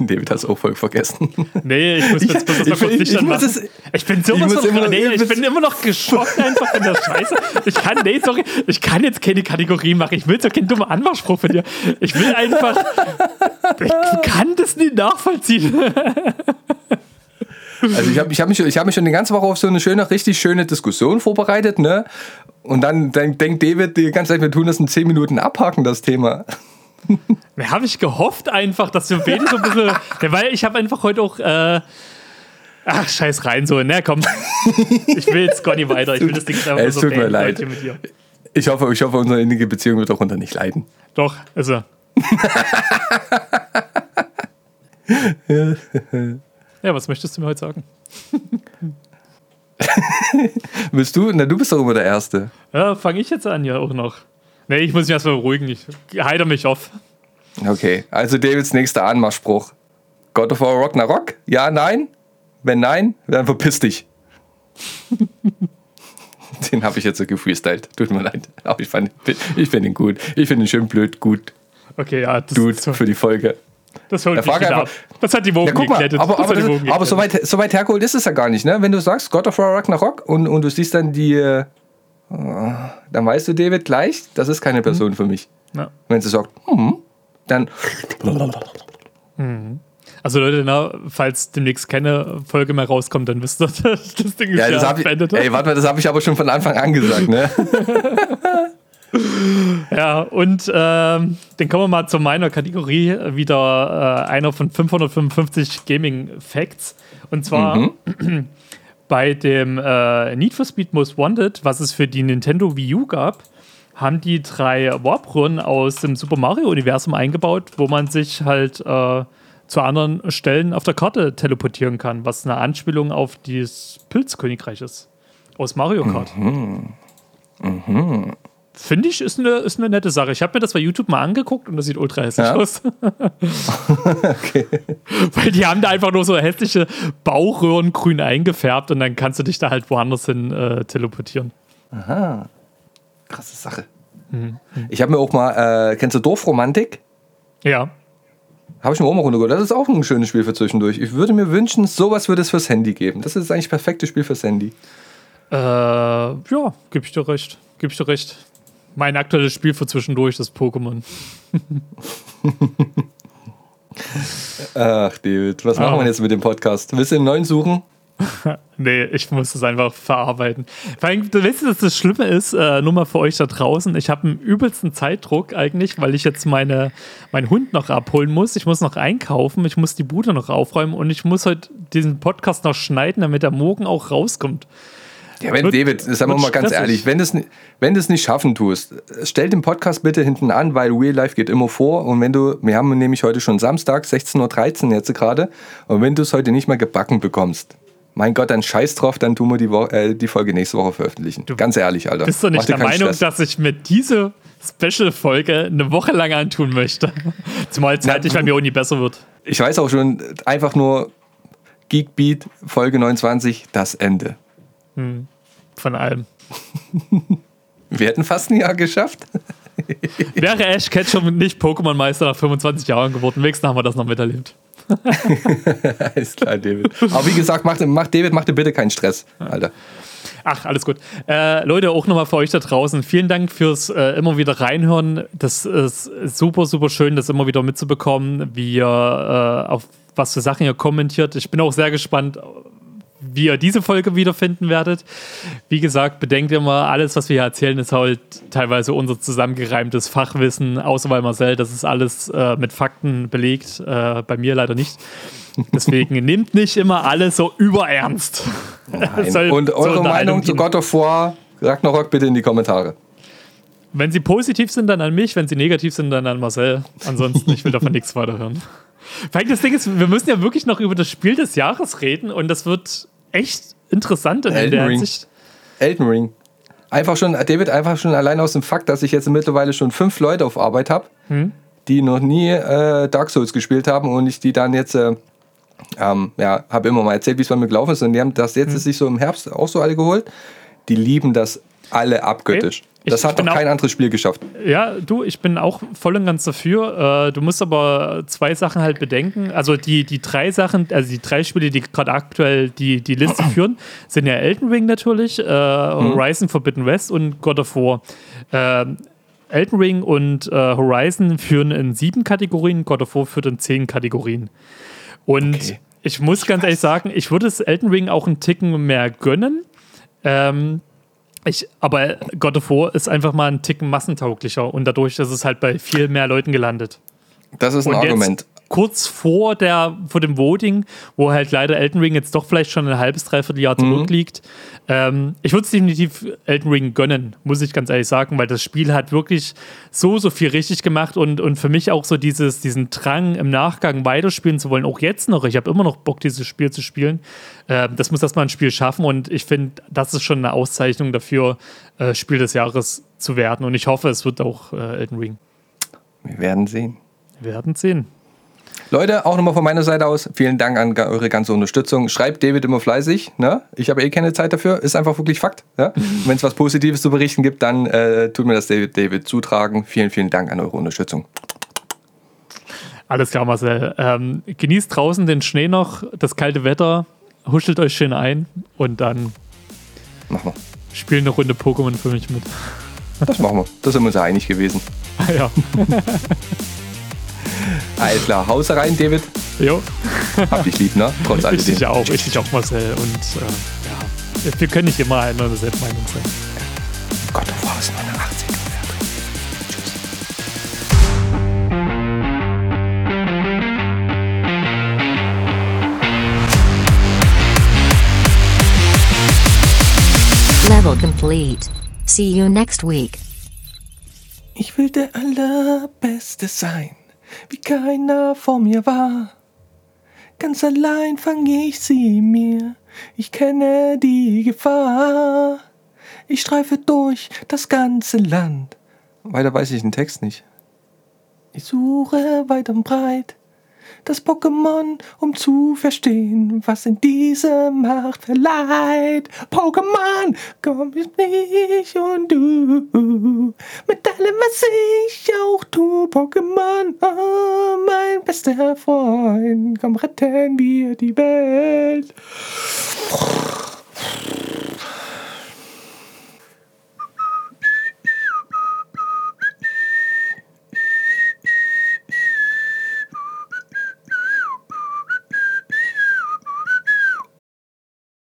David hat es auch voll vergessen. Nee, ich muss jetzt Ich- mal kurz ich- Licht ich es- Ich bin ich sowas muss von, immer- nee, ich ich bin immer noch geschockt einfach von der Scheiße. Ich kann, nee, sorry, ich kann jetzt keine Kategorie machen. Ich will so keinen dummen Anmachspruch von dir. Ich will einfach, ich kann das nicht nachvollziehen. Also ich habe ich hab mich, ich hab mich schon die ganze Woche auf so eine schöne, richtig schöne Diskussion vorbereitet, ne? Und dann, dann denkt David die ganze Zeit, wir tun das in 10 Minuten abhaken, das Thema. Da habe ich gehofft einfach, dass wir beide so ein bisschen, ja, weil ich habe einfach heute auch, äh, ach, scheiß rein so, ne, komm. Ich will jetzt gar nicht weiter. Ich will das Ding einfach Es so tut mir leid. heute Mit dir. Ich hoffe, ich hoffe, unsere innige Beziehung wird darunter nicht leiden. Doch, also. ja, was möchtest du mir heute sagen? Bist du? Na, du bist doch immer der Erste. Ja, fange ich jetzt an, ja auch noch. Nee, ich muss mich erstmal beruhigen. Ich heider mich auf. Okay, also Davids nächster Anmachspruch. God of War Rock na Rock? Ja, nein? Wenn nein, dann verpiss dich. Den habe ich jetzt so gefreestylt. Tut mir leid. Aber ich, fand, ich finde ihn gut. Ich finde ihn schön blöd gut. Okay, ja, das, Dude, das, für die Folge. das holt mich wieder ab. einfach- Das hat die Wogen Ja, guck mal, geglättet. aber, aber, aber so, weit, so weit hergeholt ist es ja gar nicht, ne? Wenn du sagst God of War Ragnarok und, und du siehst dann die, äh, dann weißt du, David, gleich, das ist keine Person für mich. Ja. Wenn sie sagt, hm, dann, Also Leute, na, falls demnächst keine Folge mehr rauskommt, dann wisst ihr, das Ding ist ja, ja, das habe ich, beendet. ey, warte mal, das habe ich aber schon von Anfang an gesagt, ne? Ja, und ähm, dann kommen wir mal zu meiner Kategorie. Wieder äh, einer von 555 Gaming Facts. Und zwar Mhm. bei dem äh, Need for Speed Most Wanted, was es für die Nintendo Wii U gab, haben die drei Warp-Röhren aus dem Super Mario-Universum eingebaut, wo man sich halt äh, zu anderen Stellen auf der Karte teleportieren kann, was eine Anspielung auf das Pilzkönigreich ist. Aus Mario Kart. Finde ich, ist eine, ist eine nette Sache. Ich habe mir das bei YouTube mal angeguckt und das sieht ultra hässlich Ja? aus. Weil die haben da einfach nur so hässliche Bauchröhren grün eingefärbt und dann kannst du dich da halt woanders hin äh, teleportieren. Krasse Sache. Mhm. Ich habe mir auch mal, äh, kennst du Dorfromantik? Ja. Habe ich mir auch mal runtergeholt. Das ist auch ein schönes Spiel für zwischendurch. Ich würde mir wünschen, sowas würde es fürs Handy geben. Das ist eigentlich das perfekte Spiel fürs Handy. Äh, ja, gebe ich dir recht. Gebe ich dir recht. Mein aktuelles Spiel für zwischendurch ist Pokémon. Ach, David, was machen Ah. wir jetzt mit dem Podcast? Willst du einen neuen suchen? Nee, ich muss das einfach verarbeiten. Vor allem, du weißt, dass das Schlimme ist, äh, nur mal für euch da draußen, ich habe einen übelsten Zeitdruck eigentlich, weil ich jetzt meine, meinen Hund noch abholen muss. Ich muss noch einkaufen, ich muss die Bude noch aufräumen und ich muss heute diesen Podcast noch schneiden, damit er morgen auch rauskommt. Ja, wenn, Wird- David, sagen wir mal ganz stressig. ehrlich, wenn du es wenn du nicht schaffen tust, stell den Podcast bitte hinten an, weil Real Life geht immer vor. Und wenn du, wir haben nämlich heute schon Samstag, 16.13 Uhr jetzt gerade, und wenn du es heute nicht mal gebacken bekommst, mein Gott, dann scheiß drauf, dann tun wir die, Wo äh, die Folge nächste Woche veröffentlichen. ganz ehrlich, Alter. Bist du nicht der Meinung, Stress. dass ich mir diese Special-Folge eine Woche lang antun möchte? Zumal zeitlich bei mir nie besser wird. Ich weiß auch schon, einfach nur Geekbeat, Folge 29, das Ende. Von allem. Wir hätten fast ein Jahr geschafft. Wäre Ash Ketchum nicht Pokémon-Meister nach 25 Jahren geworden, wenigstens haben wir das noch miterlebt. Alles klar, David. Aber wie gesagt, mach, mach David, mach dir bitte keinen Stress, Alter. Ach, alles gut. Äh, Leute, auch nochmal für euch da draußen. Vielen Dank fürs äh, immer wieder reinhören. Das ist super, super schön, das immer wieder mitzubekommen, wie ihr äh, auf was für Sachen ihr kommentiert. Ich bin auch sehr gespannt, wie ihr diese Folge wiederfinden werdet. Wie gesagt, bedenkt immer, alles, was wir hier erzählen, ist halt teilweise unser zusammengereimtes Fachwissen, außer bei Marcel, das ist alles äh, mit Fakten belegt. Äh, bei mir leider nicht. Deswegen nehmt nicht immer alles so überernst. Soll Und eure Meinung zu. God of War, Ragnarok bitte in die Kommentare. Wenn sie positiv sind, dann an mich. Wenn sie negativ sind, dann an Marcel. Ansonsten, ich will davon nichts weiter hören. Weil das Ding ist, wir müssen ja wirklich noch über das Spiel des Jahres reden und das wird echt interessant in Elden der Ring. Hinsicht. Elden Ring. Einfach schon, David, einfach schon allein aus dem Fakt, dass ich jetzt mittlerweile schon fünf Leute auf Arbeit habe, Hm? die noch nie äh, Dark Souls gespielt haben und ich die dann jetzt, äh, ähm, ja, habe immer mal erzählt, wie es bei mir gelaufen ist und die haben das Hm. jetzt sich so im Herbst auch so alle geholt. Die lieben das alle abgöttisch. Ich- Das hat bin noch auch- kein anderes Spiel geschafft. Ja, du, ich bin auch voll und ganz dafür. Äh, du musst aber zwei Sachen halt bedenken. Also die, die drei Sachen, also die drei Spiele, die gerade aktuell die, die Liste führen, sind ja Elden Ring natürlich, äh, Horizon Forbidden West und God of War. Ähm, Elden Ring und äh, Horizon führen in sieben Kategorien, God of War führt in zehn Kategorien. Und Okay. ich muss ganz ehrlich sagen, ich würde es Elden Ring auch einen Ticken mehr gönnen. Ähm, ich, aber God of War ist einfach mal ein Ticken massentauglicher und dadurch ist es halt bei viel mehr Leuten gelandet. Das ist ein Und Argument. jetzt kurz vor, der, vor dem Voting, wo halt leider Elden Ring jetzt doch vielleicht schon ein halbes, dreiviertel Jahr Mhm. zurückliegt. Ähm, ich würde es definitiv Elden Ring gönnen, muss ich ganz ehrlich sagen, weil das Spiel hat wirklich so, so viel richtig gemacht und, und für mich auch so dieses, diesen Drang im Nachgang weiterspielen zu wollen, auch jetzt noch. Ich habe immer noch Bock, dieses Spiel zu spielen. Ähm, das muss erstmal ein Spiel schaffen und ich finde, das ist schon eine Auszeichnung dafür, äh, Spiel des Jahres zu werden und ich hoffe, es wird auch äh, Elden Ring. Wir werden sehen. Wir werden sehen. Leute, auch nochmal von meiner Seite aus, vielen Dank an eure ganze Unterstützung. Schreibt David immer fleißig. Ne? Ich habe eh keine Zeit dafür. Ist einfach wirklich Fakt. Ja? Wenn es was Positives zu berichten gibt, dann äh, tut mir das David, David zutragen. Vielen, vielen Dank an eure Unterstützung. Alles klar, Marcel. Ähm, genießt draußen den Schnee noch, das kalte Wetter, huschelt euch schön ein und dann Machen spielt eine Runde Pokémon für mich mit. wir. Das machen wir. Da sind wir uns ja einig gewesen. ja. Alles klar. Hause rein, David. Jo, Hab dich lieb, ne? Trotz ich alledem. dich auch, ich dich auch, Marcel. Und äh, ja, wir können nicht immer einer derselben Meinung sein. Gott, du warst meine 80er wert. Tschüss. Level complete. See you next week. Ich will der Allerbeste sein, wie keiner vor mir war. Ganz allein fange ich sie mir, ich kenne die Gefahr. Ich streife durch das ganze Land. Weiter weiß ich den Text nicht. Ich suche weit und breit das Pokémon, um zu verstehen, was in diese Macht verleiht. Pokémon, komm ich nicht und du, mit allem, was ich auch tu. Pokémon, oh, mein bester Freund, komm, retten wir die Welt.